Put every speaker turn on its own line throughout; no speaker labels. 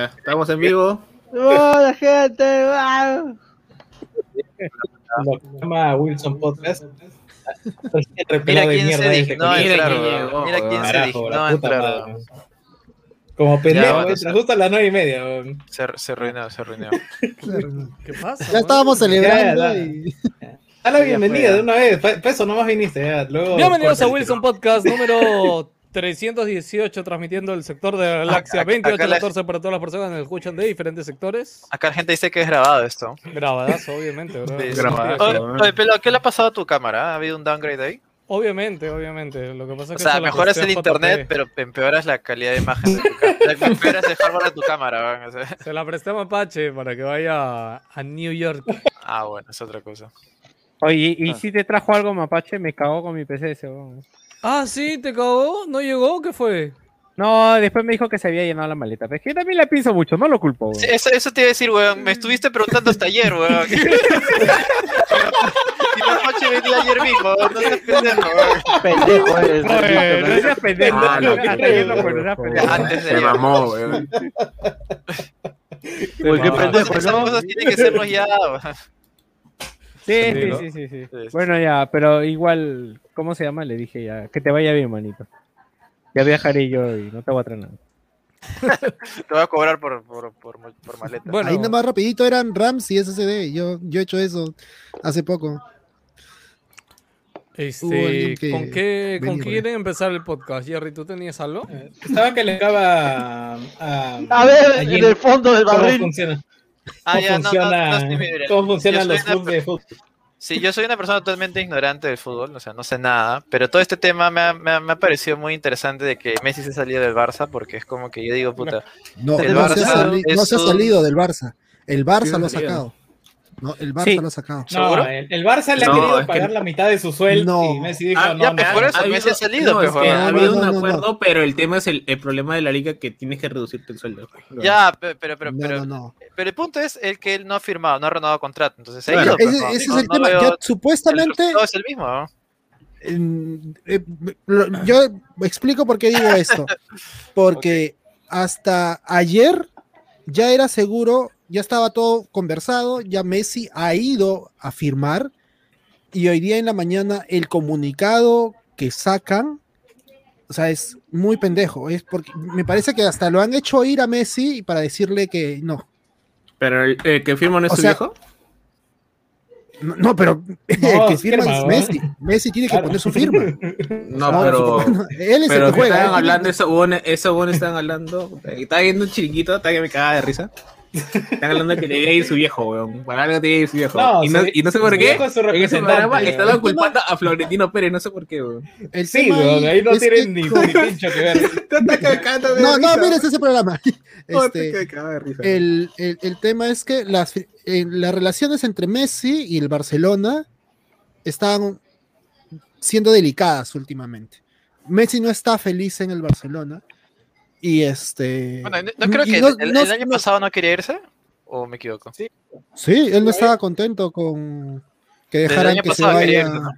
Ya, estamos en vivo.
¡Hola, gente! ¡Wow!
Lo que llama Wilson Podcast.
Mira quién se dignó entrar, Mira quién se dignó entrar.
Como pendejo, justo a las nueve y media. weón.
Se, se arruinó, se arruinó.
¿Qué pasa?
Ya estábamos celebrando
Ya,
y...
La bienvenida de una vez. Pa, pa eso nomás viniste. Ya. Luego
Bienvenidos a Wilson Podcast número 318, transmitiendo el sector de Galaxia
Acá- acá
28
la-
14 para todas las personas que nos escuchan de diferentes sectores.
Acá la gente dice que es grabado esto.
Grabadazo, obviamente, bro.
Sí, sí.
Grabadazo,
Oye,
weón.
oye, Pelo, ¿qué le ha pasado a tu cámara? ¿Ha habido un downgrade ahí?
Obviamente, obviamente. Lo que pasa
O
es que
sea,
eso lo
mejoras el internet, pero empeoras la calidad de imagen de tu. Empeoras el hardware de tu cámara, o sea.
Se la presté a Mapache para que vaya a New York.
Ah, bueno, es otra cosa.
Oye, y
Ah.
si te trajo algo Mapache, me cagó con mi PC ese.
Ah, sí, te cagó. ¿No llegó? ¿Qué fue?
No, después me dijo que se había llenado la maleta. Pero es que también la pienso mucho, no lo culpo.
Sí, eso, eso te iba a decir, weón. Me estuviste preguntando hasta ayer, weón. Y la noche venía ayer mismo, no seas pendejo, weón.
pendejo eres.
Oye, no seas pendejo,
Ah,
no,
no,
no.
Antes de
Se mamó, weón.
Esas
pendejo,
esas cosas tienen que sernos ya, weón.
Sí,
sí.
Sí, sí. Bueno, ya, pero igual, ¿cómo se llama? Le dije ya, que te vaya bien, manito. Ya viajaré yo y no te voy a traer nada.
Te voy a cobrar por, por, por, por maleta.
Bueno,
Ahí nada más rapidito eran RAMs y SSD. Yo, yo he hecho eso hace poco.
Este,
que
¿con qué, con quieren empezar el podcast? Jerry, ¿tú tenías algo?
Estaba que le acaba a.
A ver,
a
en el fondo del
¿Cómo
barril.
funciona?
Ah,
¿Cómo
ya, no, no,
funciona-
no.
¿Cómo funcionan los clubes de fútbol?
Sí, yo soy una persona totalmente ignorante del fútbol, o sea, no sé nada, pero todo este tema me ha, me ha- me ha parecido muy interesante de que Messi se salió del Barça, porque es como que yo digo, puta,
No,
El
no, se,
Barça
ha sali-
es
no se ha salido del Barça. El Barça
Sí,
lo ha
salido.
sacado. No, el Barça
Sí.
lo ha sacado.
No,
¿Seguro?
el, el Barça le ha querido
que-
pagar la mitad de su sueldo
No.
y Messi dijo,
Ah,
no,
ya,
no,
pero por eso
Ha
Messi ha salido, pues,
es que ha habido
no,
un
no, no.
acuerdo, pero el tema es el, el problema de la liga que tienes que reducirte el sueldo.
ya, pe- pero, pero,
No,
pero,
no, no.
pero el punto es el que él no ha firmado, no ha renovado contrato, entonces se ha ido,
Ese,
no,
ese
no-
es el
no
tema.
veo-
Ya,
el
supuestamente,
resultado es el mismo,
eh, lo- yo explico por qué digo esto. Porque hasta ayer ya era seguro, ya estaba todo conversado, ya Messi ha ido a firmar y hoy día en la mañana el comunicado que sacan, o sea, es muy pendejo. Es porque me parece que hasta lo han hecho ir a Messi para decirle que no.
Pero el, el que firma no es
O
su
sea,
viejo.
No, no, pero el que firma
firma,
es. Messi. Messi tiene que
Claro.
poner su firma.
No,
No,
pero.
él es
Pero
el
que
juega.
estaban
tiene-
hablando, esos buenos, estaban hablando. Estaba viendo un chiringuito, estaba que me cagaba de risa. Están hablando que le iba a ir su viejo, weón. Para algo que ir su viejo.
No,
y, no,
su-
y no sé por qué.
viejo es su
En ese programa estaban culpando a Florentino Pérez, no sé por qué, weón.
El
Sí, weón, ahí no
es que-
tienen ni, ni pincho que ver.
No, no, mires ese programa. Este, el, el- el tema es que las, eh, las relaciones entre Messi y el Barcelona están siendo delicadas últimamente. Messi no está feliz en el Barcelona. Y este.
Bueno, no, no creo que
no-
el, año
no-
pasado no quería irse, o me equivoco.
Sí, él no estaba contento con que dejaran
año
que se vaya.
irse, ¿no?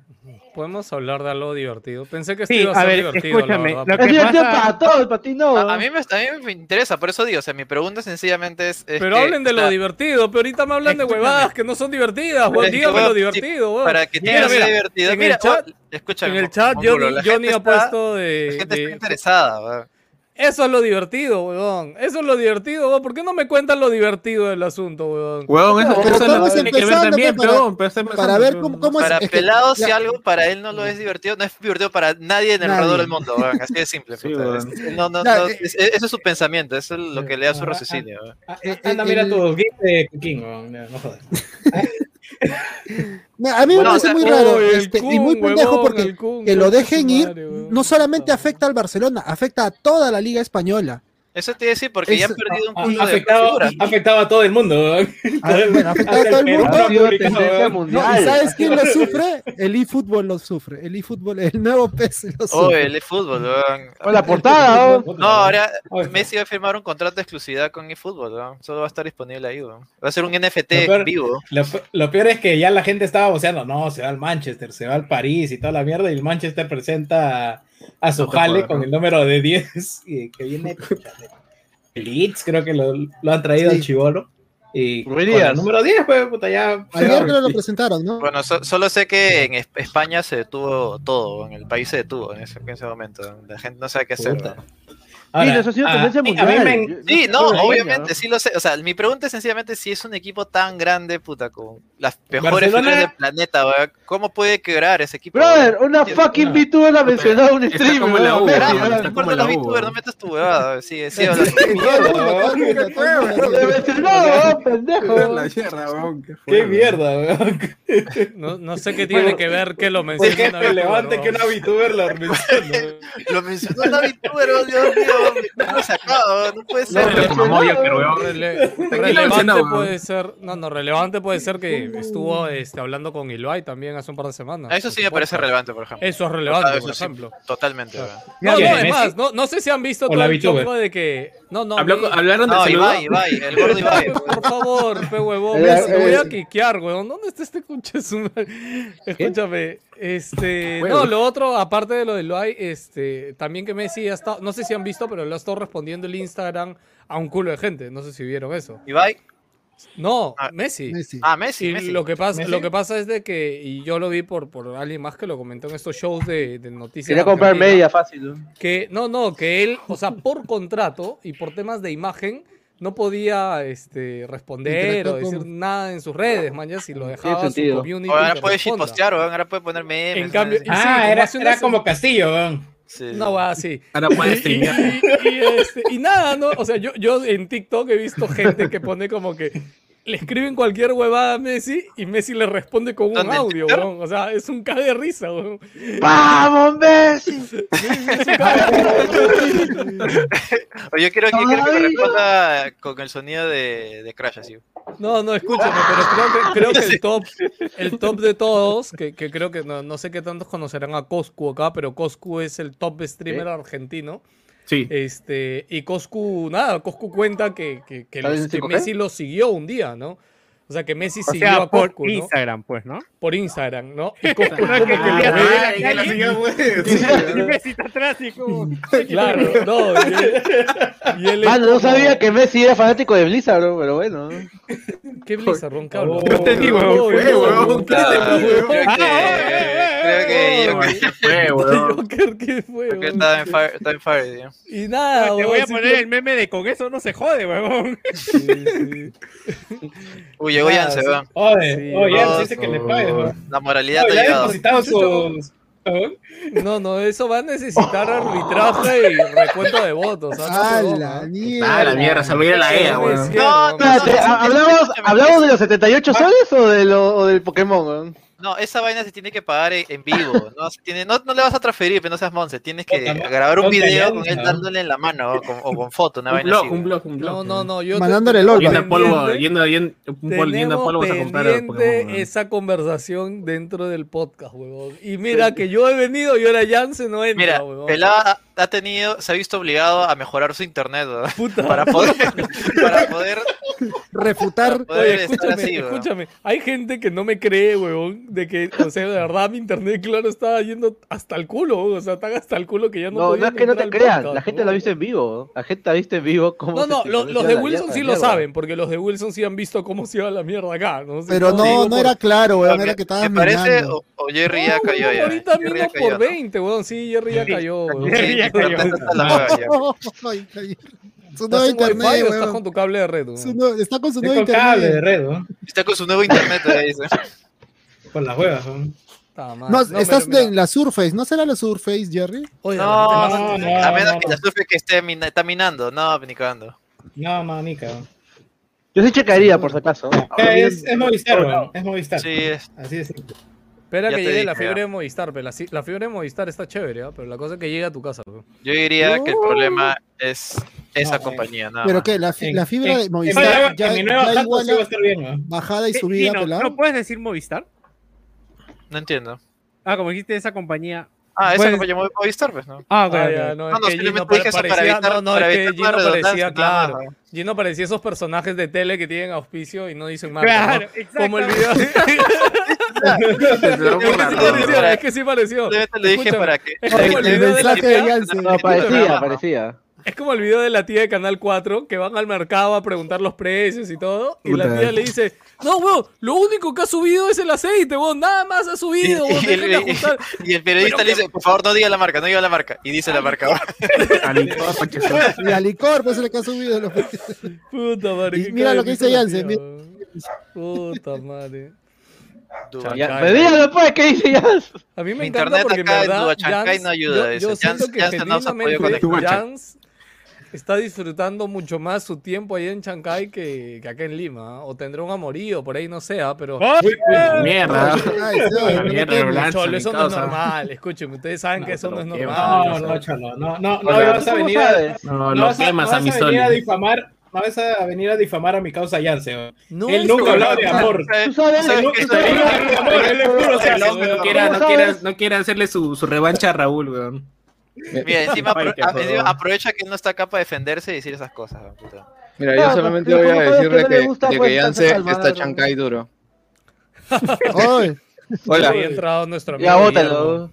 Podemos hablar de algo divertido. Pensé que esto
Sí,
iba a
a
ser
ver,
divertido.
escúchame,
la
lo que pasa-
para todos, para ti no.
A, a mí me, a mí me interesa, por eso digo, o sea, mi pregunta sencillamente es... es
Pero
que,
hablen de
o sea,
lo divertido, pero ahorita me hablan de huevadas que no son divertidas, Dígame
weón,
lo
sí,
divertido, weón.
Para que tenga
mira,
divertido.
en
Mira,
el chat-
escúchame,
En el chat Johnny, ha puesto de,
La gente
de-
está interesada, weón.
Eso es lo divertido, weón. Eso es lo divertido, weón. ¿Por qué no me cuentan lo divertido del asunto, weón?
Weón, eso, eso es lo
estamos
que tiene que ver también,
pues, para-
pero, pero está empezando,
para ver cómo, es.
Para
es que-
pelados, si
ya-
algo para él no lo es divertido, no es divertido para nadie en el alrededor del mundo, weón. Así de simple.
Sí,
no, no,
Ya,
no,
eh,
es- eso es su pensamiento, eso es lo que le da su
Ah,
raciocinio. weón.
Ah,
Eh,
Anda,
eh,
mira de King, weón, no jodas.
A mí me parece muy raro este, y muy pendejo
huevón,
porque que lo dejen ir
madre,
no solamente afecta al Barcelona, afecta a toda la liga española.
Eso te iba a decir porque ya han perdido un
Ah,
culo de
afectaba, a todo el mundo, weón.
A ver, bueno, afecta a todo el mundo. No,
tendencia
¿y sabes quién lo sufre? El eFootball lo sufre. El eFootball, el nuevo PES lo
Oh,
sufre.
el eFootball, weón.
O la portada, ¿no?
No, ahora
Oye,
Messi va a firmar un contrato de exclusividad con eFootball, weón. Solo va a estar disponible ahí, weón. Va a ser un NFT
Lo peor-
vivo.
Lo, lo peor es que ya la gente estaba voceando, no, se va al Manchester, se va al París y toda la mierda, y el Manchester presenta a, su jale con el número de 10 y que viene. Leeds, creo que lo, lo han traído
Sí.
al chivolo. Y con el número 10, pues, puta, ya.
Ayer lo presentaron, ¿no?
Bueno, so- solo sé que en Es- España se detuvo todo, en el país se detuvo en ese, en ese momento. La gente no sabe qué hacer.
Puta.
¿no?
Ahora,
sí, eso ha sido tendencia
a mí
mundial.
me-
Sí, no, obviamente, sí lo sé. O sea, mi pregunta es sencillamente si es un equipo tan grande, puta, con las mejores figuras del planeta, weón, ¿cómo puede quebrar ese equipo?
Brother, una fucking VTuber ha mencionado un stream.
como la. U,
no
la U,
VTubers, no metas tu huevada, sigue, sigue hablando.
Me mencionó, weón, pendejo.
Qué
mierda, weón.
No, no sé qué tiene que ver que lo
Es
mencione
que
una
es relevante que una VTuber lo mencione.
Lo mencionó la VTuber, oh, Dios mío, no puede ser.
relevante puede ser, no, no, relevante puede ser que estuvo este, hablando con Iloy también hace un par de semanas.
Eso sí me parece relevante, por ejemplo.
Eso es relevante,
Eso
por
sí,
ejemplo.
Totalmente, weón.
No,
¿Quién,
no, es
Messi?
más, no, no sé si han visto
¿O
todo
la
el
VTuber?
choco de que... No, no,
Habló- Hablaron de
No. Ibai, Ibai, el gordo Ibai.
Por favor, pe huevón, te voy a quiquear, huevón. ¿Dónde está este concha? Escúchame, este, no, lo otro, aparte de lo de Loai, este, también que Messi ha estado, no sé si han visto, pero le ha estado respondiendo el Instagram a un culo de gente, no sé si vieron eso.
Ibai.
No,
Ah,
Messi.
Messi.
Ah, Messi,
Y
Messi.
lo que pasa,
¿Messi?
lo que pasa es de que, y yo lo vi por, por alguien más que lo comentó en estos shows de, de noticias.
Quería comprar media fácil. ¿no?
Que, no, no, que él, o sea, por contrato y por temas de imagen, no podía este, responder o decir
con-
nada en sus redes, man, ya si lo dejaba su
sentido.
community.
O ahora puede shitpostear, ahora puede poner memes.
En cambio, sí,
Ah, era, era como Castillo, weón.
Sí.
Una hueá así.
Ahora
Y,
streamear.
y- y, este, y nada, ¿no? O sea, yo, yo en TikTok he visto gente que pone como que le escriben cualquier huevada a Messi y Messi le responde con un
¿Dónde, en
audio, weón. O sea, es un cague de risa, weón.
¡Vamos, Messi!
Es un cague de risa.
Oye, yo quiero, yo quiero que me responda con el sonido de, de Crash, así.
No, no, escúchame, pero creo que, creo que el top, el top de todos, que, que creo que no, no sé qué tantos conocerán a Coscu acá, pero Coscu es el top streamer argentino.
Sí.
Este, y Coscu, nada, Coscu cuenta que, que, que,
¿Está
los- que
5G?
Messi lo siguió un día, ¿no? O sea, que Messi
O
siguió
sea,
a
por
Coscu, ¿no?
Instagram, pues, ¿no?
Por Instagram, ¿no? Y Coscu
que Messi está atrás y como...
Claro, no. Y él, y él es
Mano, no
como-
sabía que Messi era fanático de Blizzard, bro, pero bueno.
¿Qué Blizzard.
Oh, te digo,
No,
fue,
Blizzard,
huevón,
Ron,
¿qué
¿qué
te
te
pasó,
pasó?
Creo
Ah,
que, creo que yo
Ay,
¿Qué fue, weón?
Joker, ¿qué fue?
creo que
weón?
estaba en Fire, estaba en Fire, tío.
Y nada,
Te voy
weón,
a poner el meme de con eso no se jode,
sí.
Uy, llegó Yance, weón.
Oye,
Sí,
oye,
no,
dice que le pague, weón.
La moralidad
No,
te ha
depositaron sus... weón.
No, no, eso va a necesitar arbitraje y recuento de votos. ¿ah?
¡A la mierda!
Ah, la mierda, se olvidó la EA,
No,
weón.
es cierto,
No,
no,
no,
Espérate,
no,
¿hablamos, ¿hablamos de los 78 soles o, de lo, o del Pokémon? weón?
No, esa vaina se tiene que pagar en, vivo. No, Se tiene, no, no le vas a transferir, pero no seas monce. Tienes que
Puta,
grabar un
no
video con él
¿no?
dándole en la mano o con, o con foto, una
Un
vaina
blog,
así.
un blog, un blog.
No, no, no. Yo
Mandándole
te-
el oro.
Yendo a polvo, yendo, yendo, un pol- yendo a
Tenemos
polvos a comprar
esa conversación dentro del podcast, huevón. Y mira que yo he venido y ahora Yance no entra,
Mira,
huevón.
Pelada ha tenido, se ha visto obligado a mejorar su internet,
Puta.
para poder, para poder,
Refutar.
poder
Oye, escúchame,
así,
escúchame. Hay gente que no me cree, huevón, de que, o sea, de verdad mi internet, claro, estaba yendo hasta el culo, huevón. o sea, tan hasta el culo que ya no
No, no es que no te crean,
podcast,
la gente
huevón.
lo ha visto en vivo. La gente ha visto en vivo cómo
No, no, lo- los de Wilson
mierda,
sí lo saben, porque los de Wilson sí han visto cómo se iba la mierda acá, ¿no?
Pero
Sí,
no, no
por-
era claro, weón.
Me-
Era que estabas
me parece,
minando.
Jerry ya
No,
cayó ya.
ahorita
Jerry cayó,
por
¿no?
20, weón. Sí, Jerry ya cayó, weón.
Jerry ya cayó.
está.
Ay. Su
¿Estás
nuevo internet,
Wi-Fi
weón.
con tu cable de red, weón?
Su nuevo- Está con su nuevo
con cable de
internet.
red, weón.
Está con su nuevo internet, ahí dice.
Con las huevas, weón.
Está.
No,
No,
estás en la Surface. ¿No será la Surface, Jerry?
oye,
No,
no, no.
a menos que la supe que esté mina- está minando. No, ni cagando.
No, no, ni cagón.
Yo sí checaría, por si acaso.
Es, es Movistar, weón. Es Movistar.
Sí, es-
Así de simple.
Espera
Ya
que llegue
dije,
la
ya.
fibra de Movistar, pero la, la fibra de Movistar está chévere, ¿ah? pero la cosa es que llegue a tu casa. weón.
yo diría que el
No.
problema es esa
No, eh.
compañía. Nada
¿Pero
más.
qué? ¿La, fi-
En-
la fibra
en-
de
en
Movistar
mi-
ya,
en mi nueva
ya igual
sí va a estar bien,
bajada y subida,
Gino,
pelado?
¿No puedes decir Movistar?
No entiendo.
Ah, como dijiste esa compañía.
Ah, esa
Puedes-
compañía Movi- Movistar, pues, ¿no?
Ah, ok,
Ah, ya, no,
No,
es
no,
que Gino pa-
dije eso para
parecía,
evitar-
no, no,
para
es que Gino parecía, claro,
más.
Gino parecía esos personajes de tele que tienen auspicio y no dicen marca,
Claro,
¿no?
exacto.
Como el video. Es que sí pareció.
Le dije
Escúchame,
para que.
Es como el
El
video de la
mensaje de
chica.
Jansen.
No, parecía, parecía.
Es como el video de la tía de Canal 4 que van al mercado a preguntar los precios y todo. Y la tía le dice: No, weón, lo único que ha subido es el aceite, weón. Nada más ha subido, weón.
Y-
de
y-
ajustar".
Y el periodista
Pero
le dice, por favor, no diga la marca, no diga la marca. Y dice la marca.
Alicor, Pachezón.
Y a licor, pues es el que ha subido. los-
Puta madre.
Y mira lo que dice Jansen.
Puta madre.
Dígalo pues, ¿qué dice ya?
A mí me
Mi
encanta
internet
porque
acá en
Jans-
no ayuda,
Yo, yo siento
Jans-
que
Jans no se ha podido
conectar.
Jans está disfrutando mucho más su tiempo ahí en Chancay que, que acá en Lima. ¿ah? O tendrá un amorío, por ahí no sé, ¿ah? pero...
Mierda.
Cholo, eso no es normal. Escúcheme, ustedes saben que eso no es normal.
No, no, cholo, no, no, no vas a
¿Cómo
venir?
No,
no vas a,
mi
vas a venir a
sol.
difamar, no vas a venir a difamar a mi causa Yance.
No,
Él nunca
que-
ha hablado de amor.
Tú sabes,
No,
weón.
no quiera, no,
¿Cómo
quiera,
sabes?
no quiera hacerle su, su revancha a Raúl, weón.
Mira, encima,
Ay,
apro- encima aprovecha que no está acá para defenderse y decir esas cosas. weón, puta.
Mira, yo solamente voy a
¿cómo sabes que
decirle
no
que,
gusta,
de
pues,
que
entonces,
Yance está chancay duro.
Ay,
Hola,
Ahí entrado nuestro amigo
Ya, bótalo.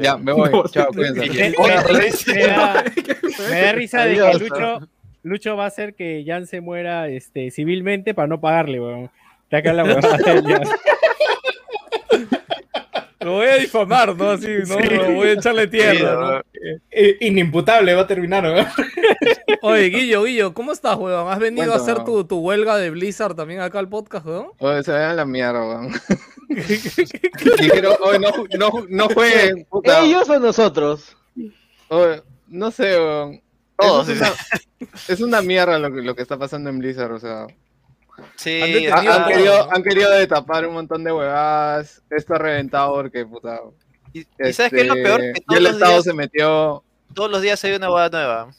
ya, me voy.
No,
Chao, cuídense.
Me, me- me da, me da risa de que. Lucho, Lucho va a hacer que Jan se muera este, civilmente para no pagarle, weón. Ya que la Jan.
Lo voy a difamar, ¿no? Así, ¿no? Lo voy a echarle tierra, ¿no?
Eh, Inimputable va a terminar, weón.
Oye, Guillo, Guillo, ¿cómo estás, weón? ¿Has venido a hacer tu, tu huelga de Blizzard también acá al podcast, weón?
Oye, se vayan a la mierda, weón. Dijeron, oye, no, no, no jueguen, puta.
¿Ellos o nosotros?
Oye, no sé, weón.
Todos,
es, una, es una mierda lo que, lo que está pasando en Blizzard, o sea.
Sí,
Han
Ha-
detenido
Han,
todo,
querido, han querido detapar un montón de huevadas. Esto ha reventado porque, puta.
y, y ¿sabes qué es lo
este,
peor? Que todos
el
los,
Estado
días,
se metió.
todos los días hay una boda nueva.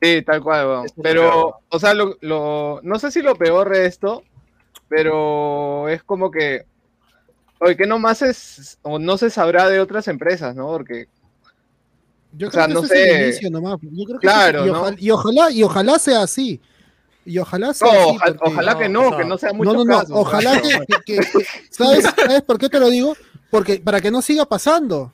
Sí, tal cual, weón. Pero, o sea, lo, lo- no sé si lo peor de esto, pero es como que, oye, que nomás es, o no se sabrá de otras empresas, ¿no? Porque,
yo
O
creo
sea,
que
no
ese es el
sé.
inicio nomás. Yo creo que
Claro,
ese es- y,
¿no?
ojalá, y ojalá y ojalá sea así. Y ojalá sea
no,
así.
oja-
porque-
ojalá que
no,
no, que no sea
No,
mucho
no, no.
casos,
Ojalá
¿no?
que, que- que- ¿sabes, ¿Sabes por qué te lo digo? Porque para que no siga pasando.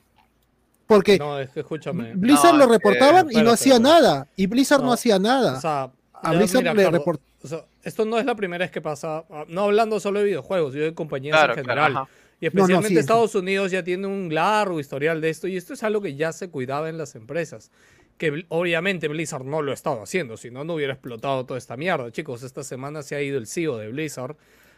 Porque
No, es que escúchame.
Blizzard
No,
lo
es que-
reportaban y no hacía nada. Y Blizzard no,
No,
hacía nada.
O sea,
a Blizzard
mira,
le
Carlos,
report-
o sea, esto no es la primera vez que pasa, ah, no hablando solo de videojuegos, yo de compañías
Claro,
en general. Y
no,
especialmente
sí, sí.
Estados Unidos ya tiene un largo historial de esto y esto es algo que ya se cuidaba en las empresas. Que obviamente Blizzard no lo estaba haciendo, si no, no hubiera explotado toda esta mierda. Chicos, esta semana se ha ido el CEO de Blizzard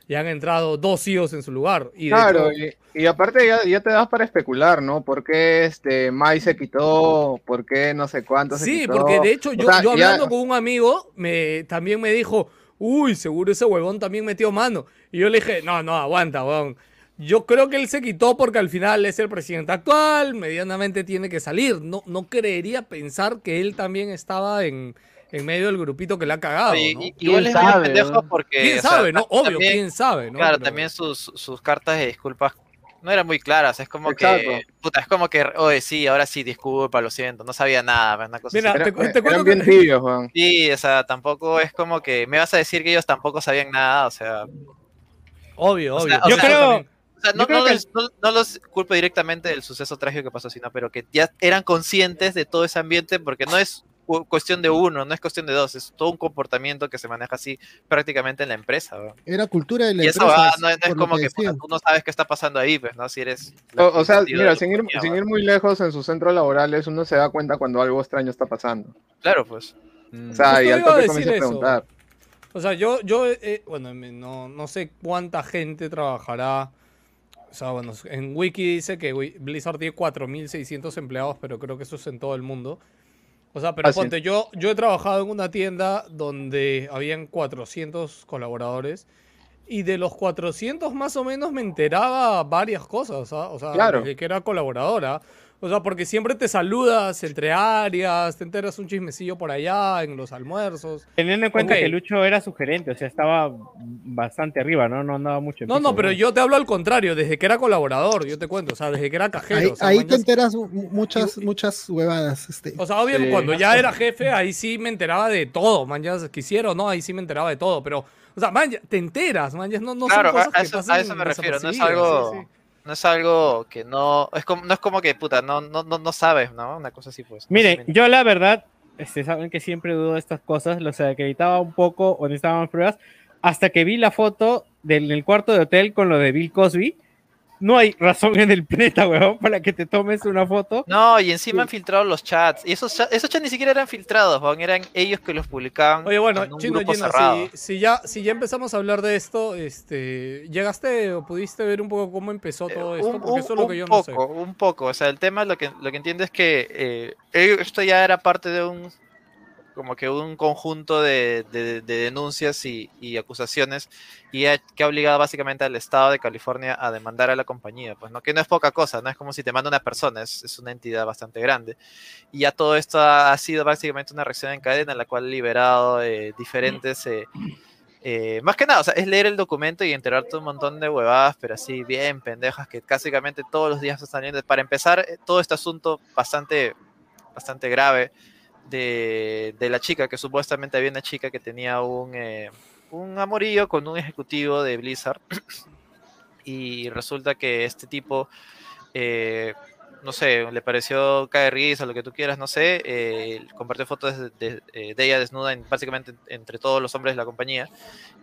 y han entrado dos CEOs en su lugar. Y
Claro,
hecho-
y, y aparte ya, ya te das para especular, ¿no? ¿Por qué este Mai se quitó? ¿Por qué no sé cuánto se
Sí,
quitó?
porque de hecho
O
yo,
sea,
yo
ya-
hablando con un amigo, me, también me dijo, uy, seguro ese huevón también metió mano. Y yo le dije, no, no, aguanta, huevón. Yo creo que él se quitó porque al final es el presidente actual, medianamente tiene que salir. No, no creería pensar que él también estaba en, en medio del grupito que le ha cagado,
Oye,
¿no?
y- igual
¿Quién
es pendejo porque.
¿Quién
o sea,
sabe, no? Obvio,
también-
quién sabe, ¿no?
Claro,
Pero-
también sus, sus cartas de disculpas no eran muy claras. Es como que. Puta, es como que. Oye, sí, ahora sí, disculpa, lo siento. No sabía nada. Una cosa
Mira,
así.
te te
eran
cuento
bien
que-
tibios, Juan.
Sí, o sea, tampoco es como que. Me vas a decir que ellos tampoco sabían nada, o sea.
Obvio,
O
obvio.
sea, o
Yo
sea,
creo,
también-
O sea, no, no
que-
los, no- no los culpo directamente del suceso trágico que pasó, sino pero que ya eran conscientes de todo ese ambiente, porque no es cu- cuestión de uno, no es cuestión de dos, es todo un comportamiento que se maneja así prácticamente en la empresa. ¿no?
Era cultura de la
Y eso
empresa.
va, no, es- no es como que,
decían.
tú no sabes qué está pasando ahí, pues, ¿no? Si eres...
O, o sea, mira, sin ir,
compañía,
sin ir muy lejos en sus centros laborales, uno se da cuenta cuando algo extraño está pasando.
Claro, pues.
O sea, y al toque comienza a
eso.
preguntar.
O sea, yo, yo eh, bueno, no, no sé cuánta gente trabajará. O sea, bueno, en Wiki dice que Blizzard tiene 4.600 empleados, pero creo que eso es en todo el mundo. O sea, pero
Ah, sí.
ponte, yo, yo he trabajado en una tienda donde habían 400 colaboradores y de los 400 más o menos me enteraba varias cosas, ¿ah? o sea,
Claro.
desde que era colaboradora. O sea, porque siempre te saludas entre áreas, te enteras un chismecillo por allá, en los almuerzos.
teniendo en cuenta que Lucho era su gerente, o sea, estaba bastante arriba, ¿no? No andaba mucho en
No,
piso,
no, pero yo te hablo al contrario, desde que era colaborador, yo te cuento, o sea, desde que era cajero.
Ahí,
o sea,
ahí te enteras mu- muchas, muchas huevadas. Este.
o sea, obviamente
Sí.
cuando ya era jefe, ahí sí me enteraba de todo, man, ya quisiera o no, ahí sí me enteraba de todo, pero, o sea, man, ya- te enteras, man, ya no, no
Claro,
son
a-
cosas
a
que
eso- a
pasan
eso me refiero, no es algo-
sí, sí.
No es algo que no... Es como, no es como que, puta, no, no, no, no sabes, ¿no? Una cosa así, pues. no
Mire,
sé,
yo la verdad, este, saben que siempre dudo de estas cosas, los acreditaba un poco o necesitaba más pruebas, hasta que vi la foto del el cuarto de hotel con lo de Bill Cosby. No hay razón en el planeta, weón, para que te tomes una foto.
No, y encima han filtrado los chats. Y esos, esos chats ni siquiera eran filtrados, weón, eran ellos que los publicaban
Oye, bueno,
en un
Chino,
grupo
Chino,
cerrado.
si, si ya, si ya empezamos a hablar de esto, este, ¿llegaste o pudiste ver un poco cómo empezó todo esto?
Eh, un,
Porque
un-
eso es lo
un
que yo no sé.
poco, un poco. O sea, el tema lo que, lo que entiendo es que eh, eh, esto ya era parte de un como que un conjunto de, de- de denuncias y, y acusaciones y ha- que ha obligado básicamente al Estado de California a demandar a la compañía, pues no que no es poca cosa, no es como si te manda una persona, es, es una entidad bastante grande. Y ya todo esto ha, ha sido básicamente una reacción en cadena en la cual ha liberado eh, diferentes eh, eh, más que nada, o sea, es leer el documento y enterarte un montón de huevadas, pero así bien pendejas que básicamente todos los días están saliendo. Para empezar, eh, todo este asunto bastante, bastante grave de, de la chica, que supuestamente había una chica que tenía un, eh, un amorío con un ejecutivo de Blizzard. y resulta que este tipo, eh, no sé, le pareció caer risa, lo que tú quieras, no sé, eh, compartió fotos de, de- eh, de ella desnuda en- básicamente entre todos los hombres de la compañía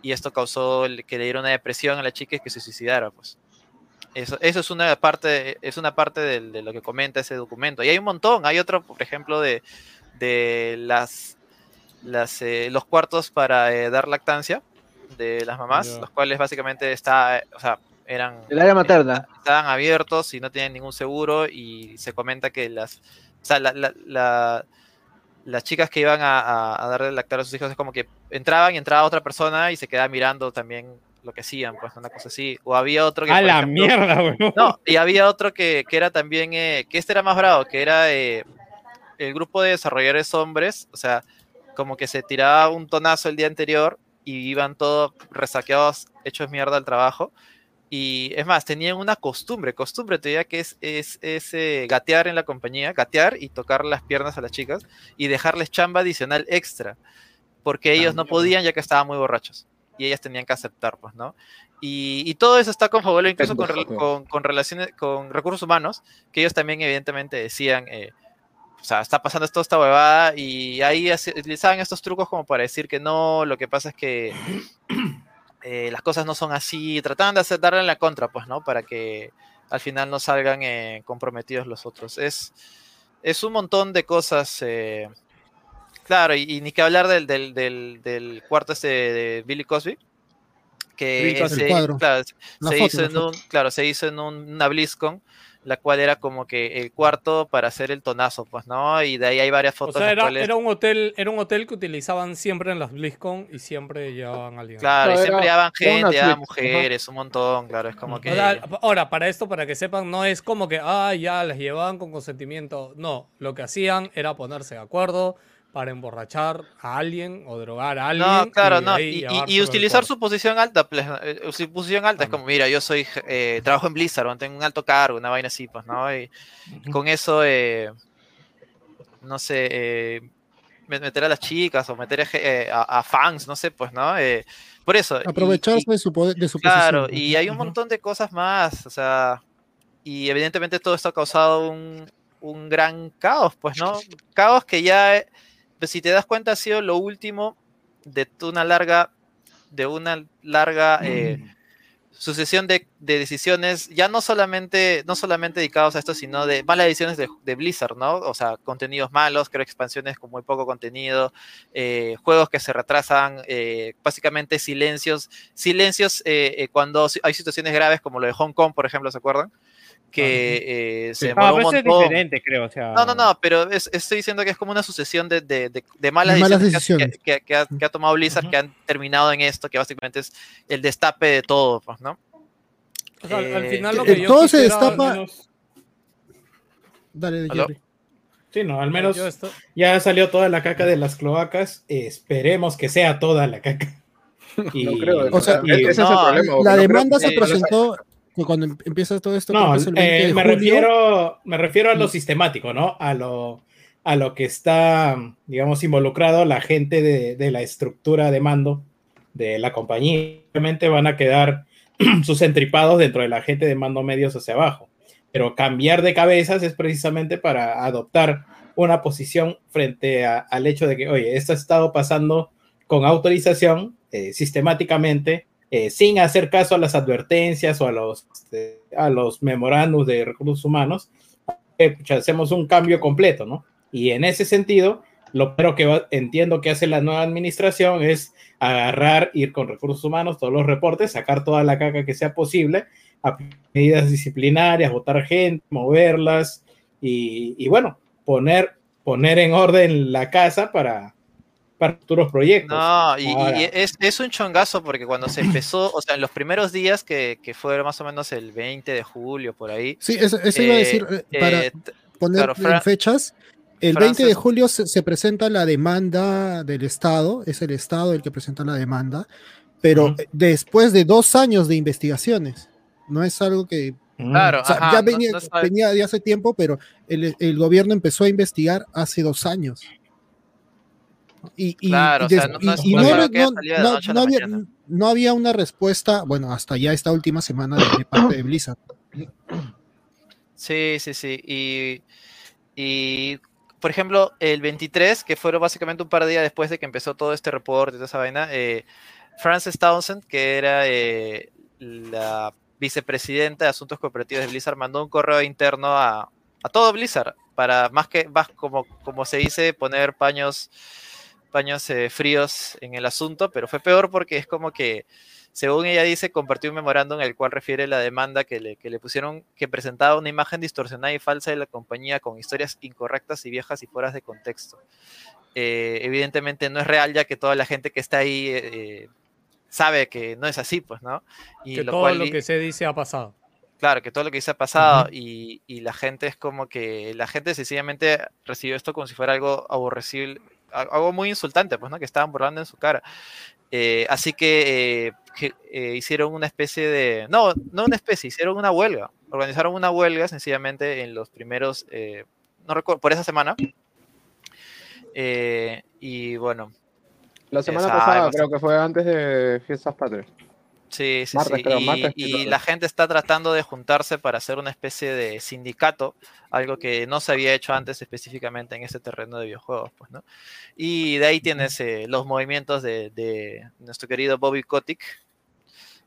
y esto causó que le diera una depresión a la chica y que se suicidara, pues. Eso, eso es una parte, es una parte del- de, lo que comenta ese documento. Y hay un montón. Hay otro, por ejemplo, de, de las, las eh, los cuartos para eh, dar lactancia de las mamás, los cuales básicamente está, eh, o sea, eran
El área materna.
estaban abiertos y no tienen ningún seguro y se comenta que las, o sea, la- la- la- las chicas que iban a, a- a darle lactar a sus hijos es como que entraban y entraba otra persona y se quedaba mirando también lo que hacían, pues una cosa así. O había otro que...
A la
ejemplo,
mierda, weón.
no, y había otro que, que era también, eh, que este era más bravo, que era eh, el grupo de desarrolladores hombres, o sea, como que se tiraba un tonazo el día anterior y iban todos resaqueados, hechos mierda al trabajo. Y es más, tenían una costumbre, costumbre te diría que es, es, es, eh, gatear en la compañía, gatear y tocar las piernas a las chicas y dejarles chamba adicional extra, porque ellos no podían ya que estaban muy borrachos y ellas tenían que aceptar, pues, ¿no? Y, y todo eso está confabulado incluso con, con, con relaciones, con recursos humanos, que ellos también evidentemente decían, eh, o sea, está pasando esto, esta huevada, y ahí utilizaban estos trucos como para decir que no, lo que pasa es que eh, las cosas no son así, trataban de hacer, darle la contra, pues, ¿no? Para que al final no salgan eh, comprometidos los otros. Es, es un montón de cosas. eh, claro, y, y ni que hablar del, del, del, del cuarto este de Billy Cosby. Que se, claro,
La
se
foto,
hizo en un, claro, se hizo en un- una BlizzCon, la cual era como que el cuarto para hacer el tonazo, pues, ¿no? Y de ahí hay varias
O
fotos.
sea,
las
era,
cuales-
era un hotel, era un hotel que utilizaban siempre en las BlizzCon y siempre llevaban a alguien.
Claro, y
No,
siempre
era-
llevaban gente, llevaban mujeres, un montón, claro, es como que...
O sea, ahora, para esto, para que sepan, no es como que, ah, ya las llevaban con consentimiento. No, lo que hacían era ponerse de acuerdo para emborrachar a alguien o drogar a alguien.
No, claro,
y
no. Y, y- y utilizar su posición alta, pues, eh, su posición alta es como, mira, yo soy, eh, trabajo en Blizzard, o tengo un alto cargo, una vaina así, pues, ¿no? Y con eso, eh, no sé, eh, me- meter a las chicas o meter a, eh, a- a fans, no sé, pues, ¿no? Eh, por eso.
Aprovecharse
y-
de su, poder- de su
Claro,
posición.
y hay un montón de cosas más, o sea, y evidentemente todo esto ha causado un, un gran caos, pues, ¿no? Caos que ya, eh, pues, si te das cuenta, ha sido lo último de una larga, de una larga eh, sucesión de, de decisiones, ya no solamente, no solamente dedicados a esto, sino de malas decisiones de, de Blizzard, ¿no? O sea, contenidos malos, creo expansiones con muy poco contenido, eh, juegos que se retrasan, eh, básicamente silencios, silencios eh, eh, cuando hay situaciones graves como lo de Hong Kong, por ejemplo, ¿se acuerdan? Que eh, se
Ah,
demoró
pero
un
eso es
montón.
diferente, creo. O sea,
No, no, no, pero es- estoy diciendo que es como una sucesión de, de- de- de malas,
De malas
decisiones, que-
decisiones.
Que, que ha, que ha tomado Blizzard, que han terminado en esto, que básicamente es el destape de todo, pues, ¿no?
O sea, al- al
eh,
final lo que yo
todo se destapa-
menos-
Dale,
¿Aló?
Jerry.
sí, no, al menos ya salió toda la caca de las cloacas. Esperemos que sea toda la caca. Y,
No creo.
O sea,
y-
ese es el
no,
problema. porque
La
no creo
demanda
que-
se presentó cuando em- empieza todo esto.
No,
que es el 20
eh, me, refiero, me refiero a lo sistemático, ¿no? A lo, a lo que está, digamos, involucrado la gente de, de la estructura de mando de la compañía. Obviamente van a quedar sus entripados dentro de la gente de mando medios hacia abajo. Pero cambiar de cabezas es precisamente para adoptar una posición frente a- al hecho de que, oye, esto ha estado pasando con autorización eh, sistemáticamente, eh, sin hacer caso a las advertencias o a los, este, a los memorándums de recursos humanos, eh, pucha, hacemos un cambio completo, ¿no? Y en ese sentido, lo primero que entiendo que hace la nueva administración es agarrar, ir con recursos humanos, todos los reportes, sacar toda la caca que sea posible, medidas disciplinarias, votar gente, moverlas y, y bueno, poner, poner en orden la casa para, para futuros proyectos.
No, y, y es, es un chongazo porque cuando se empezó, o sea, en los primeros días que, que fue más o menos el 20 de julio, por ahí.
Sí, eso, eso iba a
eh,
decir, eh, para
eh,
poner
claro,
en fechas. El 20 de
Francis-
julio se, se presenta la demanda del Estado, es el Estado el que presenta la demanda, pero
Ujú.
eh, después de dos años de investigaciones, no es algo que.
Claro,
o sea,
ajá,
ya
no-
venía,
no sabe-
venía de hace tiempo, pero el, el gobierno empezó a investigar hace dos años. Y, y-
Claro,
y
o sea, no- no
y
no
no había, no había una respuesta, bueno, hasta ya esta última semana de, de parte de Blizzard.
Sí, sí, sí. Y, y, por ejemplo, el 23, que fueron básicamente un par de días después de que empezó todo este reporte y toda esa vaina, eh, Frances Townsend, que era eh, la vicepresidenta de Asuntos Cooperativos de Blizzard, mandó un correo interno a, a todo Blizzard para más que, más como, como se dice, poner paños, paños eh, fríos en el asunto, pero fue peor porque es como que según ella dice, compartió un memorándum en el cual refiere la demanda que le, que le pusieron, que presentaba una imagen distorsionada y falsa de la compañía con historias incorrectas y viejas y fuera de contexto. Eh, evidentemente no es real, ya que toda la gente que está ahí eh, sabe que no es así, pues, ¿no? Y
que
lo
todo
cual
lo que se dice ha pasado.
Claro, que todo lo que se ha pasado y, y la gente es como que la gente sencillamente recibió esto como si fuera algo aborrecible, algo muy insultante, pues, ¿no? Que estaban burlando en su cara. Eh, así que, eh, que, eh, hicieron una especie de, no, no una especie, hicieron una huelga, organizaron una huelga sencillamente en los primeros, eh, no recuerdo, por esa semana. Eh, y bueno,
La semana pasada creo que fue antes de Fiestas Patrias.
Sí, sí, sí. y, la gente está tratando de juntarse para hacer una especie de sindicato, algo que no se había hecho antes específicamente en ese terreno de videojuegos, pues, ¿no? Y de ahí tienes eh, los movimientos de, de nuestro querido Bobby Kotick,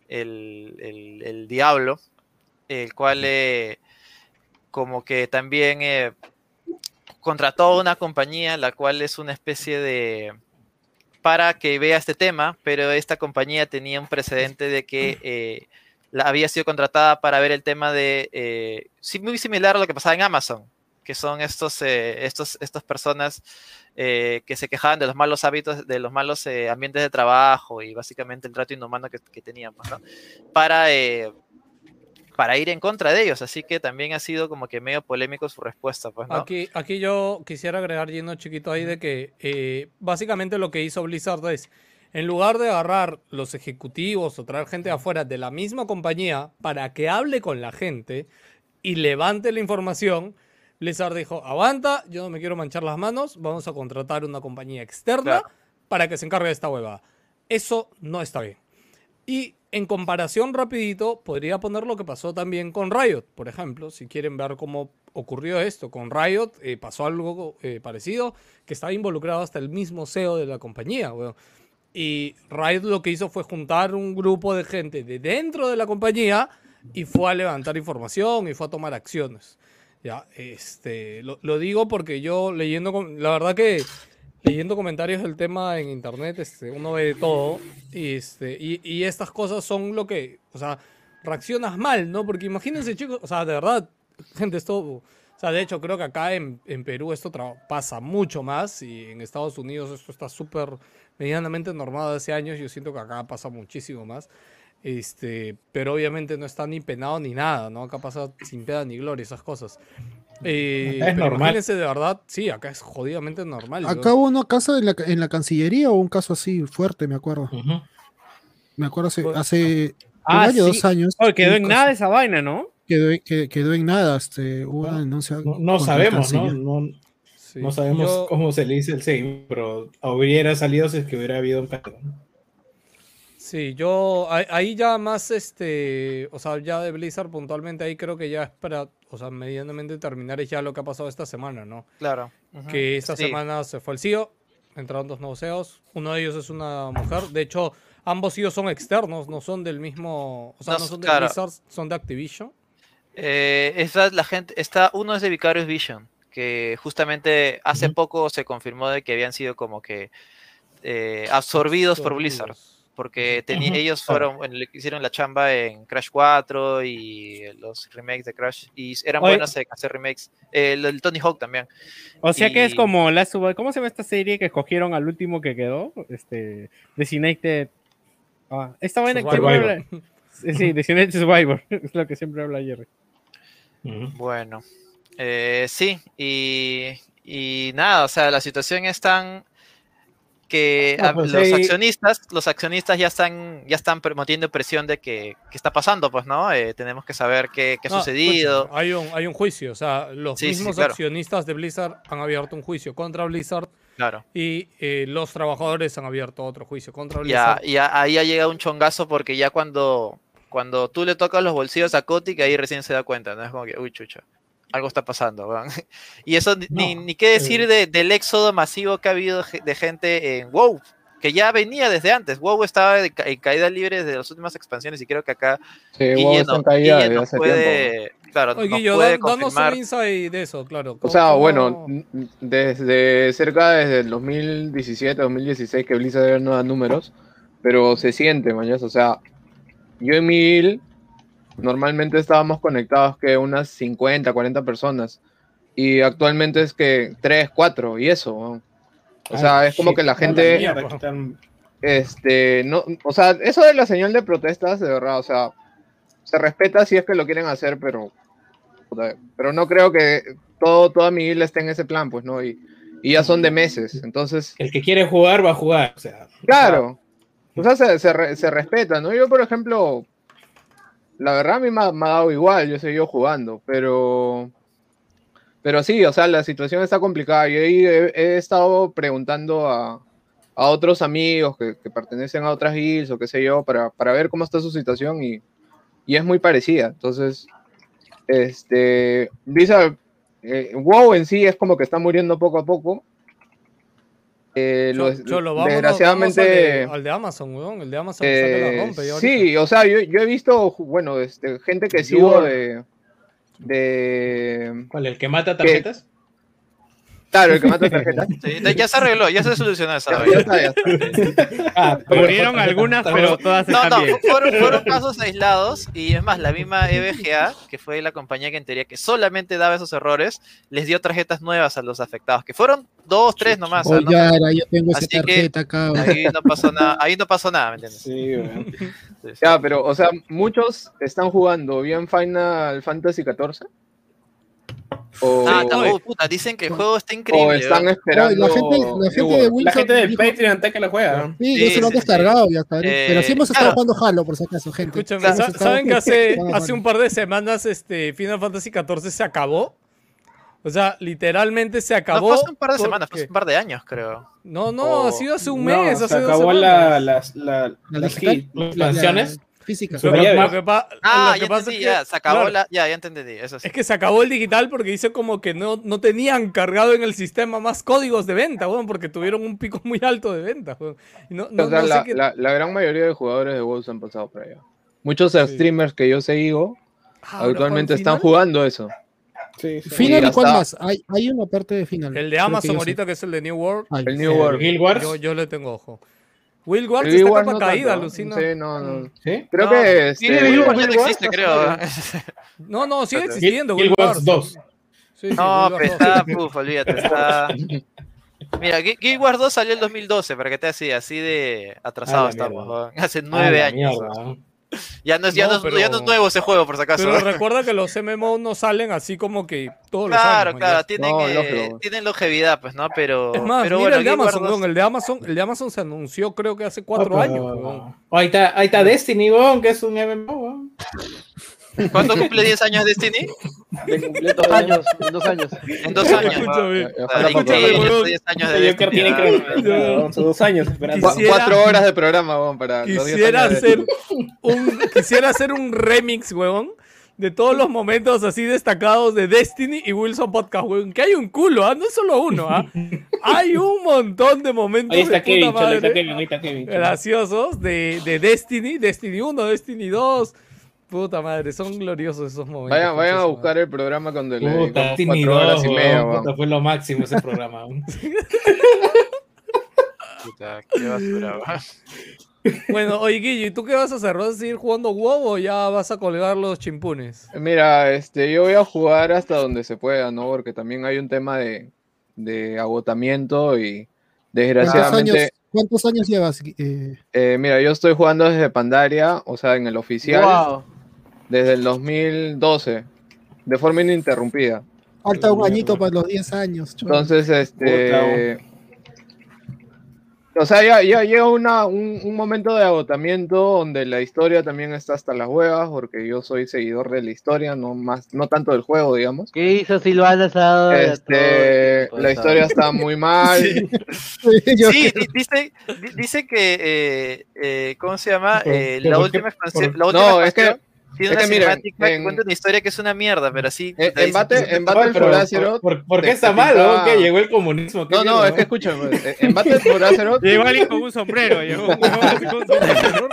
el, el- el diablo, el cual eh, como que también eh, contrató a una compañía, la cual es una especie de para que vea este tema, pero esta compañía tenía un precedente de que eh, la, había sido contratada para ver el tema de, eh, muy similar a lo que pasaba en Amazon, que son estos, eh, estos, estas personas eh, que se quejaban de los malos hábitos, de los malos eh, ambientes de trabajo y básicamente el trato inhumano que, que tenían, pues, ¿no? para, eh, para ir en contra de ellos, así que también ha sido como que medio polémico su respuesta, pues, ¿no?
Aquí, aquí yo quisiera agregar yendo chiquito ahí de que eh, básicamente lo que hizo Blizzard es, en lugar de agarrar los ejecutivos o traer gente de afuera de la misma compañía para que hable con la gente y levante la información, Blizzard dijo, aguanta, yo no me quiero manchar las manos, vamos a contratar una compañía externa
Claro.
para que se encargue de esta huevada. Eso no está bien. Y en comparación rapidito, podría poner lo que pasó también con Riot, por ejemplo, si quieren ver cómo ocurrió esto. Con Riot eh, pasó algo eh, parecido, que estaba involucrado hasta el mismo CEO de la compañía, weón. Y Riot lo que hizo fue juntar un grupo de gente de dentro de la compañía y fue a levantar información y fue a tomar acciones. Ya, este, lo, lo digo porque yo leyendo, com- la verdad que leyendo comentarios del tema en internet, este, uno ve todo y, este, y, y estas cosas son lo que, o sea, reaccionas mal, ¿no? Porque imagínense, chicos, o sea, de verdad, gente, esto, o sea, de hecho, creo que acá en, en Perú esto pasa mucho más y en Estados Unidos esto está súper medianamente normado hace años, yo siento que acá pasa muchísimo más. Este, pero obviamente no está ni penado ni nada, ¿no? Acá pasa sin pena ni gloria esas cosas. Eh,
es normal.
imagínense de verdad, sí, acá es jodidamente normal.
Acá hubo una casa en la, en la Cancillería o un caso así fuerte, me acuerdo. Me acuerdo hace,
Pues-
hace
Ah,
un año,
sí.
dos años.
Quedó en
caso-
nada esa vaina, ¿no?
Quedó, quedó en nada. Este, hubo
No,
una denuncia.
No, no
contra el
sabemos, ¿no? No,
sí.
no sabemos
Yo-
cómo se le dice el seguimiento, pero hubiera salido si es que hubiera habido un caso.
Sí, yo ahí- ya más este, o sea, ya de Blizzard puntualmente ahí creo que ya es para, o sea, medianamente terminar es ya lo que ha pasado esta semana, ¿no?
Claro.
Que esta
Sí.
semana se fue el CEO, entraron dos nuevos CEOs, uno de ellos es una mujer, de hecho, ambos CEOs son externos, no son del mismo, o sea,
No,
no son de
claro.
Blizzard, son de Activision.
Eh, esa, la gente, está, uno es de Vicarious Vision, que justamente hace poco se confirmó de que habían sido como que eh, absorbidos por Blizzard. Porque
Ujú,
ellos fueron, le- hicieron la chamba en Crash 4 y los remakes de Crash. Y eran
Oye.
buenos en hacer remakes. El, el Tony Hawk también.
O sea que es como la sub- ¿Cómo se llama esta serie que escogieron al último que quedó? Este. Designated. Ah, esta vaina que siempre
Survivor.
Sí, Designated Survivor. Es lo que siempre habla Jerry.
Bueno, eh, sí, y, y nada, o sea, la situación es tan que
No,
a-
pues
los accionistas, los accionistas ya están, ya están metiendo presión de que, qué está pasando, pues, ¿no? Eh, tenemos que saber qué, qué ha
No,
sucedido.
hay, un, hay un juicio, o sea, los
Sí, sí,
mismos
claro.
accionistas de Blizzard han abierto un juicio contra Blizzard
Claro.
y eh, los trabajadores han abierto otro juicio contra Blizzard.
ya ahí ha llegado un chongazo porque ya cuando, cuando tú le tocas los bolsillos a Kotick, ahí recién se da cuenta, ¿no? Es como que, uy, chucha, algo está pasando, weón. Y eso ni, ni-
No,
ni qué decir
eh.
de- del éxodo masivo que ha habido de gente en WoW, que ya venía desde antes. WoW estaba de ca- en caída libre desde las últimas expansiones y creo que acá
Sí,
Guille
WoW está
no-
en caída
Guille
desde
nos
hace tiempo.
puede, claro,
Oye,
nos puede
da- danos
confirmar.
un insight de eso, claro.
O
¿Cómo-
sea, bueno, desde cerca desde el 2017, 2016 que Blizzard no da números, pero se siente, mañana. O sea, yo en mi normalmente estábamos conectados que unas 50, 40 personas y actualmente es que 3, 4 y eso. O sea, es como
shit,
que la gente,
mierda, están-
este, no, o sea, eso de la señal de protestas, de verdad, o sea, se respeta si es que lo quieren hacer, pero, pero no creo que todo, toda mi isla esté en ese plan, pues, ¿no? Y, y ya son de meses, entonces,
El que quiere jugar va a jugar. O sea,
claro, o sea, se, se, re- se respeta, ¿no? Yo, por ejemplo, la verdad a mí me ha, me ha dado igual, yo seguido jugando, pero, pero sí, o sea, la situación está complicada. Yo he, he estado preguntando a, a otros amigos que, que pertenecen a otras guilds o qué sé yo, para, para ver cómo está su situación y, y es muy parecida. Entonces, este, Blizzard, eh, WoW en sí es como que está muriendo poco a poco. Eh,
Cho-
lo-
vámonos-
desgraciadamente,
vamos al, de, al de Amazon, weón. El de Amazon la
eh,
rompe.
sí, o sea, yo, yo he visto, bueno, este, gente que sigo de,
¿Cuál? ¿El que mata tarjetas?
Claro, el que mata tarjetas.
Sí, ya se arregló, ya se solucionó esa
Ya,
vaina.
ya está, ya está.
Ah, pero-
Murieron algunas, pero todas
No,
están
no,
bien.
fu- fueron, fueron casos aislados y es más, la misma EBGA, que fue la compañía que en teoría que solamente daba esos errores, les dio tarjetas nuevas a los afectados, que fueron dos, tres nomás. o sea,
Oye,
no-
Yara, yo tengo esa
Así que-
tarjeta acá.
ahí no pasó nada, ahí no pasó nada, ¿me entiendes?
Sí, weón.
Sí, sí.
Ya, pero, o sea, muchos están jugando bien Final Fantasy XIV. O,
Ah, oh, puta, dicen que el juego está
o
increíble.
están
¿verdad?
esperando.
La gente, la gente de
World.
La
Wilson
gente del
dijo-
Patreon está que la juega.
Sí,
Sí,
yo se lo han
sí, sí.
descargado ya está.
Eh,
Pero sí hemos estado
claro.
jugando Halo, por si acaso, gente.
Escúchame,
estado-
¿saben que hace, hace un par de semanas este Final Fantasy XIV se acabó? O sea, literalmente se
No
acabó.
fue hace un par de semanas, fue
porque-
hace un par de años, creo.
No, no,
o-
ha sido hace un
No,
mes,
se
hace dos
acabó
semanas.
la, las, la,
La
las
digital,
hit-
la- la-
expansiones.
Física.
Su-
Lo, que-
Pero ya-
lo que pa-
Ah,
lo que
ya
pasa
entendí,
es que,
ya, se acabó
claro,
la... Ya, ya entendí, eso sí.
Es que se acabó el digital porque dice como que no, no tenían cargado en el sistema más códigos de venta, weón, porque tuvieron un pico muy alto de venta, weón. Y no, no-
o sea,
no sé
la,
qué-
la- la gran mayoría de jugadores de WoW se han pasado por allá. Muchos streamers que yo sigo
Ah, ¿ahora
actualmente están
Final?
jugando eso.
Sí, sí.
Final y cuál más? Hay, hay una parte de final.
El de Amazon
sé.
ahorita que es el de New World,
Ay,
El New
El
World.
Guild Wars.
yo, yo le tengo ojo. Will Wars
El
está
Wars
capa
no
caída,
tanto.
alucina.
Sí, no, no.
¿Sí?
Creo
No,
que este,
Wars
Wars
ya no existe, creo.
No, no, sigue existiendo. Will
Wars
Wars
2.
Sí, sí,
No, pero
Wars 2.
está, puf, olvídate, está... Mira, Gui- Guild Wars 2 salió en 2012, para que te así, así de atrasado
Ah,
estamos, hace
Ah,
nueve
la
años.
mierda.
Ya no, es, ya,
No,
no, es-
pero-
ya no es nuevo ese juego, por si acaso.
Pero recuerda que los MMO no salen así como que todos los
Claro,
años.
claro,
man,
tienen,
No,
eh, tienen longevidad, pues, ¿no? Pero.
Es más,
pero
mira
bueno,
el de Amazon,
2
weón, el de Amazon, el de Amazon se anunció creo que hace cuatro años.
Oh, ahí, está, ahí está Destiny, que es un MMO.
¿Cuándo cumple 10 años Destiny?
De cumplir dos años, en dos años.
En dos años.
Escúchame. Escúchame,
poco.
huevón.
10 años de
Joker tiene que son dos años esperando.
Cuatro horas de programa, weón, para los 10
Quisiera hacer un quisiera hacer un remix, huevón, de todos los momentos así destacados de Destiny y Wilson Podcast, huevón. Que hay un culo, ¿ah? No es solo uno, ¿ah? Hay un montón de momentos
Ahí está
de
Kevin,
puta
está Kevin, ahí está Kevin.
graciosos de, de Destiny, Destiny 1, Destiny 2. Puta madre, son gloriosos esos momentos.
Vayan, vayan a buscar el programa cuando le
Puta,
cuatro horas
2,
y media,
puta, fue lo máximo ese programa.
Puta, qué basura.
Bueno, oye, Guillo, ¿y tú qué vas a hacer? ¿Vas a seguir jugando WoW o ya vas a colgar los chimpunes?
Mira, este, yo voy a jugar hasta donde se pueda, ¿no? Porque también hay un tema de, de agotamiento y
¿Cuántos años,
desgraciadamente,
¿Cuántos años llevas? eh,
eh, mira, yo estoy jugando desde Pandaria, o sea, en el oficial,
Wow.
Desde el 2012, de forma ininterrumpida.
falta un añito para los 10 años.
Entonces, este. O sea, ya, ya llega una, un, un momento de agotamiento donde la historia también está hasta las huevas, porque yo soy seguidor de la historia, no más, no tanto del juego, digamos.
¿Qué hizo Silvana?
Este, la historia está muy mal.
Sí, di- dice, di- dice que, eh, eh, ¿cómo se llama? Eh, la última expansión.
por-
La última
No, es que-
tiene
es
una
que miren,
cinemática que
en-
cuenta una historia que es una mierda, pero así.
En, en Battle, en for Azeroth.
¿por, por qué
te-
está mal,
pintaba-?
Que llegó el comunismo. ¿qué
No, no, es que eh, en Battle for Azeroth,
Llegó alguien con un sombrero, llegó un con un sombrero.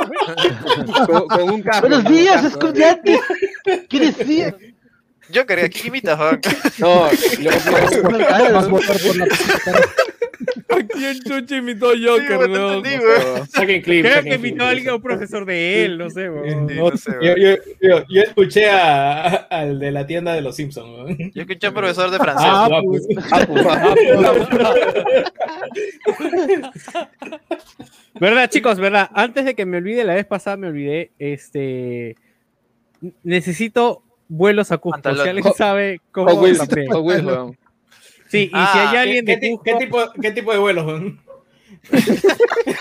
con, con un casco.
Buenos días, estudiante. ¿Qué decía?
Yo quería que imitas.
No, lo- lo-
Vas a votar por la
¿A quién chucha imitó Joker,
Sí, entendí.
Saquen clip.
Creo
saquen
que
clip.
invitó a alguien a un profesor de él, no sé, weón.
No sé,
Yo,
weón.
yo, yo, yo escuché a, al de la tienda de los Simpsons. weón.
Yo escuché a un profesor de francés.
Ah,
Ah,
pues.
¿Verdad, chicos? ¿Verdad? Antes de que me olvide, la vez pasada me olvidé, este... Necesito vuelos a Cusco. Si alguien sabe cómo...
Hot Wheels,
también.
Hot Wheels, weón.
Sí, y si
Ah,
hay alguien
¿Qué,
de Cusco...
qué tipo, ¿Qué tipo de vuelos?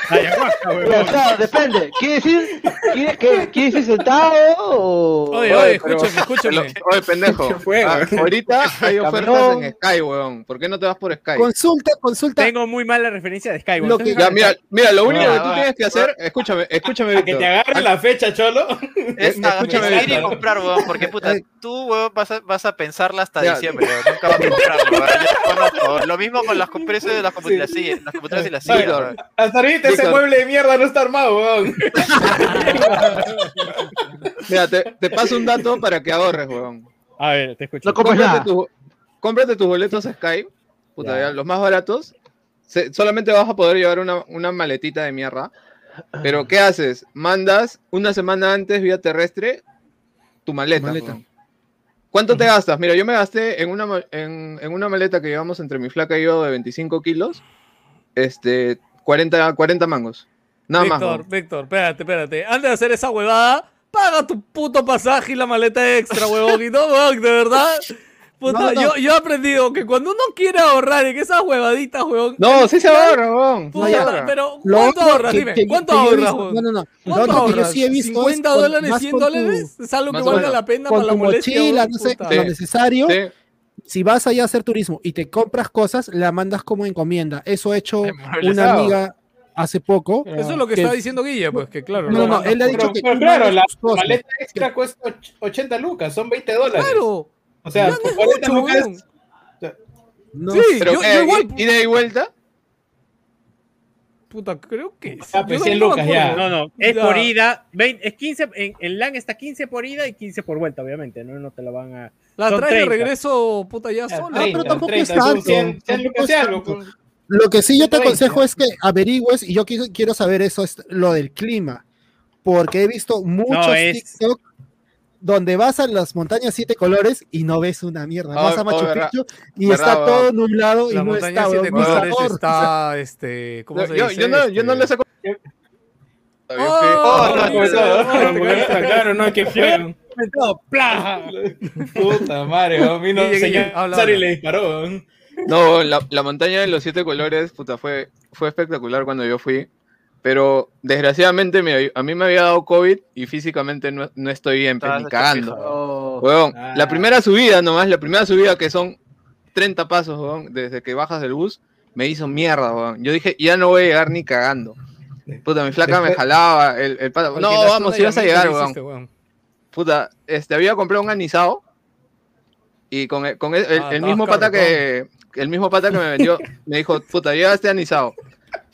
Ayahuasca,
O
weón.
sea, depende. ¿Quiere decir, quiere, qué, ¿quiere decir sentado o...?
Oye,
Oye, pero-
escúchame, escúchame.
Oye, pendejo.
¿Qué fue,
ah, ahorita hay ofertas en Sky, weón. ¿Por qué no te vas por Sky?
Consulta, consulta.
Tengo muy mala referencia de Skyward.
Lo que-
Ya, mira, mira, lo único que tú
va.
tienes que hacer, escúchame, escúchame,
A que
Víctor.
te agarre la fecha, cholo.
Es a-
Escúchame,
es ir y
Víctor.
comprar, weón, porque puta, tú, weón, vas a, vas a pensarla hasta
Ya.
diciembre, weón, nunca vas a comprarlo, weón, yo te conozco. Lo mismo con las precios de las computadoras, sí, las computadoras y las sillas,
Víctor.
Hasta ahorita ese mueble de mierda no está armado, weón.
Mira, te, te paso un dato para que ahorres, weón.
A ver, te escucho.
No
Cómprate,
nada.
tu- cómprate tus boletos Sky, puta,
Ya.
ya, los más baratos. Se- solamente vas a poder llevar una, una maletita de mierda. Pero, ¿qué haces? Mandas una semana antes vía terrestre tu maleta. ¿Cuánto te gastas? Mira, yo me gasté en una, en una maleta que llevamos entre mi flaca y yo de 25 kilos, este, 40, 40 mangos. Nada más.
Víctor. Víctor, espérate, espérate. Antes de hacer esa huevada, paga tu puto pasaje y la maleta extra, huevón. Y no, huevón, de verdad. Puta,
No, no.
Yo, yo he aprendido que cuando uno quiere ahorrar en esas huevaditas, huevón.
No, sí se ahorra, se ahorra.
pero
Lo
¿cuánto ahorras?
que-
Dime,
que-
¿cuánto
que
ahorras,
visto-
huevón?
No, no, no.
¿Cuánto
yo
ahorras?
sí he visto es
¿50
con-
dólares,
más
100
con tu-
dólares? ¿Es algo que valga la pena
Con
para la molestia?
mochila,
huevón?
no sé,
Puta.
lo necesario.
Sí.
Si vas allá a hacer turismo y te compras cosas, la mandas como encomienda. Eso ha hecho una amiga hace poco.
Eso es lo que
Que-
está diciendo Guille, pues que claro.
No, no, no, él le ha dicho
Pero,
que
pero claro, la
cosas.
maleta extra cuesta och- 80 lucas, son 20 dólares.
Claro.
O sea,
no
por
es
40
mucho,
lucas.
No
Sí,
sé.
Pero
yo, igual,
¿Ida y vuelta?
Puta, creo que sí.
Ah, pues
Yo
100
no me
lucas ya.
No, no, es
Ya.
por ida. vein- es 15, en, en LAN está 15 por ida y 15 por vuelta, obviamente. No, no te la van a.
La traes de
30.
regreso, puta, ya
Ah,
sola.
30,
pero tampoco
30,
es
son
tanto,
100, 100
tampoco
lucas
es
y algo.
tanto.
pues.
Lo que sí yo te
120.
aconsejo es que averigües, y yo qui- quiero saber eso, es lo del clima. Porque he visto muchos
es-
TikTok donde vas a las montañas siete colores y no ves una mierda.
Ah,
vas a
oh,
Machu. Picchu y
Verdad,
está
verdad.
todo nublado y no está,
siete colores
sabor.
está, este, ¿cómo se
yo-
dice?
yo no, yo no
Este,
le saco.
Oh,
Oh, pues, claro, no, que
¡pla!
Puta madre, a mí no
Guille, Guille,
señor
habla.
le disparó.
No, la, la montaña de los siete colores, puta, fue, fue espectacular cuando yo fui. Pero desgraciadamente me- a mí me había dado COVID y físicamente no, no estoy bien,
Estabas
ni cagando.
Oh.
Ah.
la primera subida nomás, la primera subida que son 30 pasos, huevón, desde que bajas del bus, me hizo mierda, huevón. Yo dije, ya no voy a llegar ni cagando. Puta, mi flaca me jalaba, el, el No, vamos, si vas a llegar,
hiciste, weón.
Puta, este, había comprado un anisado y con el, con el, el-
Ah,
el mismo pata que el mismo pata que me vendió me dijo, puta, llega este anisado.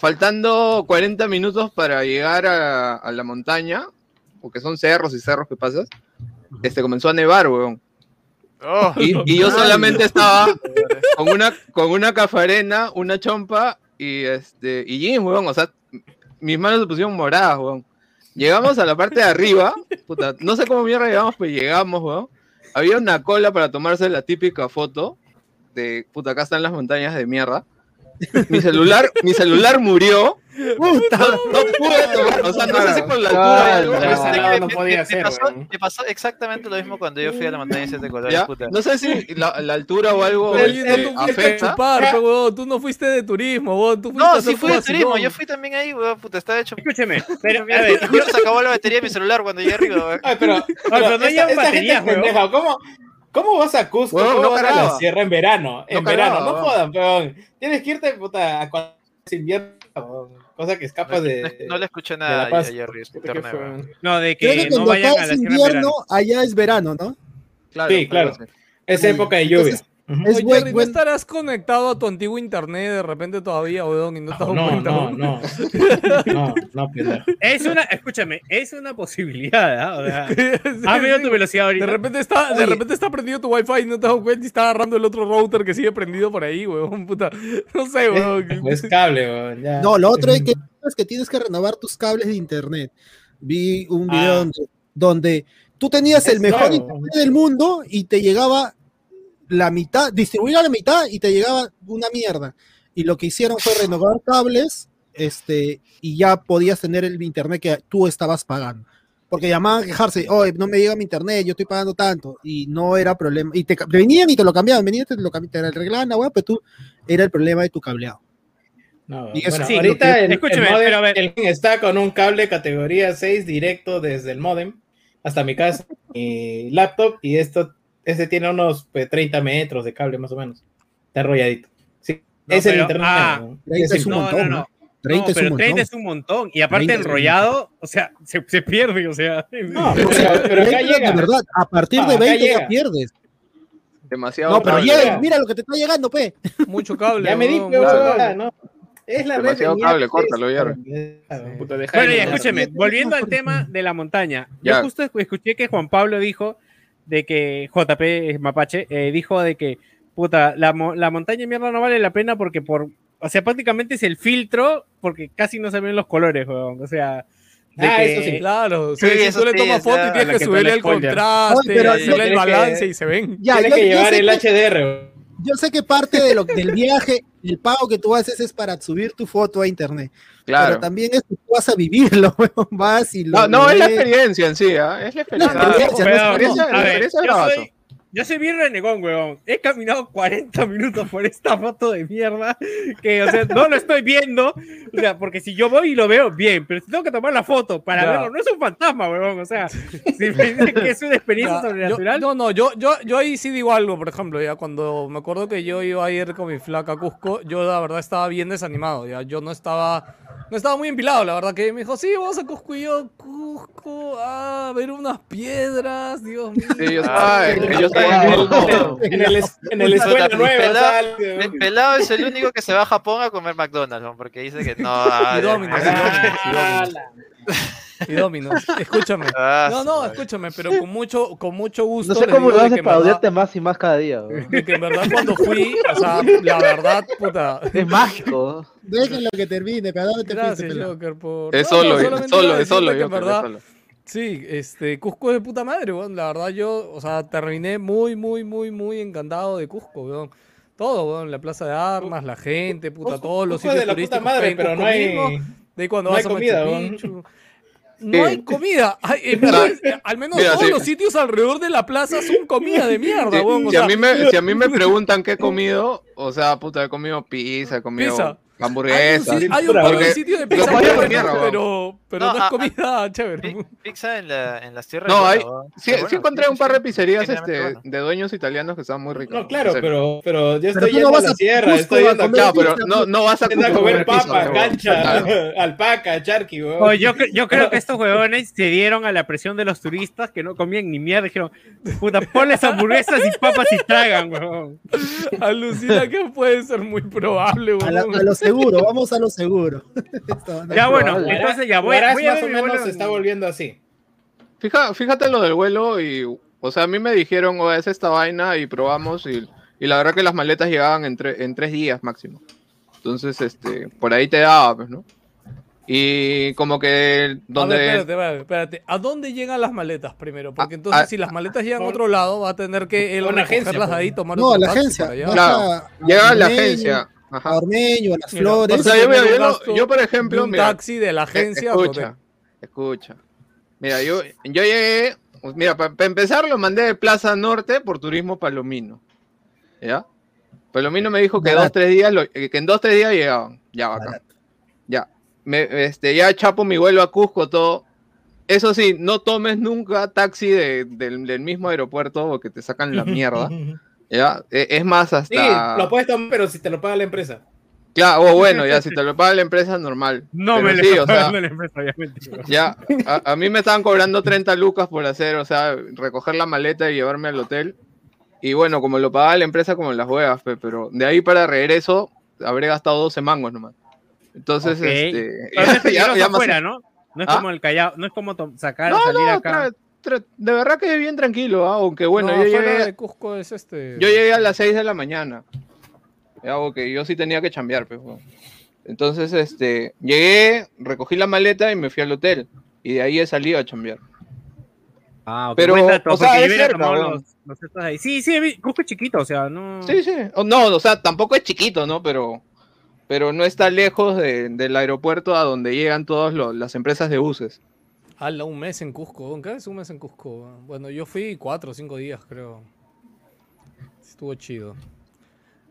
Faltando 40 minutos para llegar a, a la montaña, porque son cerros y cerros que pasas, este comenzó a nevar, weón.
Oh,
Y, y yo solamente estaba con una, con una cafarena, una chompa y este y jeans, weón. O sea, mis manos se pusieron moradas, weón. Llegamos a la parte de arriba, puta, no sé cómo mierda llegamos, pero llegamos, weón. Había una cola para tomarse la típica foto de, puta, acá están las montañas de mierda. Mi celular, mi celular murió.
Puta.
No pude tomar, o sea, no sé si por la altura
Ah,
pero
no
me-
podía
me-
ser,
me pasó,
weón.
me pasó exactamente lo mismo cuando yo fui a la montaña de siete colores,
¿ya?
puta.
No sé si la, la altura o algo
Pero
este,
tú
afecta.
chupar, pe, weón. Tú no fuiste de turismo, weón. Tú fuiste
No, sí fui de turismo, yo fui también ahí, weón, puta, estaba hecho...
Escúcheme, pero a
Mira,
ver,
te juro, se acabó la batería de mi celular cuando llegué arriba, weón.
Ay, pero,
pero no
esta-
llevan baterías,
pendeja. ¿Cómo, ¿Cómo vas a Cusco?
Huevón,
¿Cómo
no
vas a la sierra en verano? En
No
verano,
cargaba,
no jodan, peón. Tienes que irte, puta, a cuando es invierno, cosa que escapas
No,
de...
no le escuché
de
nada
La Paz.
a Jerry, es
Puta, ¿qué
internet,
fue,
weón.
weón?
no, de
Creo
que
que
no
cuando
vayan
acá
a
es
la sierra en
invierno,
verano.
allá es verano, ¿no?
Claro,
Sí, claro. Es época de lluvia.
Entonces. Es
Oye,
buen-
Jerry, ¿no estarás conectado a tu antiguo internet de repente todavía, weón? Y no has dado
No, no, no. No, no, pendejo.
Es una, escúchame, es una posibilidad, ¿ah? O sea,
Sí,
has medido
sí.
tu velocidad
De
ahorita.
repente está, de repente está prendido tu wifi y no te has dado cuenta y está agarrando el otro router que sigue prendido por ahí, weón, puta. No sé, weón.
Es cable, weón. ya.
No, lo otro es que, es que tienes que renovar tus cables de internet. Vi un video
Ah.
donde, donde tú tenías
Es
el mejor internet del mundo y te llegaba la mitad, distribuir a la mitad y te llegaba una mierda. Y lo que hicieron fue renovar cables este, y ya podías tener el internet que tú estabas pagando. Porque llamaban a quejarse, oye, no me llega mi internet, yo estoy pagando tanto. Y no era problema. Y te, venían y te lo cambiaban, venían y te lo cambiaban, te arreglaban la web, pero tú era el problema de tu cableado.
No,
Y eso
bueno,
sí,
ahorita
que-
el,
escúcheme,
el modem-
pero a ver.
el está con un cable categoría 6 directo desde el modem hasta mi casa y laptop y esto este tiene unos pues, 30 metros de cable más o menos. Está enrolladito. Sí,
No,
es el
pero-
internet.
ah,
¿no?
30 es un
No,
montón,
no,
¿no?
no.
30
no,
es un
pero
montón.
30 es un montón. Y aparte
30 es un
enrollado, o sea, se, se pierde, o sea.
No, pero, pero acá
30,
llega.
de verdad, a partir
No,
de
acá
20 ya pierdes.
Demasiado.
No, pero llega, mira lo que te está llegando, pe.
Mucho cable.
Ya me di. ¿no? Es la red
Demasiado
de
cable, córtalo,
deja
Bueno, ya escúcheme, volviendo al tema de la montaña. Yo
Ya.
justo escuché que Juan Pablo dijo de que JP Mapache eh, dijo de que puta, la, mo- la montaña de mierda no vale la pena porque por o sea, prácticamente es el filtro porque casi no se ven los colores, weón. O sea, de
Ah,
que-
eso sí.
Claro,
Sí,
sí, si tú le
sí,
tomas foto y tienes que subirle el contraste,
pero
hacerle el
que-
balance y se ven.
Ya,
Tiene
yo,
que llevar el
que,
HDR. weón.
Yo sé que parte de lo, del viaje, el pago que tú haces es para subir tu foto a internet.
Claro.
Pero también es que tú vas a vivirlo, weón. Vas y lo
No, no, es la experiencia en sí, ¿ah? Es la
La
experiencia.
no
la
ver,
experiencia es
yo,
bravazo.
soy, yo soy bien renegón, weón. He caminado 40 minutos por esta foto de mierda que, o sea, no lo estoy viendo. O sea, porque si yo voy y lo veo, bien, pero si tengo que tomar la foto para verlo, no es un fantasma, weón. O sea, si me dicen que es una experiencia
Ya,
sobrenatural.
yo- no, no, yo, yo, yo ahí sí digo algo, por ejemplo, ya cuando me acuerdo que yo iba a ir con mi flaca a Cusco, yo la verdad estaba bien desanimado, ya yo no estaba, no estaba muy empilado, la verdad que me dijo, sí, vamos a Cusco y yo, Cusco, a ver unas piedras, Dios mío.
Sí, yo estaba,
sí.
yo estaba en el-
En el, es- en el escuela nueva,
pelado- es el único que se va a Japón a comer McDonald's, ¿no? porque dice que no.
Y Domino's, escúchame.
ah,
No, no,
madre.
escuchame, pero con mucho, con mucho gusto.
No sé cómo lo haces para
verdad-
odiarte más y más cada día.
de que en verdad cuando fui, o sea, la verdad, puta.
Es mágico.
Déjenlo que termine, pero ¿a dónde te fuiste,
Gracias,
pelado?
Joker, por.
Es
No, no,
solo, es solo, es solo,
que en
es
verdad,
solo.
Sí, este, Cusco es de puta madre, weón. La verdad, yo, o sea, terminé muy, muy, muy, muy encantado de Cusco, weón. Todo, weón. La plaza de armas, la gente, puta,
Cusco-
todos los
Cusco es
sitios
de la puta
turísticos.
madre,
hay en
pero no hay-
mismo. De ahí cuando
no
vas
hay
a
comida,
Machu
weón.
Picchu. No hay comida. Ay, en
Mira,
verdad, eh, al menos
mira,
todos
sí.
los sitios alrededor de la plaza son comida de mierda,
Si,
weón. O
si a mí me, si a mí me preguntan qué he comido, o sea, puta, he comido pizza, he comido
Pizza. Hay un,
hamburguesas.
hay un
Pura
par de sitios de pizza
weón.
pero, pero
No,
no, es
a- a-
comida chévere.
Pi- Pizza en, la, en las tierras.
No, hay, sí, encontré
sí,
un par de pizzerías este,
bueno.
de dueños italianos que estaban muy ricas.
No, claro, pero, pero yo
Pero
estoy
no
yendo a
vas
la
a
sierra,
Cusco
estoy yendo a
Claro, pero no, no vas a
comer
comer pizza,
papa,
weón.
cancha, alpaca, charqui, weón.
Oye, yo, yo creo que estos huevones se dieron a la presión de los turistas que no comían ni mierda. Dijeron, puta, ponles hamburguesas y papas y tragan, huevón.
Alucina que puede ser muy probable,
A, a seguro, vamos a lo seguro. No
Ya bueno,
probable.
entonces ya voy, voy a
más o menos se está volviendo así.
Fija- fíjate lo del vuelo y, o sea, a mí me dijeron, o es esta vaina y probamos y, y la verdad que las maletas llegaban en, tre- en tres días máximo. Entonces, este, por ahí te daba, pues, ¿no? Y como que
A ver,
donde...
espérate, espérate, espérate. ¿A dónde llegan las maletas primero? Porque entonces
ah,
si las maletas llegan a otro lado, va a tener que él
A una
recogerlas
agencia,
de ahí,
pues.
tomar
No, a la agencia.
para allá.
vas
Claro,
a- a
a la
Ormeño, A
Ajá.
Ormeño, a las
Mira,
flores.
O sea, yo, por ejemplo,
un
mira,
taxi de la
eh,
agencia.
escucha, escucha. Mira, yo, yo llegué, pues, mira, para empezar lo mandé de Plaza Norte por Turismo Palomino. ¿Ya? Palomino me dijo que
Barato.
dos, tres días, lo- eh, que en dos, tres días llegaban. Ya, bacán. Ya. Me, este, ya chapo mi vuelo a Cusco, todo. Eso sí, no tomes nunca taxi de- del, del mismo aeropuerto porque te sacan la mierda. ¿Ya? E- Es más,
Sí,
hasta.
lo puedes tomar, pero si te lo paga la empresa.
Claro, o bueno, ya, si te lo paga la empresa, normal.
No
Pero
me
sí,
estoy
o sea,
la empresa, obviamente.
Ya, a, a mí me estaban cobrando 30 lucas por hacer, o sea, recoger la maleta y llevarme al hotel. Y bueno, como lo pagaba la empresa, como las huevas, pe, pero de ahí para regreso habré gastado 12 mangos nomás. Entonces,
Ok.
este.
Pero no es
ya- ya más-
afuera, ¿no? No es
¿Ah?
como el Callao, no es como sacar,
No,
salir
no,
acá.
tra- de verdad que bien tranquilo, ¿ah? aunque bueno,
no,
yo, llegué,
de Cusco es este.
yo llegué a las 6 de la mañana. Ya, ok, yo sí tenía que chambear, pues. weón. Entonces, este, llegué, recogí la maleta y me fui al hotel. Y de ahí he salido a chambear.
Ah, ok,
Pero,
dato,
o sea, es cerca,
los, los estos ahí. Sí, sí, Cusco es chiquito, o sea, no.
Sí, sí. O- No, o sea, tampoco es chiquito, ¿no? Pero, pero no está lejos de- del aeropuerto a donde llegan todas las empresas de buses.
Hala, un mes en Cusco. ¿Qué es un mes en Cusco? Bueno, yo fui cuatro o cinco días, creo. Estuvo chido.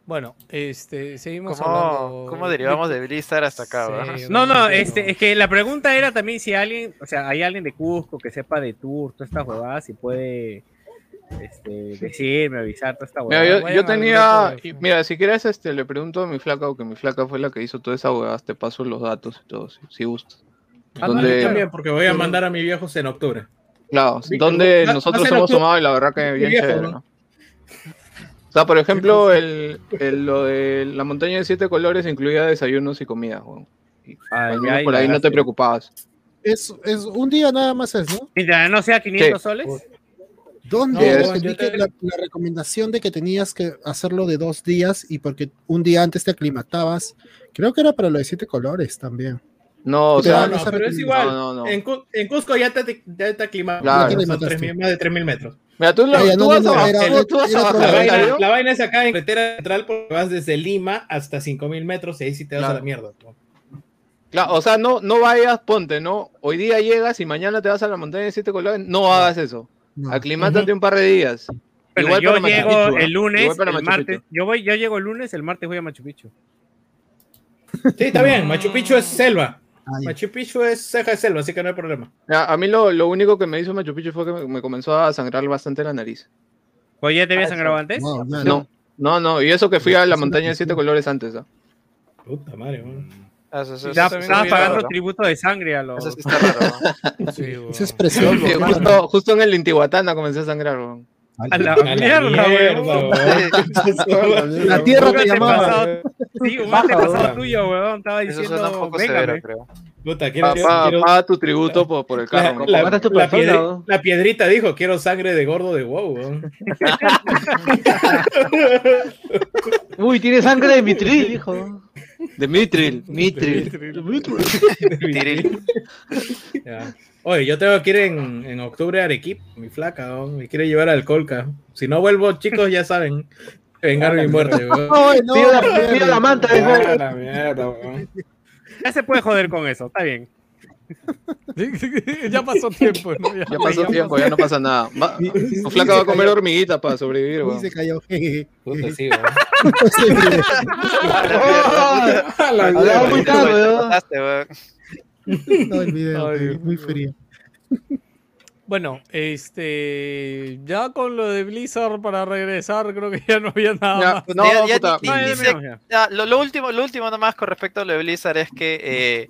Bueno, este, seguimos
¿Cómo,
hablando.
cómo derivamos de Blizzard hasta acá?
Sí,
No, no, este, es que la pregunta era también si alguien, o sea, hay alguien de Cusco que sepa de tour, todas estas huevadas, y puede este, decirme, avisar toda esta
Mira,
huevada.
yo,
vayan
yo tenía. y Mira, si quieres, este, le pregunto a mi flaca, o que mi flaca fue la que hizo toda esa huevada, te paso los datos y todo, si, si gustas.
Ah, no,
Donde-
yo también, porque voy a mandar a mis viejos en octubre.
Claro, donde
va-
nosotros hemos
octubre.
tomado y la verdad que bien
viejo,
chévere,
¿no?
¿no? O sea, por ejemplo, el, el- lo de la montaña de siete colores incluía desayunos y comidas, weón. Y
Ah,
al
ya,
menos
y
por ahí no te preocupabas.
Es, es un día nada más es, ¿no?
Mientras no sea 500
Sí.
soles.
¿Dónde?
No,
Entendí
yo
que
te-
la, la recomendación de que tenías que hacerlo de dos días y porque un día antes te aclimatabas. Creo que era para lo de siete colores también.
No, o sea,
no, pero es igual.
No, no, no.
En, Cu- en Cusco ya te, ya te aclimatas.
Claro.
son
Ya te
3.000 más de 3.000 metros.
mira, tú, lo-
ya,
tú
no,
vas
no,
a
no,
bajar,
era-
tú vas a
era
bajar
otro
La vaina,
avión.
la vaina es acá en carretera central porque vas desde Lima hasta 5.000 metros y ahí sí te vas
Claro.
a la mierda.
o sea, no, no vayas, ponte, ¿no? Hoy día llegas y mañana te vas a la montaña de siete colores. No hagas eso.
No.
Aclimátate un par de días. Igual
yo llego
Picchu,
el lunes,
Igual para
el
Machu
martes. Yo voy, yo llego el lunes, el martes voy a Machu Picchu.
Sí, está bien. Machu Picchu es selva.
Ya.
Machu Picchu es ceja de selva, así que no hay problema.
A mí lo, lo único que me hizo Machu Picchu fue que me, me comenzó a sangrar bastante la nariz.
¿O ya te había
Ah,
sangrado antes?
No,
No, no, no. Y eso que fui a la montaña de siete colores antes. ¿ah?
Puta madre, weón.
Ah, eso- eso-
Estabas
eso también
estabas
es
pagando
raro.
tributo de sangre a los.
Eso sí está raro. ¿no?
Sí,
¿no?
justo, justo en el Intihuatana comencé a sangrar. weón.
A la
A la
mierda,
mierda.
La tierra te llamaba.
Sí, un antepasado tuyo, weón. Estaba
Eso suena un
diciendo,
poco severo,
véngame.
creo.
Puta, quiero,
Pa-
quiero-
pa-
quiero-
Paga tu tributo por, por el
la,
carro. ¿no?
la-
Mata a tu
la piedri-
¿no?
la piedrita dijo, quiero sangre de gordo de wow, weón.
Uy, tiene sangre de mitril, hijo.
De Mitril. Mitril.
Tiril.
Ya. Oye, yo tengo que ir en, en octubre a Arequipa, mi flaca, ¿no? me quiere llevar al Colca. Si no vuelvo, chicos, ya saben. Vengar mi muerte, weón.
No,
Pido la,
mierda.
pido la manta,
la mierda, weón.
Ya se puede joder con eso, está bien.
ya pasó tiempo, ¿no?
Ya pasó tiempo, ya no pasa nada. Va- flaca va a comer
cayó.
hormiguita para sobrevivir,
Y se cayó.
Puta, sí, weón.
No, el video,
Ay,
muy frío.
Bueno, este. Ya con lo de Blizzard para regresar, creo que ya no había nada
Ya,
más.
no,
Ya- ya
puta.
ni- ni lo, lo último, lo último nomás con respecto a lo de Blizzard es que eh,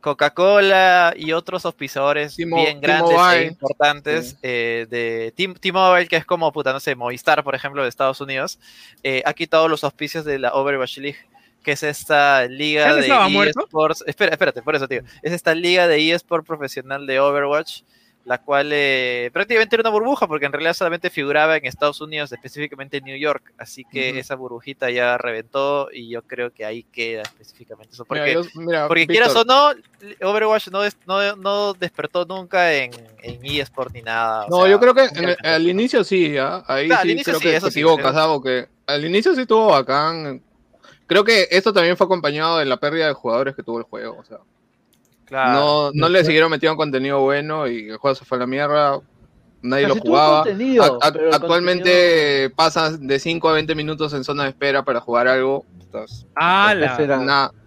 Coca-Cola y otros auspiciadores bien grandes e importantes
Sí.
eh, de T- T-Mobile, que es como, puta, no sé, Movistar, por ejemplo, de Estados Unidos, eh, ha quitado los auspicios de la Overwatch League, que es esta liga
¿Él
de
estaba muerto?
eSports. Espera, espérate, por eso, tío. Es esta liga de eSport profesional de Overwatch, la cual eh, prácticamente era una burbuja, porque en realidad solamente figuraba en Estados Unidos, específicamente en New York. Así que esa burbujita ya reventó y yo creo que ahí queda específicamente eso. Porque,
Mira, yo- mira,
porque
Víctor,
quieras o no, Overwatch no, des- no, no despertó nunca en, en eSport ni nada.
No,
sea,
yo creo que en-
realmente.
al inicio sí, ¿ah? ahí
Claro, al
sí
inicio
creo
sí,
que
eso
te
sí,
equivocas,
pero-
¿ah? Porque al inicio sí estuvo bacán. Creo que esto también fue acompañado de la pérdida de jugadores que tuvo el juego. O sea,
Claro.
no, no le siguieron metiendo contenido bueno y el juego se fue a la mierda. Nadie
Pero
lo jugaba.
contenido,
actualmente pasas de 5 a 20 minutos en zona de espera para jugar algo. Entonces.
Ese era-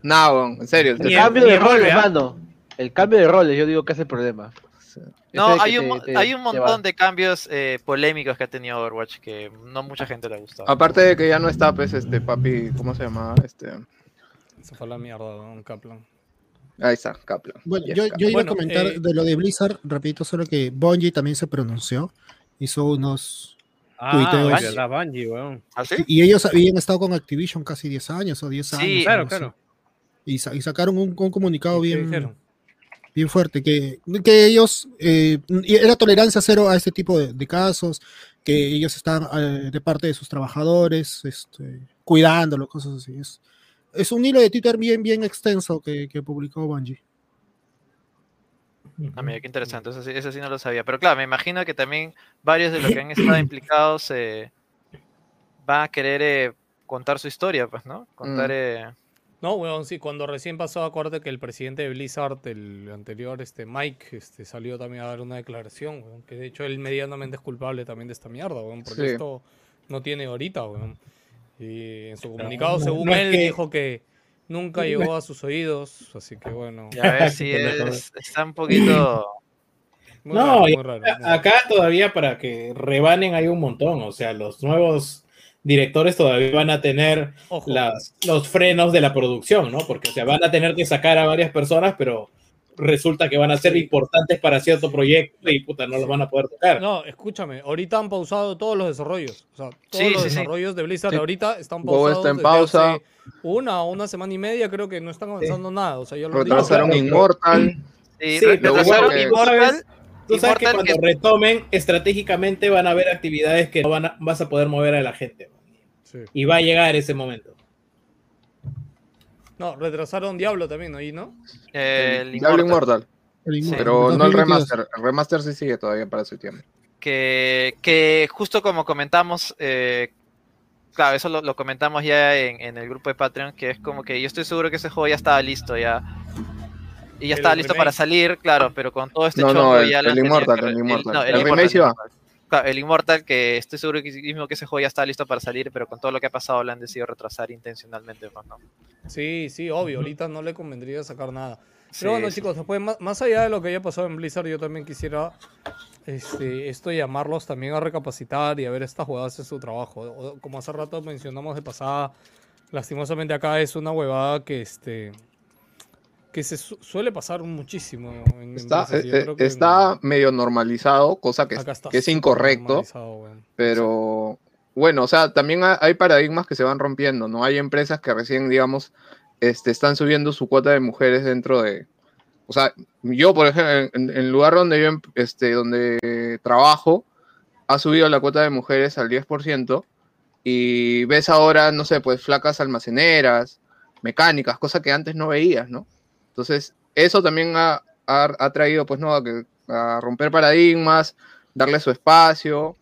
Nada, weón, en serio.
El cambio de roles,
¿ah?
mano. El cambio de roles, yo digo que es el problema.
No, hay un,
te-
mo-
te-
hay un montón de cambios eh, polémicos que ha tenido Overwatch que no mucha gente le ha gustado.
Aparte de que ya no está, pues, este papi, ¿cómo se llama? Este,
Se fue a la mierda, don Kaplan.
Ahí está, Kaplan.
Bueno,
Yes,
yo,
Kaplan.
yo iba
Bueno,
a comentar
eh,
de lo de Blizzard, rapidito, solo que Bungie también se pronunció. Hizo unos...
Ah,
Tuiteos.
verdad, Bungie, weón.
¿Ah, sí?
Y ellos habían estado con Activision casi 10 años o 10
Sí,
años.
Claro,
algo así.
claro.
Y, sa- y sacaron un, un comunicado
¿Qué
bien, bien fuerte, que, que ellos, eh, y era tolerancia cero a este tipo de, de casos, que ellos están eh, de parte de sus trabajadores, este, cuidándolo, cosas así. Es, es un hilo de Twitter bien, bien extenso que, que publicó Bungie.
Ah, mira, qué interesante, eso sí, eso sí no lo sabía. Pero claro, me imagino que también varios de los que han estado implicados eh, van a querer eh, contar su historia, pues, ¿no? Contar...
Mm.
eh,
No, weón, sí, cuando recién pasó, acuérdate que el presidente de Blizzard, el anterior, este Mike, este, salió también a dar una declaración, weón, que de hecho él medianamente es culpable también de esta mierda, weón, porque
Sí.
esto no tiene ahorita, weón. Y en su comunicado,
no-
según él,
que-
dijo que nunca llegó a sus oídos, así que bueno.
ya ver si es, está un poquito...
muy
No,
raro,
y
muy raro, muy raro.
Acá todavía para que rebanen hay un montón, o sea, los nuevos directores todavía van a tener las, los frenos de la producción, ¿no? Porque, o sea, van a tener que sacar a varias personas, pero resulta que van a ser importantes para cierto proyecto y puta, no los van a poder tocar.
No, escúchame, ahorita han pausado todos los desarrollos. O sea, todos
Sí,
los
sí, sí.
desarrollos de Blizzard
Sí.
ahorita están pausados.
está en pausa.
hace una o una semana y media, creo que no están avanzando nada. O sea, yo lo digo.
Retrasaron
claro,
Inmortal.
Sí,
Sí,
re-
pero
retrasaron
que-
Immortal,
Tú sabes que
Immortal
cuando
que-
retomen, estratégicamente van a haber actividades que no van a- vas a poder mover a la gente.
Sí.
Y va a llegar ese momento.
No, retrasaron Diablo también, ¿no? ¿Y no?
eh, el
Diablo
Immortal.
Immortal.
El Immortal,
Pero no el
2022.
remaster. El remaster sí sigue todavía para septiembre.
que, que justo como comentamos, eh, claro, eso lo, lo comentamos ya en, en el grupo de Patreon, que es como que yo estoy seguro que ese juego ya estaba listo, ya. Y ya estaba listo para salir, claro, pero con todo este
No, el-
ya
el Immortal, el Immortal.
no,
El remake
Immortal,
sí va.
El Immortal, que estoy seguro que mismo que ese juego ya estaba listo para salir, pero con todo lo que ha pasado lo han decidido retrasar intencionalmente, pues, ¿no?
Sí, sí, obvio. Ahorita no le convendría sacar nada. Pero
Sí,
bueno,
sí.
chicos, después, más, más allá de lo que haya pasado en Blizzard, yo también quisiera este, esto llamarlos también a recapacitar y a ver estas jugadas en su trabajo. Como hace rato mencionamos de pasada, lastimosamente acá es una huevada que este que se su- suele pasar muchísimo en
Está, eh,
creo que
está medio normalizado, cosa que, es incorrecto. Pero bueno, o sea, también ha- hay paradigmas que se van rompiendo, ¿no? Hay empresas que recién, digamos, este, están subiendo su cuota de mujeres dentro de. O sea, yo, por ejemplo, en el lugar donde yo em- este, donde trabajo, ha subido la cuota de mujeres al 10%, y ves ahora, no sé, pues flacas almaceneras, mecánicas, cosa que antes no veías, ¿no? Entonces, eso también ha, ha- ha traído, pues, ¿no? A, que- a romper paradigmas, darle su espacio,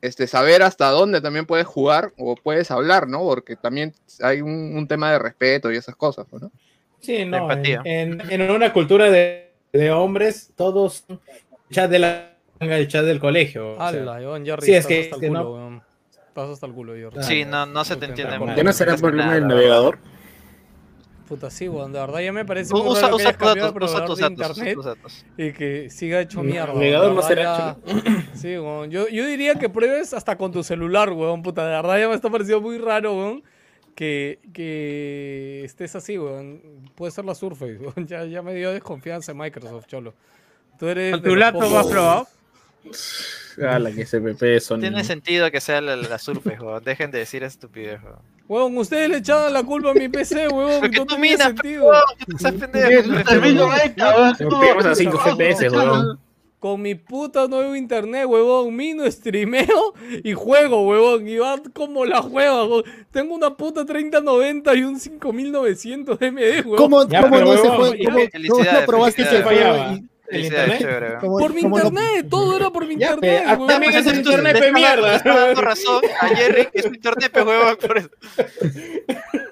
este, saber hasta dónde también puedes jugar o puedes hablar, ¿no? Porque también hay un, un tema de respeto y esas cosas, pues, ¿no?
Sí, no,
empatía.
en, en- en una cultura de de hombres, todos chat de la el chat del colegio. o sea.
Ala, weón, Jerry,
sí, es que-
hasta el
que
culo,
no-.
Estás hasta el culo, Jerry.
Sí, no, no se te entiende
¿por
muy
¿Qué no será problema
nada,
del
la
navegador?
Puta, sí, weón, de verdad ya me parece muy
Usa,
raro que
usa
hayas
tus
cambiado
datos,
de
usa tus
proveedor de
datos, usa
internet
tus datos.
y que siga hecho
El
mierda. de
no será
ya- Sí, weón. Yo, yo diría que pruebes hasta con tu celular, weón, puta. De verdad ya me está pareciendo muy raro, weón. Que, que estés así, weón. Puede ser la Surface, weón. Ya, ya me dio desconfianza en Microsoft, cholo. Tú eres.
¿Con tu
los
laptop
pocos-
has probado?
Ah, la que SPP son.
Tiene sentido que sea la, la Surface, weón. Dejen de decir estupidez, weón.
Weón, ustedes le echaban la culpa a mi PC, weón. No
tú
tenía
minas,
sentido.
weón, que tú seas pendejo.
El servicio recta, weón.
Nos pegamos a 5 FPS, weón.
Con mi puta nuevo internet, huevón, mino, streameo y juego, huevón. Y va como la juega, huevón. Tengo una puta 3090 y un 5900 MD, huevón.
¿Cómo,
Ya,
cómo
pero
no se fue? ¿Cómo, lo probaste
felicidades.
juego?
Fallaba. ¿El internet?
Por mi
cómo lo-
internet, todo era por mi
Ya,
internet,
pe, también es el internet,
Le
pe mierda.
está dando razón a Jerry que es su internet, pe huevón. Por eso.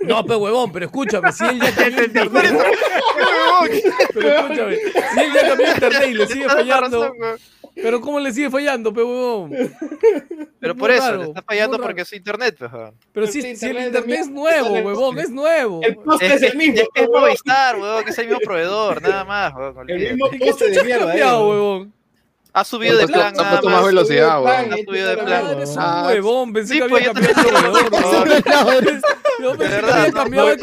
No, pero huevón, pero escúchame, si él ya cambió internet. pero escúchame, si él ya cambió internet y le sigue fallando.
razón.
Pero ¿cómo le sigue fallando, pe huevón?
Pero por eso,
raro,
le está fallando porque es internet, pe huevón.
Pero si,
sí,
si el
internet
es nuevo, huevón, es nuevo.
El poste
Es,
el mismo.
es. Movistar, huevón, que es el mismo proveedor, nada más, huevón.
El mismo
¿Y qué
poste de mierda. eh.
huevón?
Ha subido de
Ha
plan,
ha
nada
puesto más velocidad,
Ha
subido de
Ah,
plan,
eres un
Ah,
huevón, pensé
sí,
que
pues,
había cambiado de proveedor, huevón. Yo
De
pensé que
verdad,
había
no,
cambiado de
no,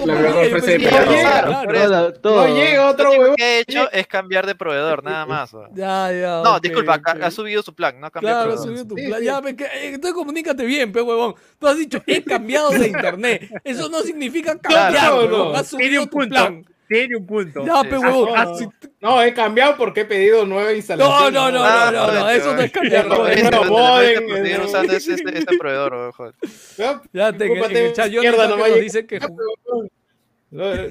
todo.
No llega
Lo
otro huevón.
que he hecho es cambiar de proveedor, nada más.
Ya, ya.
No, disculpa, ha, ha subido su plan, no ha cambiado
Claro,
de
ha
proveedor.
subido tu plan. Ya, eh, entonces comunícate bien, pe huevón. Tú has dicho, he cambiado de internet. Eso no significa cambiar,
no.
Tiene
subido tu plan.
Tiene un punto.
Huevón.
No,
Si-
No, he cambiado porque he pedido nueva
No,
instalación.
no, no,
Ah,
no, no, no, eso no es cambiar.
no, no,
Este,
no, no.
usando ese proveedor.
Ya te en
Discúlpate,
el chat yo
nomás
nos
llega-
dice que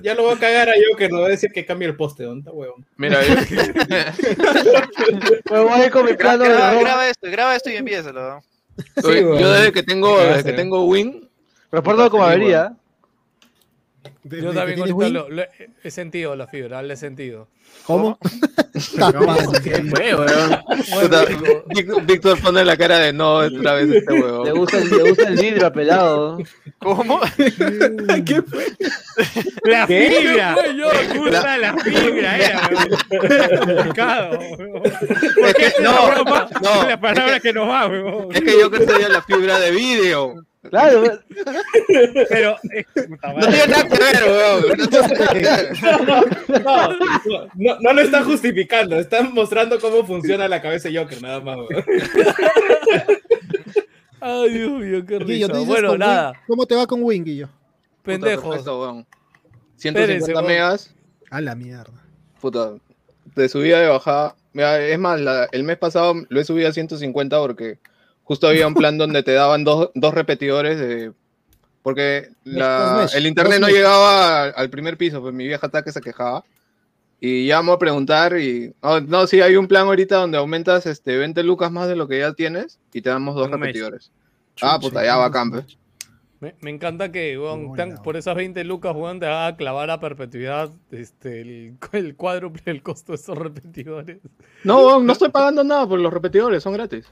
Ya lo voy a cagar a Joker, no voy a decir que cambie el poste, ¿dónde está huevón?
Mira, yo-
Me voy a ir con mi
Gra-
plano de
graba, esto, graba esto y envíeselo. ¿no?
Yo desde que tengo, desde que tengo Win,
Reporto como avería.
De-
yo
de-
también
¿tienes
ahorita
Win?
lo, lo- he sentido la fibra, le he sentido.
¿Cómo?
¿Qué weón?
puta, Víctor, pone la cara de no, otra vez este
Le
huevo.
gusta, el- le gusta el vidrio pelado.
¿Cómo?
¿Qué fue?
La
¿Qué?
fibra.
Fue yo,
Me gusta la fibra, era, weón.
Es que, no, no,
La palabra que nos va, weón.
es que yo quería la fibra de vídeo.
Claro,
Pero, eh,
No tiene nada que ver, weón. No
lo están justificando, están mostrando cómo funciona la cabeza de Joker, nada más. weón.
Ay, Dios mío, qué risa.
¿tú dices
Bueno, nada,
Win? ¿Cómo te va con Win, Guillo?
Perfecto, weón.
Espérense,
150
weón.
megas,
A la mierda.
puta, de subida de bajada. Mira, es más, la- el mes pasado lo he subido a 150 porque justo había un plan donde te daban dos, dos repetidores de... Porque la- el internet no llegaba al, primer piso, pues mi vieja ataque se quejaba. Y llamo a preguntar y... oh, no, sí, hay un plan ahorita donde aumentas este, 20 lucas más de lo que ya tienes y te damos dos repetidores. Ah, puta, ya bacán, pues.
Me, me encanta que weón, tan- por esas 20 lucas weón, te haga clavar a perpetuidad este, el, el cuádruple del costo de esos repetidores.
No, no estoy pagando nada por los repetidores, son gratis.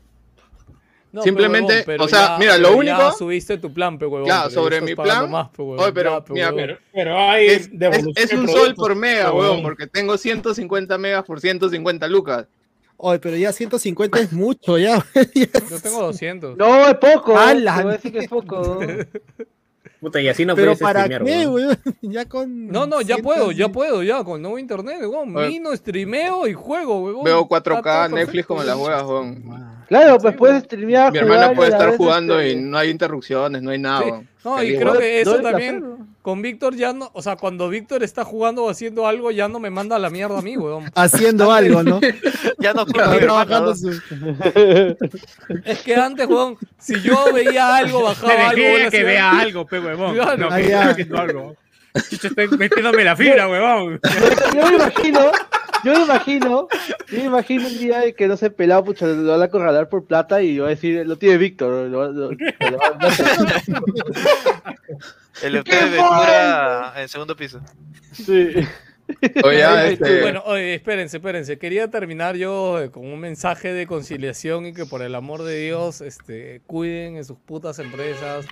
No,
Simplemente,
pero,
o sea,
ya-
mira, lo
pero
único-
ya subiste tu plan, pe, huevón.
Claro,
pero ya
sobre mi plan-
Más, pe, huevón.
Oye, pero,
Ya,
mira,
huevón.
Pero, pero hay
Es, es-
devolución
es un sol por mega,
huevón.
weón, porque tengo 150 megas por 150 lucas.
Oye, pero ya 150 es mucho, ya.
Yo tengo 200.
no, es poco. Voy a decir que es poco.
Puta, y así no
pero
puedes
¿para
streamear,
qué,
weón.
Ya con.
No, no, ya
100,
puedo, ya
sí.
puedo, ya, con nuevo internet, weón. Mino, streameo y juego, weón.
Veo
Está
4K,
todo
Netflix
perfecto,
como las huevas, weón.
Claro, pues puedes streamear.
Mi hermana puede estar jugando
este,
y no hay interrupciones, no hay nada,
Sí. No, y creo
weón.
que eso también,
placer,
con Víctor ya no, o sea, cuando Víctor está jugando o haciendo algo, ya no me manda a la mierda a mí, weón.
Haciendo algo, ¿no?
Ya no
trabajando su.
Es que antes, weón, si yo veía algo,
Me
bajaba algo, weón,
que
hacía-
vea algo, pe, huevón.
Claro.
No, que haciendo algo. Chucho, estoy metiéndome la fibra, huevón.
Yo me imagino, yo me imagino, yo me imagino un día que no sé, pelado, pucha, lo van a acorralar por plata y va a decir, lo tiene Víctor. lo- lo- lo-
El hotel de Ventura en segundo piso.
sí.
Este,
Bueno, oye, espérense, espérense. Quería terminar yo eh, con un mensaje de conciliación y que por el amor de Dios, este, cuiden en sus putas empresas,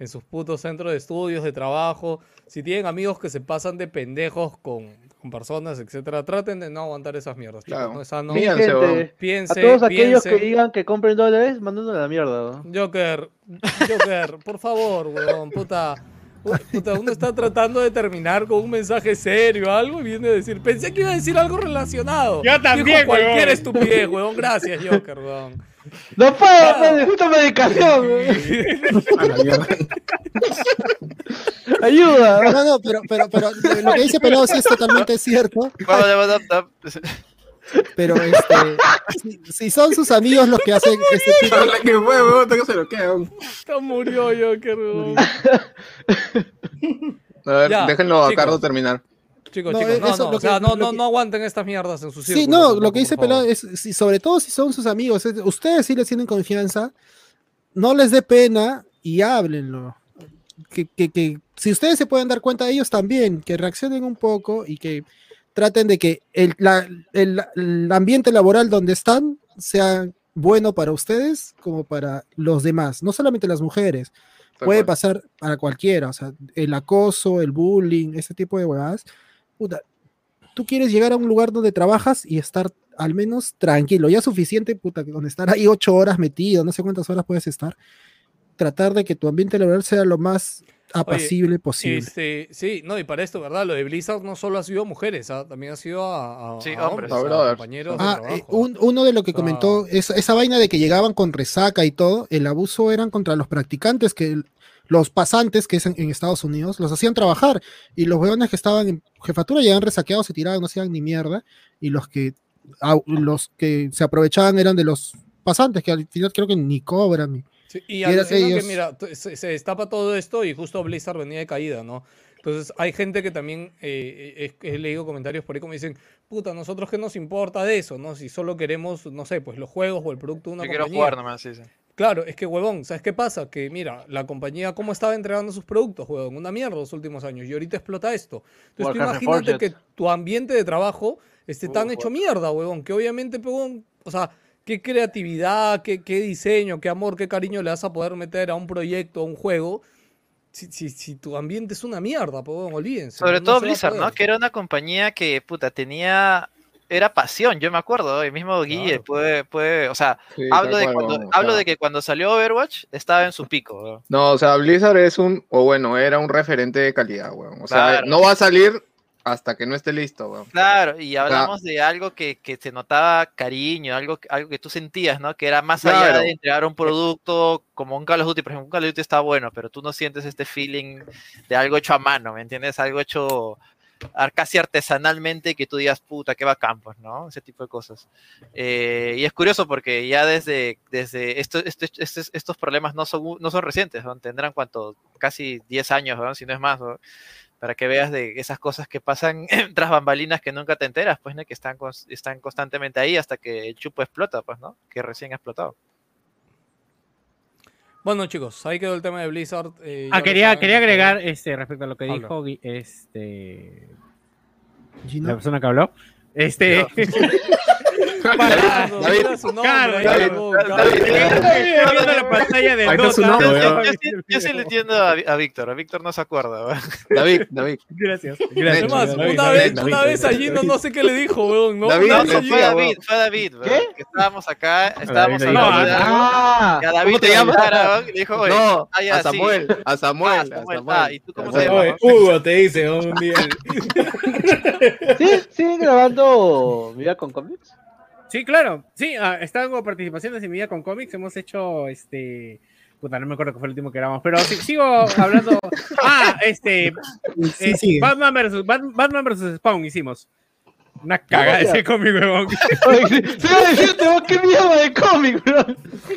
en sus putos centros de estudios, de trabajo. Si tienen amigos que se pasan de pendejos con, con personas, etcétera, traten de no aguantar esas mierdas. chicos,
Claro.
No es sano.
Mira,
Gente,
weón.
a
Piense,
todos aquellos
piense.
que digan que compren dólares, mándanos a la mierda. ¿no?
Joker, Joker, por favor, weón, puta. Puta, uno está tratando de terminar con un mensaje serio, algo, y viene a decir, pensé que iba a decir algo relacionado.
Yo también,
Dijo cualquier
weón.
estupidez, weón. Gracias, Joker, weón.
No puedo,
Ah.
pues, necesito medicación. Ayuda.
No, no, pero, pero, pero lo que dice Pelado sí es totalmente cierto, pero este, si, si son sus amigos los que hacen este tipo
La que fue, weón, tengo se lo queda. weón.
Está murió Joker, weón.
a ver,
Ya,
déjenlo a. Carlos terminar.
Chicos,
No,
chicos, no,
eso
no,
lo
o sea,
que-
no, no,
que-
no aguanten estas mierdas en su
Sí,
círculo.
no, lo que dice. Pelado es, si- sobre todo si son sus amigos, es- ustedes sí les tienen confianza, no les dé pena y háblenlo. Que, que, que si ustedes se pueden dar cuenta de ellos también, que reaccionen un poco y que traten de que el, la- el- el ambiente laboral donde están sea bueno para ustedes como para los demás, no solamente las mujeres. Puede pasar para cualquiera, o sea, el acoso, el bullying, ese tipo de huevadas. Puta, tú quieres llegar a un lugar donde trabajas y estar al menos tranquilo, ya suficiente, puta, que con estar ahí ocho horas metido, no sé cuántas horas puedes estar, tratar de que tu ambiente laboral sea lo más apacible posible.
Este, sí, no, y para esto, ¿verdad? Lo de Blizzard no solo ha sido a mujeres, ¿ah? también ha sido a, a-
Sí,
a
hombres.
hombres,
A
compañeros
Ah,
de
eh,
trabajo.
un- uno de lo que
Ah.
comentó, esa, esa vaina de que llegaban con resaca y todo, el abuso eran contra los practicantes, que el- los pasantes, que es en, en Estados Unidos, los hacían trabajar, y los hueones que estaban en jefatura llegaban resaqueados, se tiraban, no hacían ni mierda, y los que, au- los que se aprovechaban eran de los pasantes, que al final creo que ni cobran. ni-
Sí, y
Y
que, mira, se, se destapa todo esto y justo Blizzard venía de caída, ¿no? Entonces hay gente que también, eh, he, he leído comentarios por ahí como dicen, puta, nosotros qué nos importa de eso, ¿no? Si solo queremos, no sé, pues los juegos o el producto de una
Yo quiero jugar nomás, sí, sí.
Claro, es que, huevón, ¿sabes qué pasa? Que, mira, la compañía, ¿cómo estaba entregando sus productos, huevón? Una mierda los últimos años. Y ahorita explota esto. Entonces, tú imagínate que tu ambiente de trabajo esté tan
Uh,
hecho mierda, huevón. Que obviamente, huevón, o sea, qué creatividad, qué, qué diseño, qué amor, qué cariño le vas a poder meter a un proyecto, a un juego. Si, si, si tu ambiente es una mierda, huevón, olvídense.
Sobre
no
todo Blizzard, ¿no? Que era una compañía que, puta, tenía... Era pasión, yo me acuerdo, el mismo Guille
Claro.
puede, puede, o sea,
Sí,
hablo, de cuando, hablo
sea,
de que cuando salió Overwatch estaba en su pico.
No, o sea, Blizzard es un, o bueno, era un referente de calidad, weón. O sea,
Claro.
no va a salir hasta que no esté listo, weón.
Claro, y hablamos de algo que, que te notaba cariño, algo, algo que tú sentías, ¿no? Que era más allá de entregar un producto como un Call of Duty, por ejemplo, un Call of Duty está bueno, pero tú no sientes este feeling de algo hecho a mano, ¿me entiendes? Algo hecho casi artesanalmente que tú digas, puta, qué bacán, pues, ¿no? Ese tipo de cosas. Eh, y es curioso porque ya desde, desde esto, esto- estos, estos problemas no son, no son recientes, ¿no? tendrán cuánto, casi 10 años, ¿no? si no es más, para que veas de esas cosas que pasan tras bambalinas que nunca te enteras, pues, ¿no? Que están, están constantemente ahí hasta que el chupo explota, pues, ¿no? Que recién ha explotado.
Bueno, chicos, ahí quedó el tema de Blizzard. eh,
Ah, quería, quería
este,
agregar este, respecto a lo que
Habla.
dijo Gui- este,
Gino.
la persona que habló. Este,
David,
mira su nombre,
la pantalla de
su nombre,
Yo, yo sí, yo sí le entiendo a, a Víctor, a Víctor no se acuerda, weón.
David, David.
Gracias.
Gracias,
Además,
David,
una
David,
vez,
David,
una vez
David,
allí no, no sé qué le dijo, weón, ¿no?
David,
No, fue David, fue David, weón,
¿Qué?
que estábamos acá, estábamos
David,
hablando
Ah,
y a David
¿Cómo te llamas?
le dijo, oye,
No,
ah, ya,
a
sí.
Samuel, a
Ah,
Samuel, a
Samuel, ah, ¿y tú cómo te llamas?
Hugo te dice un día.
¿Sí? ¿Siguen grabando Vida con cómics?
Sí, claro. Sí, ah, están con participaciones en mi vida con cómics. Hemos hecho este. Puta, no me acuerdo qué fue el último que grabamos, pero sí- sigo hablando. Ah, este.
Sí,
eh. Batman versus Bat- Batman versus Spawn hicimos. Una cagada
Hostia.
ese cómic,
sí, sí, iba a decirte, vos, qué mierda de cómic, bro.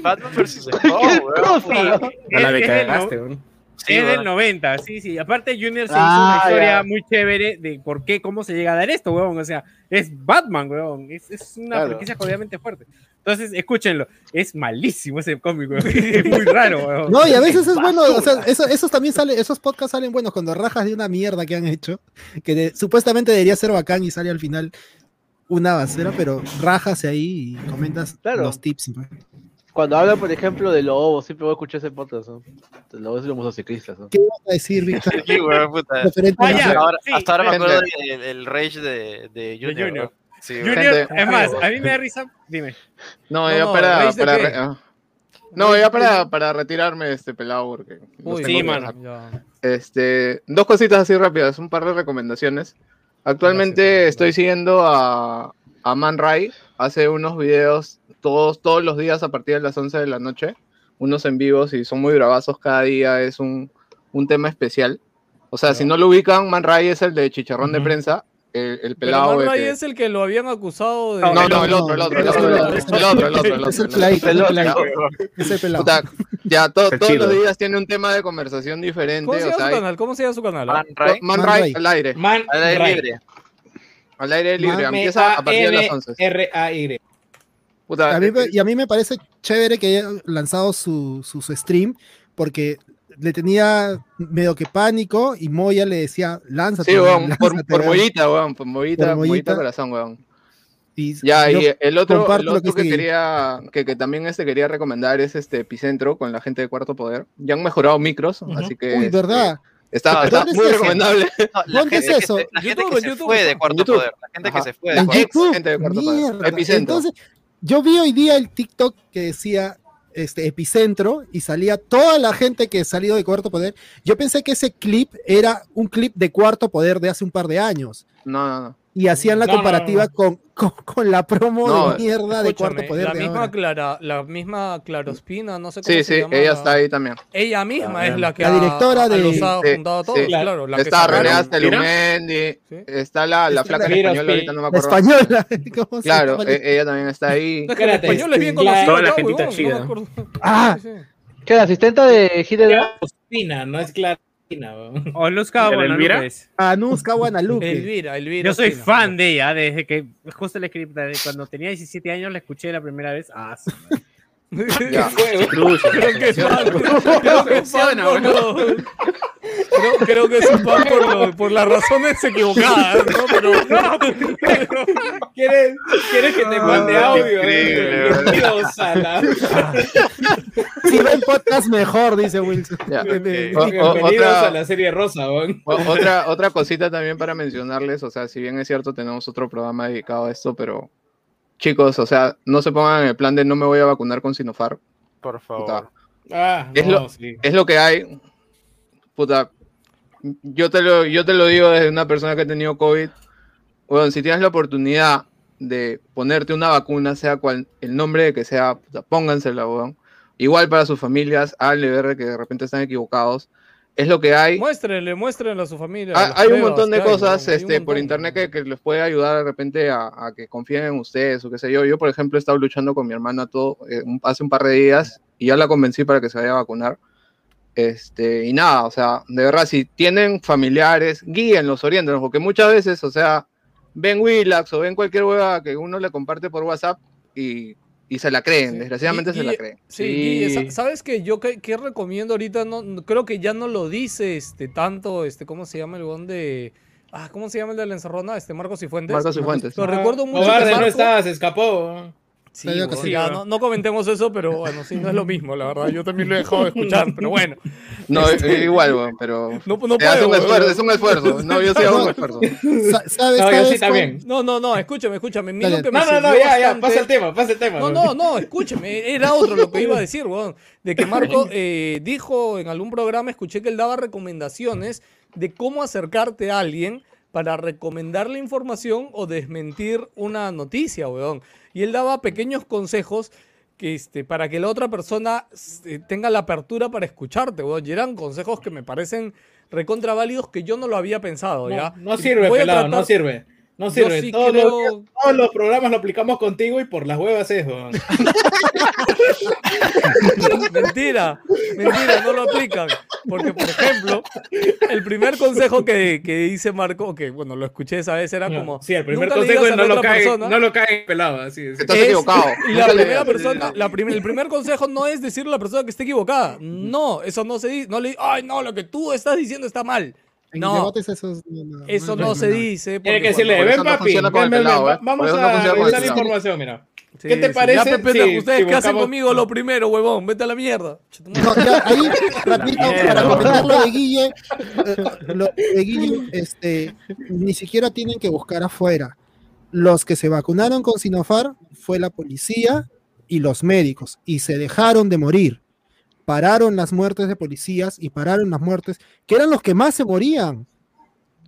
Batman vs.
Qué
Spawn, weón.
cosa, ¿no?
A la de
del
cagaste, weón.
Sí,
es del
weón.
90, sí, sí. Aparte, Junior se hizo
Ah,
una historia
ya.
muy chévere de por qué, cómo se llega a dar esto, weón. O sea, es Batman, weón. Es, es una
Claro.
franquicia jodidamente fuerte. Entonces, escúchenlo. Es malísimo ese cómic, weón. Es muy raro, weón.
No, y a veces es bueno, o sea, eso- esos también salen, esos podcasts salen buenos cuando rajas de una mierda que han hecho, que de- supuestamente debería ser bacán y sale al final una basura, pero rajas ahí y comentas
Claro.
los tips.
Cuando hablan, por ejemplo, de Lobo, siempre voy a escuchar ese podcast, ¿no? De Lobos y los motociclistas, ¿no?
¿Qué vas a decir, Víctor?
Sí, weón, puta.
Ah, ya.
Ahora,
sí,
hasta ahora me acuerdo del el rage de, de Junior.
Junior.
Sí.
Junior, es más, a mí me da risa. Dime.
No,
No,
ya
no,
para.
¿raíz de
para ah. no, ya para, para retirarme este pelado porque.
Uy,
sí, mano.
Este, dos cositas así rápidas, un par de recomendaciones. Actualmente
Gracias,
estoy siguiendo a, a Man Ray, hace unos videos todos, todos los días a partir de las 11 de la noche, unos en vivos y son muy bravazos cada día, es un, un tema especial. O sea, si no lo ubican, Man Ray es el de chicharrón de prensa, el, el
Pero
pelado.
Man
de
Ray
que-
es el que lo habían acusado de.
No, no,
no,
el otro, el otro, el
es
otro,
el otro,
el otro, el otro, el
Es el
otro.
peladito, es el
otro.
peladito, ese pelado.
Puta, ya to-
El
todos los días tiene un tema de conversación diferente.
¿Cómo se
o
llama
sea,
su canal? ¿Cómo se llama su canal?
Man Ray,
Man al aire,
Man
al aire
Ray.
libre.
Al aire libre,
Man-
empieza a partir de las 11.
R-A-Y.
Puta,
A mí
eh,
y a mí me parece chévere que haya lanzado su, su, su stream, porque le tenía medio que pánico y Moya le decía, lánzate.
Sí,
weón,
por, por
weón".
mollita, weón, por mollita,
Por
mollita
mollita.
corazón, weón.
Y
Ya, y el otro, el
lo
otro
que
quería, que, que también este quería recomendar es este Epicentro con la gente de Cuarto Poder. Ya han mejorado micros, así que
Uy,
este,
verdad.
Está, está
¿dónde es
muy
eso?
recomendable.
No, la
¿Dónde
gente
es
que
eso?
se- la gente
YouTube,
que
en
se
YouTube
fue de. Cuarto
YouTube.
Poder. La gente que
Ajá.
se fue de
En
Cuarto
YouTube.
gente de Cuarto Poder. Epicentro.
Entonces, yo vi hoy día el TikTok que decía este epicentro y salía toda la gente que salió de Cuarto Poder. Yo pensé que ese clip era un clip de Cuarto Poder de hace un par de años.
No, no, no.
Y hacían la
No, no,
comparativa
no.
Con, con, con la promo
No,
de mierda de Cuarto Poder.
la
de
misma
ahora.
Clara, la misma Clarospina, no sé cómo
Sí,
se
sí,
llama.
ella
la-
está ahí también.
Ella misma
Ah,
es la que
la
ha-
directora
a
de-
los ha
Sí,
juntado a todos,
sí.
claro. La que
Está. Astelumendi,
Sí.
está la, la
Está
flaca
la-
española, ahorita no me
La
acuerdo.
española. ¿cómo se
Claro,
llama?
e- ella también está ahí.
No, es que el
Espérate,
español es bien
este,
conocido.
toda la gentita
no
chida.
Ah.
Sí, sí.
¿Qué, la asistenta de Hideo?
Ospina, no es weón.
O Luz Cabo
¿El Elvira?
Guadalupe.
Anuska Guanalupe.
Elvira, Elvira.
Yo soy fan de ella, desde que justo la escribí, cuando tenía 17 años la escuché la primera vez. Ah, madre.
Ya.
Creo que es fan, creo que es fan por lo- creo, creo que es un fan por, lo- por las razones equivocadas, ¿no? Pero,
¿Quieres, ¿Quieres que te mande
Ah,
audio? eh?
weón.
Dios, Sala.
Si ven podcast mejor, dice Wilson.
Bienvenidos
otra-
a la serie rosa,
Otra, otra cosita también para mencionarles, o sea, si bien es cierto, tenemos otro programa dedicado a esto, pero chicos, o sea, no se pongan en el plan de no me voy a vacunar con Sinopharm.
Por favor.
Ah,
Es
no,
lo-
sí.
es lo que hay. Puta, yo te lo, yo te lo digo desde una persona que ha tenido COVID. Bueno, si tienes la oportunidad de ponerte una vacuna, sea cual el nombre de que sea, puta, póngansela, weón. Igual para sus familias, háganle ver que de repente están equivocados. Es lo que hay.
muéstrenle, muéstrenle a su familia.
Ah, Hay un montón de cosas este, por internet que, que les puede ayudar de repente a, a que confíen en ustedes o qué sé yo. Yo, por ejemplo, he estado luchando con mi hermana todo, eh, hace un par de días y ya la convencí para que se vaya a vacunar. Este, y nada, o sea, de verdad, si tienen familiares, guíenlos, oriéntenlos, porque muchas veces, o sea, ven Willax o ven cualquier hueva que uno le comparte por WhatsApp y, y se la creen,
Sí.
desgraciadamente
Y-
se
y-
la creen.
Sí,
Sí.
y sa- ¿sabes que Yo que, que recomiendo ahorita, no, no- creo que ya no lo dice este tanto, este, ¿cómo se llama el buen de... Ah, ¿cómo se llama el de la encerrona? Este, Marcos y Fuentes.
Marcos y Fuentes.
Pero recuerdo mucho
Cobarde,
que
no
Marco-
estaba, se escapó.
Sí,
Sabía que
bueno,
sí,
ya,
¿no?
no, no comentemos eso, pero bueno, sí, no es lo mismo, la verdad. Yo también lo he dejado de escuchar, pero bueno.
No, igual, weón, pero
No, puedo,
un esfuerzo,
weón.
es un esfuerzo. No, yo sí hago un esfuerzo.
Sa- ¿Sabes,
No, yo
sabes
sí también.
No, no, no, escúchame, escúchame. a mí
Dale.
lo que me
No, no, no, ya, ya, pasa el tema, pasa el tema.
No, no, no, escúcheme, era otro lo que iba a decir, weón. De que Marco eh, dijo en algún programa, escuché que él daba recomendaciones de cómo acercarte a alguien para recomendarle información o desmentir una noticia, weón. Y él daba pequeños consejos que, este, para que la otra persona este, tenga la apertura para escucharte, weón. Y eran consejos que me parecen recontra válidos que yo no lo había pensado, ¿ya?
No, no sirve, pelado,
tratar-
no sirve.
No
Yo
sirve.
sí
todos, los, todos los programas lo aplicamos contigo y por las huevas es.
Mentira, mentira, no lo aplican. Porque, por ejemplo, el primer consejo que, que dice Marco, que bueno, lo escuché esa vez, era como.
Sí, el primer consejo es no lo cae,
persona-
no lo cae pelado, así es.
Estás
es-
equivocado.
La primera persona, la prim- el primer consejo no es decirle a la persona que esté equivocada. No, eso no se dice. No le ay, no, lo que tú estás diciendo está mal.
En
No,
debates esos, no, no,
eso
es
no se dice.
Tiene que decirle, ven papi, ven, ven,
¿eh?
vamos a revisar la
pelado.
información, mira.
Sí,
¿Qué te
sí.
parece
Ya, ustedes
si
qué hacen conmigo lo primero, huevón. Vete a la mierda.
No, ya, ahí, rapidito, para comentar lo de Guille, eh, lo de Guille, este, ni siquiera tienen que buscar afuera. Los que se vacunaron con Sinofar fue la policía y los médicos, y se dejaron de morir. Pararon las muertes de policías y pararon las muertes, que eran los que más se morían.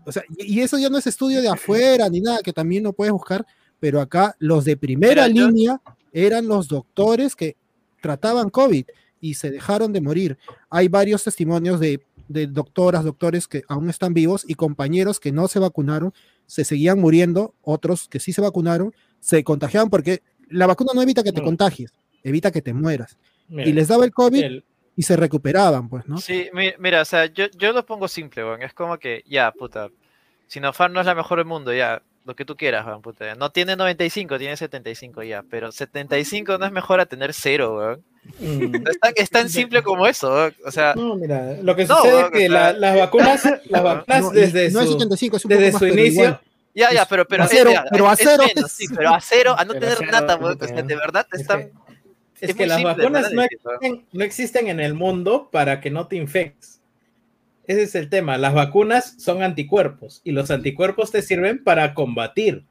O sea, y eso ya no es estudio de afuera ni nada, que también lo puedes buscar, pero acá los de primera línea eran los doctores que trataban COVID y se dejaron de morir. Hay varios testimonios de, de doctoras, doctores que aún están vivos y compañeros que no se vacunaron, se seguían muriendo, otros que sí se vacunaron, se contagiaban porque la vacuna no evita que te
Mm.
contagies, evita que te mueras.
Mira,
Y les daba el COVID
el-
y se recuperaban, pues, ¿no?
Sí, mi- mira, o sea, yo, yo lo pongo simple, weón. Es como que, ya, puta. Sinopharm no es la mejor del mundo, ya. Lo que tú quieras, weón, puta. No tiene 95, tiene 75 ya. Pero 75 no es mejor a tener cero, weón.
Mm.
Es tan, es tan simple como eso, weón. O sea,
No, mira, lo que
No,
sucede es
o
que
sea-
la- las vacunas, las vacunas
No,
desde
no es
su,
75, es un
desde
poco más,
su inicio,
igual.
ya, ya,
Es-
pero, pero,
a
es-
cero,
ya,
pero a
es
cero
menos,
es-
sí, pero a cero, a no tener
cero,
nada, weón. O sea, de verdad
Es
está.
Es
es
que las
simple,
vacunas no existen, no existen en el mundo para que no te infectes. Ese es el tema. Las vacunas son anticuerpos y los anticuerpos te sirven para combatir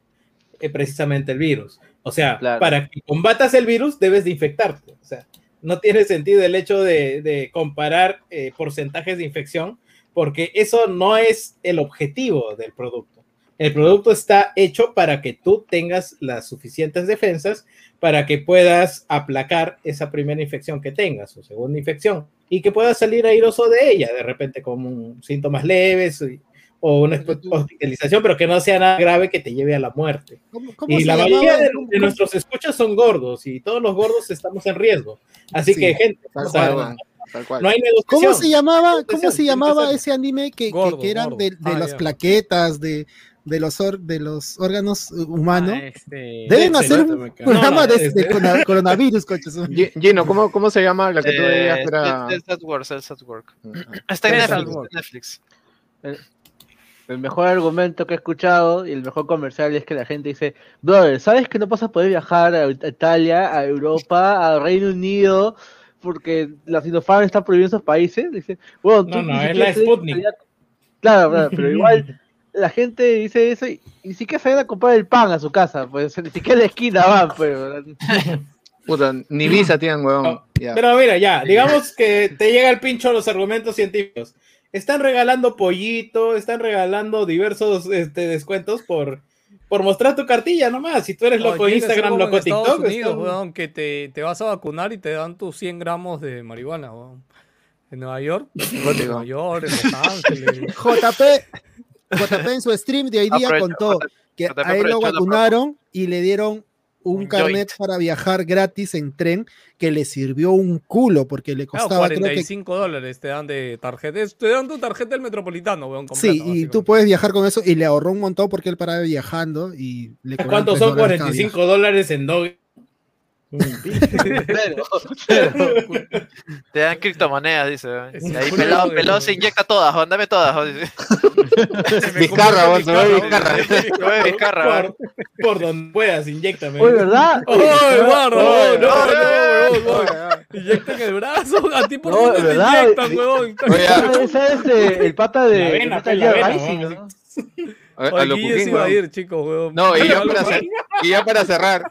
eh, precisamente el virus. O sea,
Claro.
para que combatas el virus debes de infectarte. O sea, no tiene sentido el hecho de, de comparar eh, porcentajes de infección porque eso no es el objetivo del producto. El producto está hecho para que tú tengas las suficientes defensas para que puedas aplacar esa primera infección que tengas o segunda infección y que puedas salir airoso de ella de repente con síntomas leves y- o una hospitalización, pero que no sea nada grave que te lleve a la muerte.
¿Cómo, cómo
Y la
llamaba?
mayoría de,
¿Cómo-
de nuestros escuchas son gordos y todos los gordos estamos en riesgo. Así
Sí,
que, gente,
Tal
o sea,
cual, weón, tal cual.
no hay negociación.
¿Cómo se llamaba, cómo
que
se llamaba
que
ese anime que, que-
Gordo,
que eran
gordo.
de, de
Ah,
las
ya.
plaquetas, de, de, los or- de los órganos uh, humanos?
Ah, este,
Deben hacer
¿no?
un
No,
programa
no,
de, de corona- coronavirus, coches.
Gi- Gino, ¿cómo, ¿cómo se llama la que tú veías?
Eh,
que era-
Cells at Work, Cells at Work. Está en Netflix.
El mejor argumento que he escuchado y el mejor comercial es que la gente dice, brother, ¿sabes que no vas a poder viajar a Italia, a Europa, a Reino Unido, porque la Sinopharm está prohibida en esos países? Dice, bueno,
No, no, es la Sputnik.
Claro, claro, pero igual la gente dice eso y, ni siquiera salen a comprar el pan a su casa, pues ni siquiera en la esquina van, pero...
Puta, ni visa tienen, weón.
No,
Ya.
Pero mira, ya, digamos que te llega el pincho los argumentos científicos. Están regalando pollito, están regalando diversos este, descuentos por, por mostrar tu cartilla nomás. Si tú eres loco Instagram,
en
loco
Estados
TikTok,
Unidos,
están-
weón, que te, te vas a vacunar y te dan tus 100 gramos de marihuana, weón. En Nueva York, en Nueva York, en Los Ángeles.
JP, JP en su stream de hoy día
Aprovecha,
contó que a él lo vacunaron y le dieron un
Un
carnet
joint.
para viajar gratis en tren que le sirvió un culo porque le
Claro,
costaba creo que
45 dólares te dan de tarjeta. Te dan tu tarjeta del metropolitano, weón. completa,
Sí, y tú puedes viajar con eso y le ahorró un montón porque él paraba viajando y le cobraban
¿Cuántos
tres
son
dólares cada
45 dólares en
Te dan criptomonedas, dice. Y ahí pelado, pelado se inyecta todas, weón, dame todas. weón, dice.
Vizcarra, ve Vizcarra.
Vizcarra, weón.
Por, por donde puedas, inyectame.
Oye, ¿verdad?
¡Oh, Eduardo!
Oye,
No, no, no, weón. Inyectan el brazo. A ti por
No,
te
¿verdad?
inyectan.
Oye,
Ah, Ese es el pata de Metal
pues,
Gear Rising. ¿no?
A, a lo
Guille
Cuquín,
se iba a ir, chicos, weón.
No, y ya,
Algo
para
más.
cer- y ya para cerrar,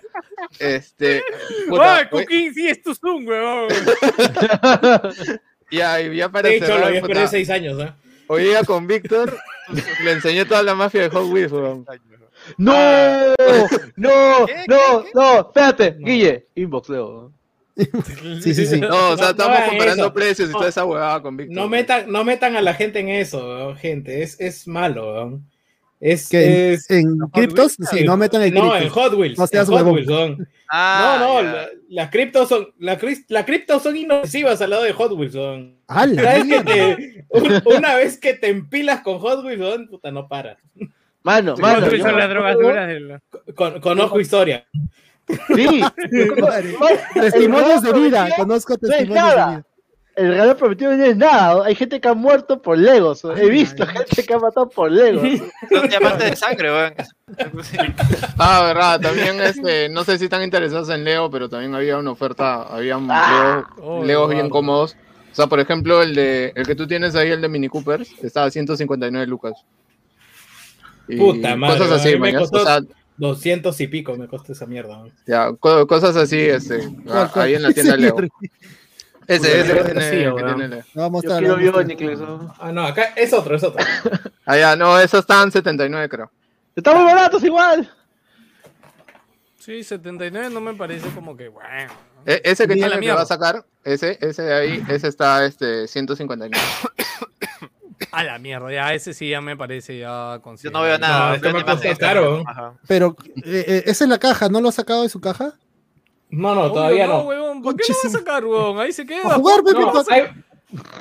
este, puta,
¡Ay,
oye,
Coquín, sí es tu Zoom, weón!
ya, y ya para
De hecho, lo
puta,
esperado 6 años, ¿ah?
hoy día con Víctor le enseñé toda la mafia de Hot Wheels, weón.
¡No! ¡No!
¿Qué?
¡No! ¡No! Espérate, Guille. Inbox, Leo.
Sí, sí, sí.
No, o sea,
No,
estamos
no
comparando
eso.
precios y
No.
toda esa huevada con Víctor.
No metan, no metan a la gente en eso, gente. Es, es malo, weón. Es,
Que
es-
en criptos, si no metan el
no, en. Hot Wheels.
No seas
en Hot. Wheels son.
Ah,
no, no, la- las criptos son, la, cris- la criptos son inofensivas al lado de Hot Wheels. Son.
¡A la
¿Sabes que
mierda!
te- un- una vez que te empilas con Hot Wheels, son, puta, no para.
Mano,
Sí,
mano. Yo-
son las drogas duras del-
Con, conozco historia.
Sí.
Testimonios de vida, conozco
no es
testimonios de vida.
El regalo prometido no es nada. Hay gente que ha muerto por Legos. He visto
ay.
gente que ha matado por Legos.
Son diamantes de sangre, weón.
Ah, verdad, también este, no sé si están interesados en Leo, pero también había una oferta, había
Ah.
Leo-
Oh,
Legos bien cómodos. O sea, por ejemplo, el de el que tú tienes ahí, el de Mini Coopers, está a 159 lucas. Y
Puta madre,
Cosas así,
me costó-
O sea,
200 y pico me costó esa mierda. ¿no?
ya, co- cosas así, este, ahí en la tienda Leo. Ese, ese Leo.
No, vamos a
quiero
hablando de
Bionic.
esto.
eso.
Ah, no, acá es otro, es otro.
Ah, ya, no, esos están 79, creo.
Están muy baratos igual.
Sí, 79 no me parece como que, bueno.
E- ese que tiene que va a sacar, ese, ese de ahí, ese está este 159.
A la mierda, ya ese sí ya me parece ya
Yo no veo nada.
No, este me costó caro.
Pero eh, eh, esa es la caja, ¿no lo ha sacado de su caja?
No, no, todavía
no,
no.
huevón. ¿Por qué no va a sacar, huevón? Ahí se queda.
A jugar, Pepe,
No,
pasa.
hay-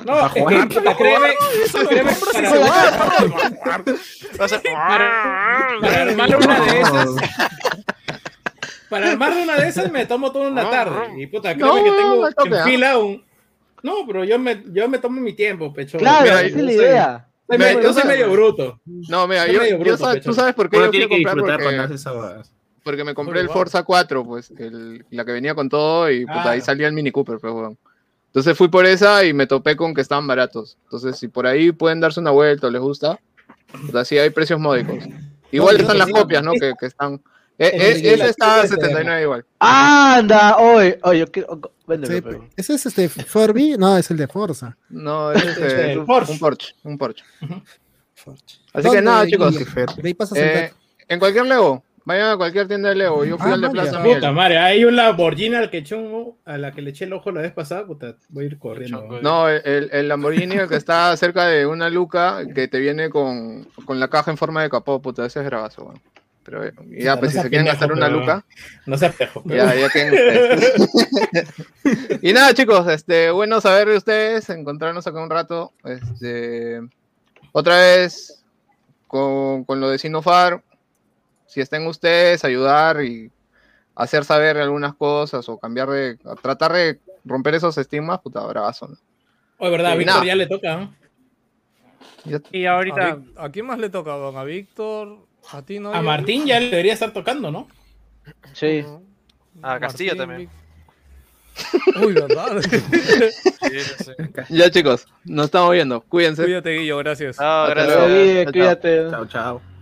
no, es que, créeme,
lo
para-
se va.
Va a ser-
para armar una de esas, para armar una de esas me tomo toda una tarde. Y puta, créeme
No,
que tengo en
¿ah?
fila un. No, pero yo me, yo me tomo mi tiempo, pecho.
Claro,
Mira,
esa
yo
es la idea.
soy
yo
yo soy medio bruto.
No, mira,
Soy
yo,
medio
yo
bruto, pecho.
tú sabes por qué
Uno
yo
tiene
quiero
que
comprar
disfrutar
porque,
cuando hace esa huevada.
Porque me compré el. Forza 4, pues, el- la que venía con todo y pues,
Ah.
ahí salía el Mini Cooper, pues, weón. Entonces fui por esa y me topé con que estaban baratos. Entonces, si por ahí pueden darse una vuelta o les gusta, pues así hay precios módicos. Igual
yo
están las copias, ¿no? Que, que están. Eh,
El
eh,
la
ese está a
chica de
79 igual.
Anda, oye, oye, yo quiero. Véndeme,
Sí,
pero-
¿Ese es este Furby? No, es el de Forza.
No, es este,
el
un
Porsche.
un Porsche. Un Porsche. Así
¿Dónde,
que nada, chicos.
De ahí
eh, en cualquier Lego. Vayan a cualquier tienda de Lego. Yo fui
Ah,
al de. Plaza
Puta
Miel.
madre, hay un Lamborghini al que un- a la que le eché el ojo la vez pasada, puta, voy a ir corriendo.
No, el, el Lamborghini el que está cerca de una luca que te viene con, con la caja en forma de capó, puta, ese es bravazo, weón. Pero eh, ya,
no
pues si se quieren gastar una luca,
No seas pejo.
ya, ya tienen ustedes. y nada, chicos, este, bueno saber de ustedes, encontrarnos acá un rato. Este, otra vez con, con lo de Sinofar, si estén ustedes, ayudar y hacer saber algunas cosas o cambiar de, tratar de romper esos estigmas, puta, bravazo. ¿no?
Oye, verdad, a Víctor ya le toca. ¿no?
Ya-
Y
¿A,
ahorita,
Vic- ¿A quién más le toca, weón? ¿A Víctor? ¿A ti no?
A Martín ya le debería estar tocando, ¿no?
Sí.
A Castillo también.
Vic- Uy, ¿verdad?
Sí, sí.
Ya chicos, nos estamos viendo. Cuídense.
Cuídate, Guillo, gracias.
Ah,
Hasta
gracias.
luego.
Cuídate.
Chao, chao.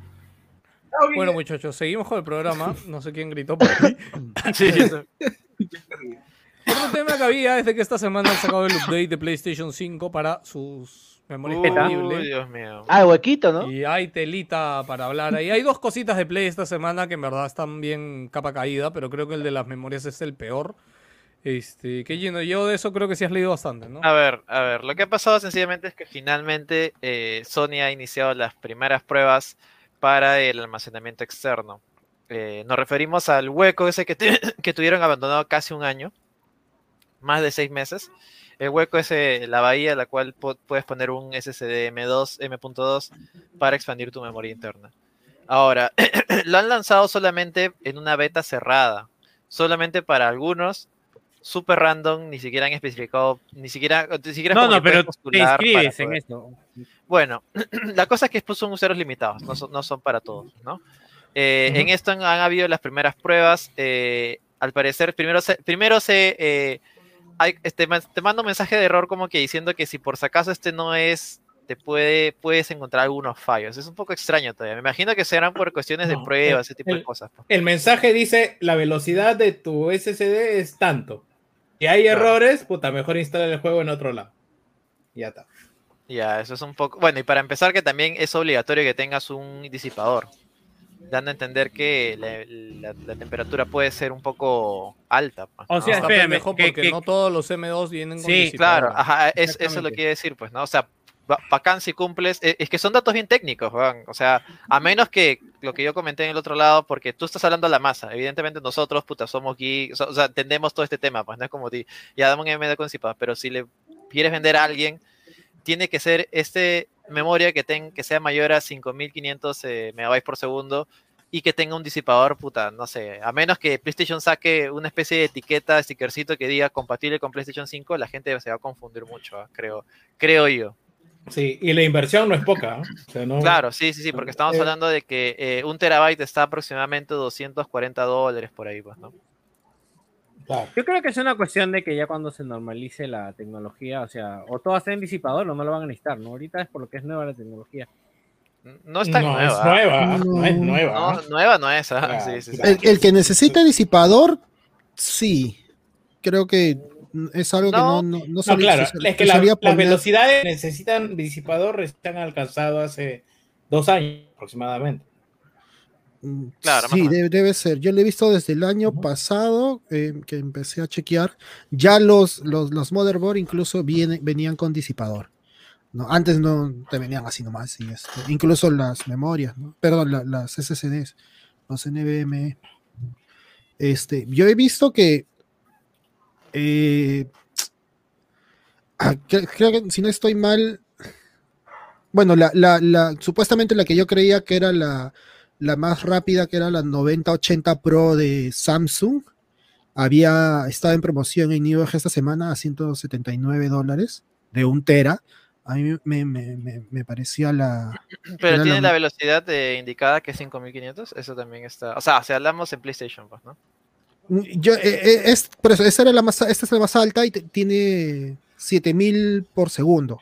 Bueno, muchachos, seguimos con el programa. No sé quién gritó por ahí.
Sí.
Otro tema que había es de que esta semana han sacado el update de PlayStation 5 para sus memorias
Uy,
disponibles.
Dios mío.
Ah, huequito, ¿no?
Y hay telita para hablar ahí. Hay dos cositas de Play esta semana que en verdad están bien capa caída, pero creo que el de las memorias es el peor. Este, que lleno, yo de eso creo que sí has leído bastante, ¿no?
A ver, a ver, lo que ha pasado sencillamente es que finalmente eh, Sony ha iniciado las primeras pruebas para el almacenamiento externo. Eh, nos referimos al hueco ese que, que tuvieron abandonado casi un año, más de seis meses. El hueco es eh, la bahía en la cual pu- puedes poner un SSD M2, M.2 para expandir tu memoria interna. Ahora, lo han lanzado solamente en una beta cerrada, solamente para algunos, super random, ni siquiera han especificado, ni siquiera, ni siquiera
no, no, pero te
para
inscribes en esto.
Bueno, la cosa es que son usuarios limitados, no son, no son para todos, ¿no? Eh, En esto han, han habido las primeras pruebas. eh, al parecer, primero se, primero se eh, hay- este, te mando un mensaje de error como que diciendo que si por si acaso este no es, te puede, puedes encontrar algunos fallos. Es un poco extraño todavía. Me imagino que serán por cuestiones de prueba,
el-
ese tipo de
el-
cosas. pues.
El mensaje dice, la velocidad de tu SSD es tanto. Si hay
Claro.
errores, puta, mejor instala el juego en otro lado. Ya está.
Ya, eso es un poco. Bueno, y para empezar, que también es obligatorio que tengas un disipador, dando a entender que la, la- la temperatura puede ser un poco alta. pues,
O
¿no?
sea,
Está
espérame,
pendejo
que-
porque
que-
no todos los M2 vienen con
Sí,
disipador.
Claro, ajá, es- eso es lo que quiere decir, pues, ¿no? O sea, ba- bacán si cumples. eh, Es que son datos bien técnicos, weón. O sea, a menos que lo que yo comenté en el otro lado, porque tú estás hablando a la masa. Evidentemente nosotros, puta, somos geeks, o sea, entendemos todo este tema, pues no es como ti. Ya dame un MD con CIPA, pero si le quieres vender a alguien, tiene que ser este memoria que, ten, que sea mayor a 5500 eh, megabytes por segundo y que tenga un disipador, puta, no sé, a menos que PlayStation saque una especie de etiqueta, stickercito que diga compatible con PlayStation 5, la gente se va a confundir mucho, ¿ah? creo, creo yo.
Sí, y la inversión no es poca. ¿no? O sea, no-
Claro, sí, sí, sí, porque estamos
Eh,
hablando de que eh, un terabyte está aproximadamente 240 dólares por ahí, pues, ¿no?
Claro.
Yo creo que es una cuestión de que ya cuando se normalice la tecnología, o sea, o todo va a ser en disipador o no lo van a necesitar, ¿no? Ahorita es por lo que es nueva la tecnología.
No es tan
no
nueva.
es
¿ah?
nueva, no es nueva.
No, nueva no es, ¿ah?
Claro,
Sí, sí, sí.
claro.
El, el que necesita disipador, sí. Creo que es algo
No.
que no, no, no
No,
soli-
claro,
se-
es que la- las velocidades que necesitan disipador se han alcanzado hace dos años aproximadamente.
Mm,
Claro,
sí, debe, debe ser. Yo lo he visto desde el año pasado eh, que empecé a chequear. Ya los, los, los motherboard incluso viene- venían con disipador. ¿no? Antes no te venían así nomás. y este, incluso las memorias, ¿no? perdón, la- las SSDs, los NVMe. Este, yo he visto que eh, ah, cre- creo que si no estoy mal, bueno, la, la, la- supuestamente la que yo creía que era la, la más rápida, que era la 9080 Pro de Samsung, había estado en promoción en New York esta semana a 179 dólares de un tera. A mí me, me, me, me parecía la...
Pero tiene
la-
la velocidad eh, indicada que es 5500, eso también está. O sea, si hablamos en PlayStation, pues, ¿no?
Yo, eh, eh, es, por eso, esa era la más, esta es la más alta y tiene 7000 por segundo.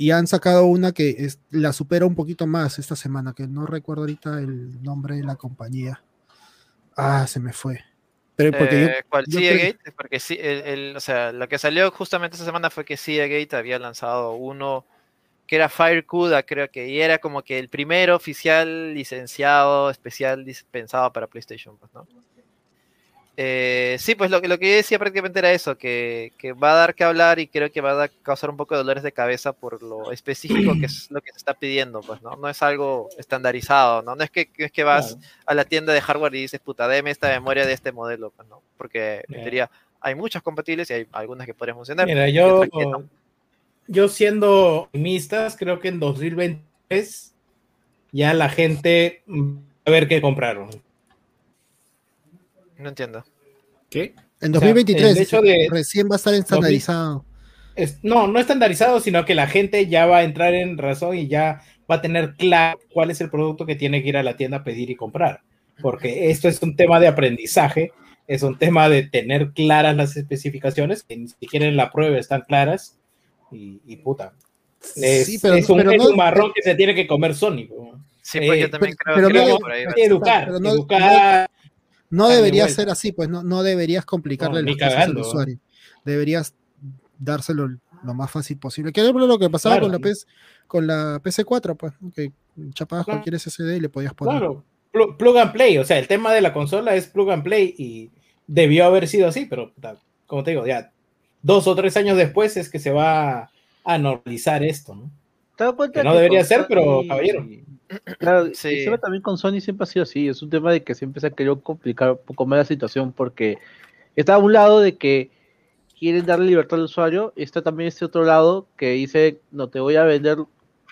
Y han sacado una que es- la supera un poquito más esta semana, que no recuerdo ahorita el nombre de la compañía. Ah, se me fue. Pero porque yo-
Eh, ¿Cuál?
yo creo-
Seagate, porque sí, el, el- o sea, lo que salió justamente esta semana fue que Seagate había lanzado uno que era FireCuda, creo que, y era como que el primero oficial licenciado, especial dispensado para PlayStation, pues, ¿no? Eh, sí, pues lo, que- lo que yo decía prácticamente era eso, que, que va a dar que hablar y creo que va a causar un poco de dolores de cabeza por lo específico que es lo que se está pidiendo, pues, ¿no? No es algo estandarizado, ¿no? No es que, es que vas
Claro.
a la tienda de hardware y dices, puta, deme esta memoria de este modelo, pues, ¿no? Porque en teoría hay muchas compatibles y hay algunas que podrían funcionar.
Mira, yo,
no.
yo siendo optimistas, creo que en 2023 ya la gente va a ver qué compraron.
No entiendo.
¿Qué?
en
o sea,
2023
el hecho de-
recién va a estar estandarizado.
Es- no, no estandarizado, sino que la gente ya va a entrar en razón y ya va a tener claro cuál es el producto que tiene que ir a la tienda a pedir y comprar. Porque esto es un tema de aprendizaje, es un tema de tener claras las especificaciones, que ni siquiera en la prueba están claras. Y, y puta. Es,
Sí, pero-
es un,
pero
es
no-
un marrón que se tiene que comer Sony.
Sí, pues
Eh,
yo también
pero-
creo
pero
que
no-
por ahí.
Hay que educar,
pero no-
educar.
No debería
vuelta.
ser así, pues no, no deberías complicarle
No,
las cosas al usuario. Deberías dárselo lo más fácil posible. Que era lo que pasaba
Claro.
con la PS, con la PC4, pues, ¿no? que chapabas
Claro.
cualquier SSD y le podías poner.
Claro, pl- plug and play, o sea, el tema de la consola es plug and play y debió haber sido así, pero como te digo, ya dos o tres años después es que se va a normalizar esto, ¿no?
¿Te das cuenta
Que no
que
debería ser, pero, caballero.
Claro,
Sí.
encima también con Sony siempre ha sido así. Es un tema de que siempre se ha querido complicar un poco más la situación porque está a un lado de que quieren darle libertad al usuario y está también este otro lado que dice, no te voy a vender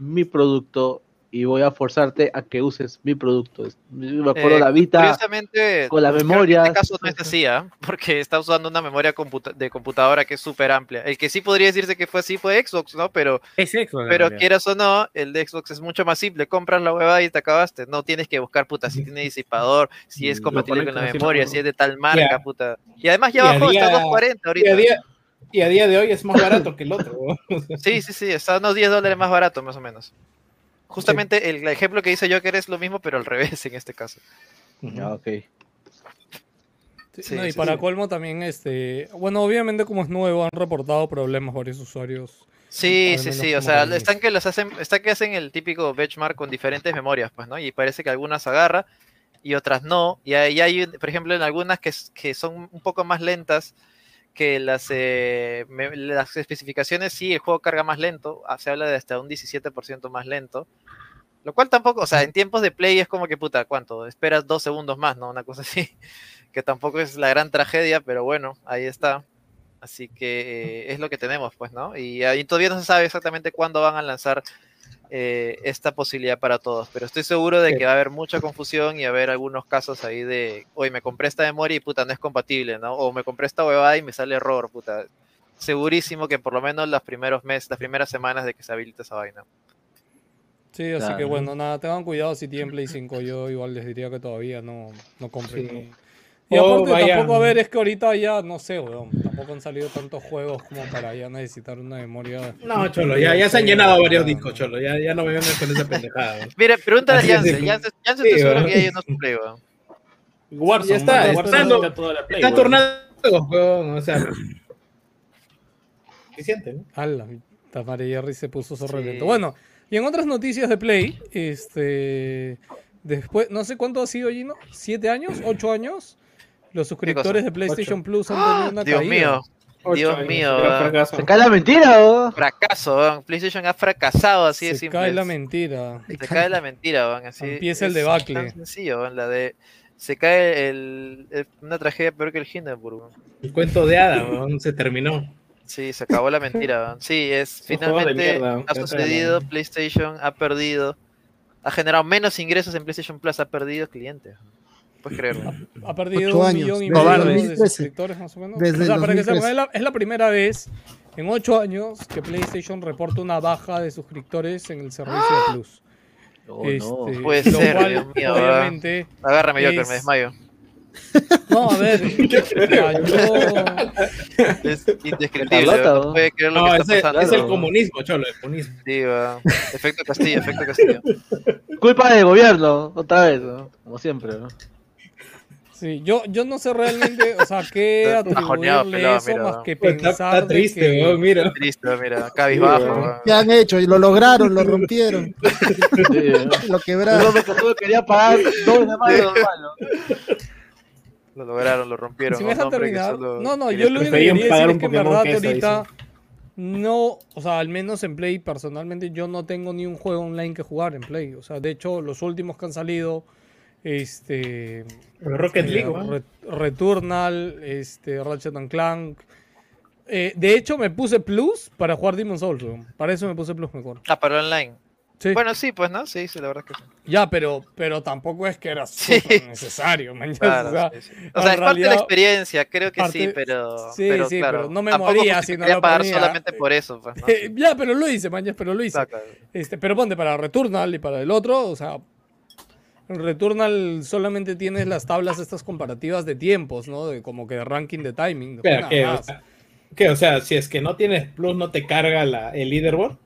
mi producto y voy a forzarte a que uses mi producto. Me acuerdo
Eh,
la Vita
Curiosamente,
con
creo que En este caso no es así, ¿ah? porque está usando una memoria computa- de computadora que es súper amplia. El que sí podría decirse que fue así fue Xbox, ¿no? Pero,
Es Xbox.
pero quieras o no, el de Xbox es mucho más simple. Compras la huevada y te acabaste. No tienes que buscar, puta, si tiene disipador, si es
Lo
compatible con la memoria, si es de tal marca, puta. Y además ya
Y a
abajo está
día-
240
Y
ahorita.
a, día, y a día de hoy es más barato que el otro.
Sí, sí, sí, está unos 10 dólares más barato, más o menos. Justamente el ejemplo que dice Joker es lo mismo, pero al revés en este caso.
Ya, ok.
Sí,
Sí,
no, y
sí,
para
sí.
colmo también, este, bueno, obviamente como es nuevo han reportado problemas varios usuarios.
Sí, sí, sí, o sea, están que los hacen, están que hacen el típico benchmark con diferentes memorias, pues, ¿no? Y parece que algunas agarra y otras no. Y hay, hay, por ejemplo, en algunas que, que son un poco más lentas, que las, eh, me- las especificaciones sí, el juego carga más lento, ah, se habla de hasta un 17% más lento, lo cual tampoco, o sea, en tiempos de play es como que puta, ¿cuánto? Esperas dos segundos más, ¿no? Una cosa así, que tampoco es la gran tragedia, pero bueno, ahí está. Así que eh, es lo que tenemos, pues, ¿no? Y ahí todavía no se sabe exactamente cuándo van a lanzar eh, esta posibilidad para todos, pero estoy seguro de que va a haber mucha confusión y va a haber algunos casos ahí de, oye, me compré esta memoria y puta, no es compatible, ¿no? O me compré esta huevada y me sale error, puta. Segurísimo que por lo menos los primeros meses, las primeras semanas de que se habilite esa vaina.
Sí, así que bueno, nada, tengan cuidado si tienen Play 5. Yo igual les diría que todavía no, no compren.
Sí.
Y
O
aparte tampoco, a ver, es que ahorita ya, no sé, weón, tampoco han salido tantos juegos como para ya necesitar una memoria.
No, Cholo, ya, ya se han llenado varios discos, Cholo. Ya, ya no me vengan con esa pendejada. weón.
Mira, pregúntale a
Así es,
Jansen,
sí.
Jansen, Jansen
Sí,
estoy seguro
weón.
que ya llenó su play, weón.
Warzone,
Ya está, está
Warzone saca toda la Play,
Está juegos, weón, o sea. Suficiente, ¿no?
Ala, Tamara Jerry se puso sorprendente.
Sí.
Bueno, y en otras noticias de Play, este. Después, no sé cuánto ha sido, Gino, ¿siete años? ¿Ocho años? Los suscriptores de PlayStation Plus han tenido una
Dios
caída.
mío, Dios mío.
Se cae la mentira, ¿o?
fracaso, weón. PlayStation ha fracasado así de
Se
simple.
cae la mentira.
Se cae la mentira, weón. Así
Empieza el debacle.
Tan sencillo, la de. Se cae el, el- una tragedia peor que el Hindenburg.
El cuento de Ada, se terminó.
Sí, se acabó la mentira. Sí, es
de
finalmente
mierda,
ha sucedido. PlayStation ha perdido, ha generado menos ingresos en PlayStation Plus, ha perdido clientes. Puedes creerlo.
Ha perdido
Ocho
un
años,
millón y medio de
2013.
suscriptores más o menos.
Desde
o sea, para que
2013.
es la, es la primera vez en ocho años que PlayStation reporta una baja de suscriptores en el servicio de Plus.
Oh, no.
Este,
Puede
lo
ser,
cual,
Dios mío,
obviamente,
Agárrame, Joker,
Es-
me desmayo.
no, a ver, yo,
Es indescriptible.
Carlota,
No
¿no?
puede creer lo
No,
que
es
está
el,
pasando.
es el comunismo, Cholo, el comunismo.
Sí, weón. Efecto Castillo, efecto Castillo.
Culpa del gobierno, otra vez, ¿no? Como siempre, ¿no?
Sí, yo, yo no sé realmente, o sea, qué
Está
atribuirle
pelado,
eso
mira.
más que
Pues Está,
pensar
está triste,
que-
weón, mira.
Triste, mira, cabizbajo.
¿Qué han hecho? Y lo lograron, lo rompieron,
Sí, ¿no?
lo quebraron.
solo quería pagar doble de ¿no?
Lo lograron, lo rompieron.
Si me dejan terminar.
solo
No, no, yo lo único que quería decir es que en verdad ahorita no, o sea, al menos en Play personalmente yo no tengo ni un juego online que jugar en Play. O sea, de hecho, los últimos que han salido, este,
Rocket League,
eh,
weón.
Re- Returnal, este, Ratchet and Clank. Eh, de hecho, me puse Plus para jugar Demon's Souls. Para eso me puse Plus mejor.
Ah, para online.
Sí.
Bueno, sí, pues, ¿no? Sí, sí, la verdad es que sí.
Ya, pero, pero tampoco es que era
Sí.
súper necesario, man.
Claro,
o sea,
sí, sí. O sea,
en
es parte de la experiencia, creo que sí, pero.
sí,
pero,
sí,
claro,
pero no me
tampoco
moría si no lo
pagar
ponía.
solamente por eso, pues, ¿no?
Eh, ya, pero lo hice, mañas, pero lo hice. Este, pero ponte para Returnal y para el otro, o sea, en Returnal solamente tienes las tablas estas comparativas de tiempos, ¿no? De como que de ranking de timing.
O sea, si es que no tienes plus, ¿no te carga la, el leaderboard?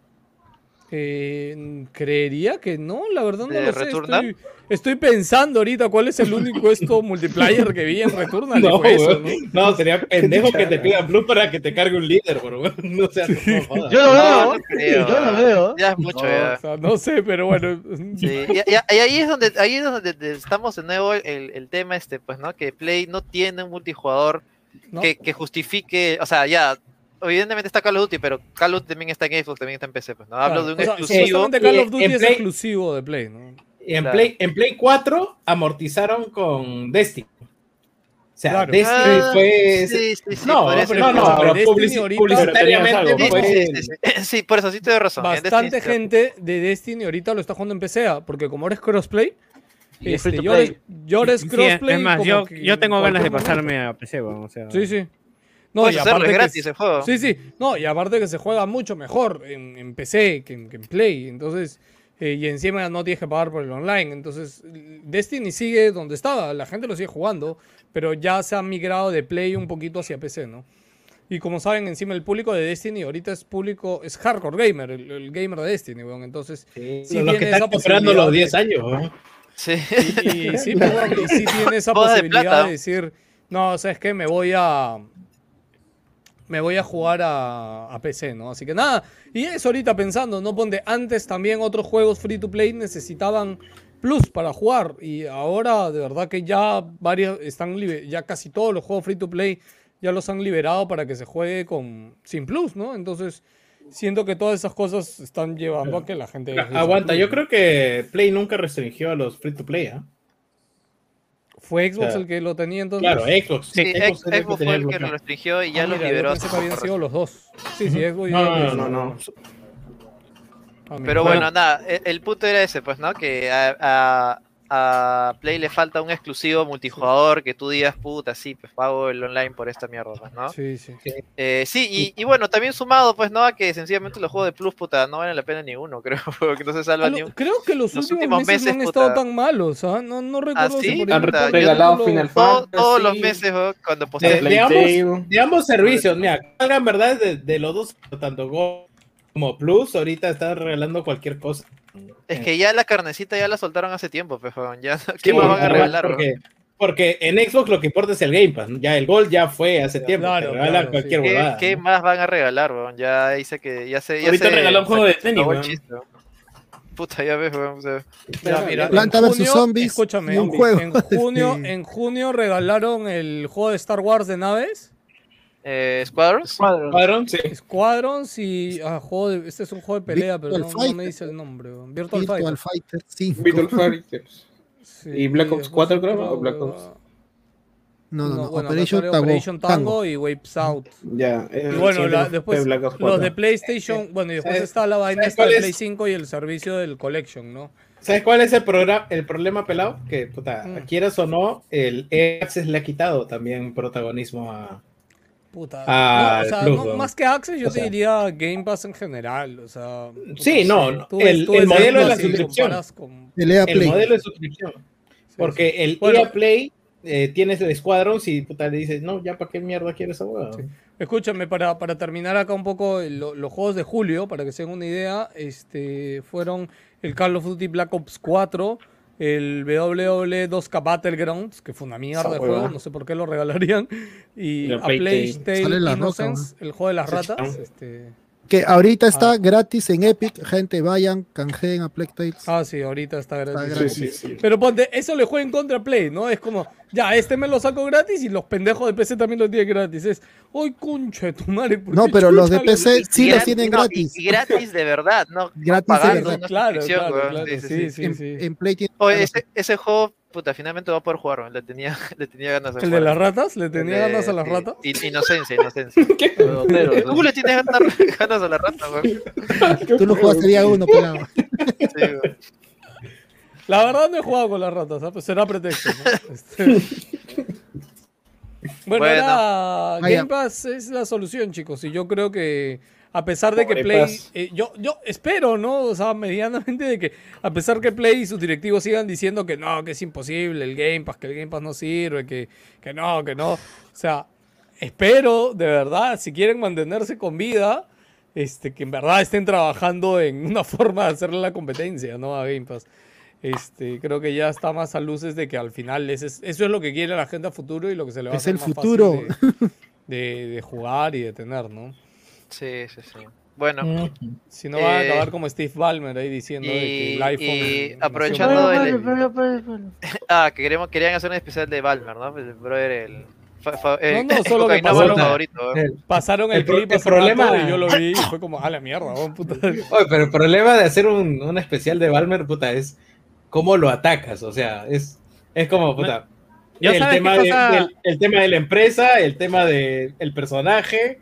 Eh, creería que no, la verdad no
¿De
lo sé. Estoy, estoy pensando ahorita cuál es el único esto multiplayer que vi en Returnal.
No,
eso. ¿no?
No, sería pendejo que te pidan plus para que te cargue un leaderboard, weón. No sea, no jodas.
Yo lo veo,
creo,
yo lo veo.
Ya es mucho,
No,
ya.
o sea, no sé, pero bueno.
Sí, y, y- y ahí es donde ahí es donde de- estamos de nuevo el, el tema este, pues, ¿no? Que Play no tiene un multijugador
¿no?
que, que justifique, o sea, ya, evidentemente está Call of Duty, pero Call of Duty también está en Xbox, también está en PC, pues, ¿no? Hablo
Claro,
de un
o sea,
exclusivo.
supuestamente Call of Duty
en
es
Play-
exclusivo de Play, ¿no?
Y en,
Claro.
Play, en Play 4 amortizaron con Destiny. O sea,
Claro.
Destiny
Ah,
fue.
sí, sí, sí,
no, no, no, pero
Destiny
publici-
ahorita-
publicitariamente
Pero tenías algo,
fue-
Sí, sí, sí, sí, por eso sí te doy razón.
Bastante
Destiny sí.
gente de Destiny ahorita lo está jugando en PC, ¿ah? porque como eres crossplay,
Y es free
este,
to
yo eres,
play.
yo eres
Sí,
crossplay.
es más, yo,
que
yo tengo
en
ganas de
cualquier momento.
pasarme a PC, weón, o sea.
Sí, sí. No,
Puedes
y
hacerlo,
aparte
es
que
gratis el juego.
Sí, sí. No, y aparte que se juega mucho mejor en, en PC que en, que en Play. Entonces, eh, y encima no tienes que pagar por el online. Entonces, Destiny sigue donde estaba. La gente lo sigue jugando, pero ya se ha migrado de Play un poquito hacia PC, ¿no? Y como saben, encima el público de Destiny ahorita es público, es hardcore gamer, el, el gamer de Destiny, weón. Entonces,
Sí,
Sí
los que están esperando los
posibilidad
10 años, weón.
Sí.
y, y sí, y sí tiene esa
Boda de
posibilidad
plata.
de decir, no, ¿sabes qué? Me voy a. Me voy a jugar a, a PC, ¿no? Así que nada. Y eso ahorita pensando, ¿no? Ponte, antes también otros juegos free to play necesitaban plus para jugar. Y ahora, de verdad que ya varios están ya casi todos los juegos free to play ya los han liberado para que se juegue con sin plus, ¿no? Entonces, siento que todas esas cosas están llevando a que la gente...
Aguanta, yo creo que Play nunca restringió a los free to play, ¿ah?
¿Fue Xbox
o sea,
el que lo tenía entonces?
Claro, Xbox.
Sí,
Xbox
fue el que lo restringió y ya
Ah,
los
mira, yo
liberó.
que habían sido los dos. Sí, sí, Xbox
No,
ya
no, no, no.
hizo. Ah.
Pero
Bueno.
bueno, nada, el, el punto era ese, pues, ¿no? Que a, a- a Play le falta un exclusivo multijugador que tú digas, puta, sí, pues pago el online por esta mierda, ¿no?
Sí, sí.
Eh, sí, y, y bueno, también sumado, pues, ¿no? A que sencillamente los juegos de Plus, puta, no valen la pena ni uno, creo, porque no se
Ah,
salva
lo-
ni uno.
creo que los,
los
últimos,
últimos
meses, no han estado tan malos, ¿ah? No, no recuerdo
sí?
si por
Han
regalado Final
Todo- todos los meses, ¿no? cuando
De,
postean
de ambos, de ambos servicios, mira, en verdad de, de los dos, tanto Go como Plus, ahorita están regalando cualquier cosa.
Es que ya la carnecita ya la soltaron hace tiempo, pues, weón, ya, ¿qué
Sí,
más van a regalar? weón?
Porque, porque en Xbox lo que importa es el Game Pass. Ya el Gold ya fue hace tiempo.
Claro,
te regalan
claro,
cualquier
sí.
¿Qué,
huevada.
qué
¿no?
más van a regalar, weón? Ya dice que ya se. Ya
Ahorita
se-
regaló un juego de tenis, weón.
chiste, weón. Puta, ya ves, weón. o sea,
Ya, mira, en
Planta versus
junio-
zombies
Escúchame,
un
en-
juego.
En junio, en junio regalaron el juego de Star Wars de naves,
eh, Squadrons.
Sí.
Squadrons y ah, juego de- este es un juego de pelea, pero
Virtual
no, no me
Fighter.
dice el nombre. Virtual,
Virtual
Fighter.
Fighter 5.
Virtual Fighters.
Sí,
y Black Ops
después
4 creo,
otro,
o Black
weón.
Ops.
No, no, no.
bueno,
Operation, Tango,
Operation Tango,
Tango.
y Wapes Out.
Ya.
Y bueno, la- después
Ops
los
4.
de PlayStation, bueno, y después
¿Sabes-
está la vaina esta de? Play 5 y el servicio del Collection, ¿no?
¿Sabes cuál es el, programa, el problema, pelado? Que, puta,
Mm.
quieras o no, el EA Access le ha quitado también protagonismo a.
Puta.
Ah,
no, o sea,
Plus,
no- más que Access, yo
O
te diría Game Pass en general. O sea,
Sí, no, no,
tú
el-
tú
el
ves
modelo de suscripción.
comparas con-
El EA
El
Play.
modelo de suscripción.
sí,
Porque
sí.
el
Bueno,
EA Play eh, tienes el Squadrons y puta, le dices, no, ya para qué mierda quieres esa.
Sí. Escúchame, para, para terminar acá un poco lo- los juegos de julio, para que se den una idea, este, fueron el Call of Duty Black Ops 4, el WWE 2K Battlegrounds, que fue una mierda
Esa
de juego, no sé por qué lo regalarían, y
El
a
roca,
Innocence, el juego de las ratas. Este,
Que ahorita
Ah.
está gratis en Epic. Gente, vayan, canjeen a Plague Tales.
ah, sí, ahorita está gratis.
Está
Sí, sí, sí.
Pero ponte, eso le juega en contra a Play, ¿no? Es como, ya, este me lo saco gratis y los pendejos de PC también lo tienen gratis. Es, ¡ay, concha de tu madre! ¿por
No, pero los de PC sí los tienen
no,
gratis.
Y, y gratis de verdad, no,
Gratis de
pagando
verdad.
Claro, claro, claro,
Sí, sí,
sí,
sí.
sí,
en,
sí.
en Play tiene-
Oye, ese, ese juego, puta, finalmente va a poder jugar, weón. le tenía, le tenía ganas de
¿El de las ratas? ¿Le tenía
de-
ganas a las ratas?
in- Inocencia, inocencia.
Pero,
¿Tú le tienes ganas, ganas a la rata, weón?
Tú lo jugaste día uno, pelado.
Sí, weón.
La verdad no he jugado con las ratas, ¿ah? Pues será pretexto. ¿no? Este- Bueno,
Bueno.
ahora
Ah.
Game Pass es la solución, chicos. Y yo creo que a pesar de que Play, eh, yo, yo espero, ¿no? O sea, medianamente de que a pesar que Play y sus directivos sigan diciendo que no, que es imposible el Game Pass, que el Game Pass no sirve, que, que no, que no. O sea, espero, de verdad, si quieren mantenerse con vida, este, que en verdad estén trabajando en una forma de hacerle la competencia, ¿no? A Game Pass. Este, creo que ya está más a luces de que al final ese es- eso es lo que quiere la gente a futuro y lo que se le va a
Es
hacer
el
más fácil
futuro.
De, de- de jugar y de tener, ¿no?
Sí, sí, sí. Bueno,
Mm.
Si no van a
Eh,
acabar como Steve Ballmer ahí diciendo de que el
y-
iPhone.
y aprovechando el-
pero,
ah, que queremos, querían hacer un especial de Balmer, ¿no? El brother, el. fa- fa- el-
No, no, solo que pasaron-
favorito.
El-
Pasaron el,
el
clip
el problema-
y yo lo vi y fue como, a la mierda, weón, puta.
Oye, pero el problema de hacer un, un especial de Balmer, puta, es cómo lo atacas. O sea, es, es como, puta.
Ya
el,
sabes
tema
qué
de, el tema de la empresa, el tema del personaje,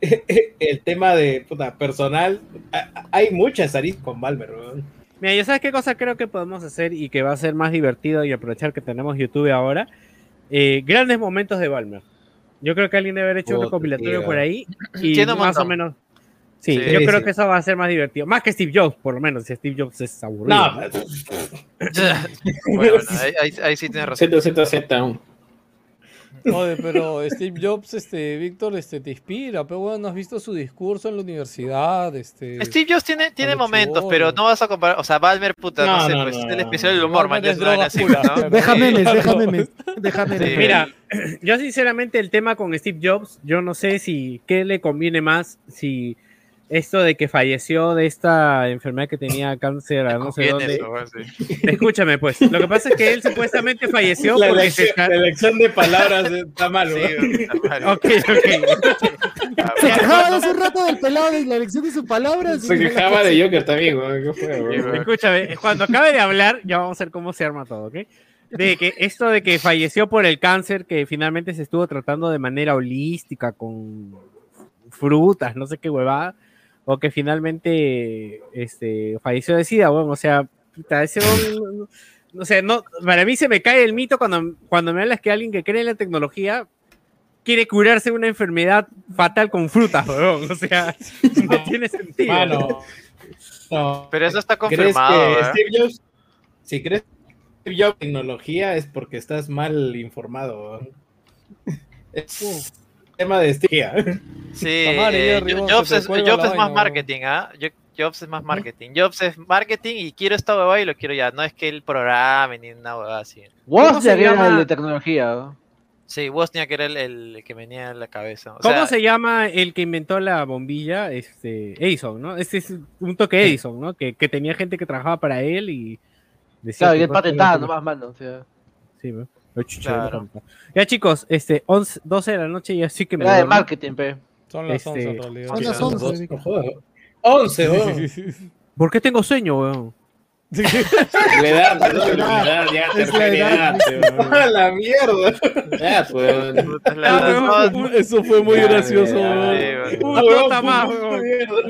el tema de puta, personal. Hay muchas aristas con Balmer, weón.
Mira, ¿ya sabes qué cosa creo que podemos hacer y que va a ser más divertido y aprovechar que tenemos YouTube ahora? Eh, grandes momentos de Balmer. Yo creo que alguien debe haber hecho un recopilatorio
tío.
por ahí y
Tiene un
más o menos. Sí,
Sí,
yo creo que eso va a ser más divertido. Más que Steve Jobs, por lo menos, si Steve Jobs es aburrido.
No,
¿no?
bueno, bueno, ahí, ahí, ahí sí tienes razón.
Aún.
Oye, pero Steve Jobs, este, Víctor, este, te inspira, pero bueno, ¿no has visto su discurso en la universidad? Este,
Steve Jobs tiene, tiene momentos, pero no vas a comparar. O sea, Balmer, puta, no,
No,
sé,
no,
pues
no,
el especial del humor, man.
Deja memes.
Sí.
Mira, yo sinceramente el tema con Steve Jobs, yo no sé si qué le conviene más, si esto de que falleció de esta enfermedad que tenía cáncer a no sé dónde.
eso, weón, sí.
Escúchame, pues. Lo que pasa es que él supuestamente falleció
La
porque se
elección, la elección de palabras está mal,
Sí, está mal.
Ok, ok.
Se quejaba hace un rato del pelado de la elección de sus palabras.
Se quejaba de Joker también. ¿Qué fue, weón.
Escúchame, cuando acabe de hablar, ya vamos a ver cómo se arma todo, ¿ok? De que esto de que falleció por el cáncer, que finalmente se estuvo tratando de manera holística, con frutas, no sé qué huevada, o que finalmente este, falleció de SIDA, bueno, o sea, puta, ese no- no sé, no, para mí se me cae el mito cuando, cuando me hablas que alguien que cree en la tecnología quiere curarse de una enfermedad fatal con frutas, weón, o sea, no tiene sentido.
Mano. No.
Pero eso está
¿Crees
confirmado.
que
¿eh?
Steve Jobs, si crees que Steve Jobs tecnología es porque estás mal informado. Es tema de Steve.
Sí, eh,
vos,
Jobs, es, Jobs más marketing, ¿ah? Jo- Jobs es más marketing. Jobs es marketing y quiero esta huevada y lo quiero ya. No es que él programe ni una huevada así.
Wozniak
se
era
llama?
el de tecnología. ¿no?
Sí, Wozniak era el, el que venía en la cabeza. O
¿Cómo
sea,
se llama el que inventó la bombilla? Este, Edison, ¿no? Este es un toque Edison, ¿no? Que, que tenía gente que trabajaba para él y decía
Claro,
que
y él patentaba
que-
nomás, mano. O sea,
Sí, ¿no?
Claro.
no. Ya chicos, este, 11, 12 de la noche y así que me
de marketing, pe.
Son las
Este,
11 en realidad.
Son las
Ya.
11.
No jodas. 11, weón.
¿Por qué tengo sueño, weón?
Le da, le da, ya,
Es la
tercera
edad.
edad, weón. ¡A la mierda! Ya, weón.
la-
Ah,
Eso fue muy
Ya,
gracioso,
ya,
weón.
Weón.
Un
weón,
nota más, weón.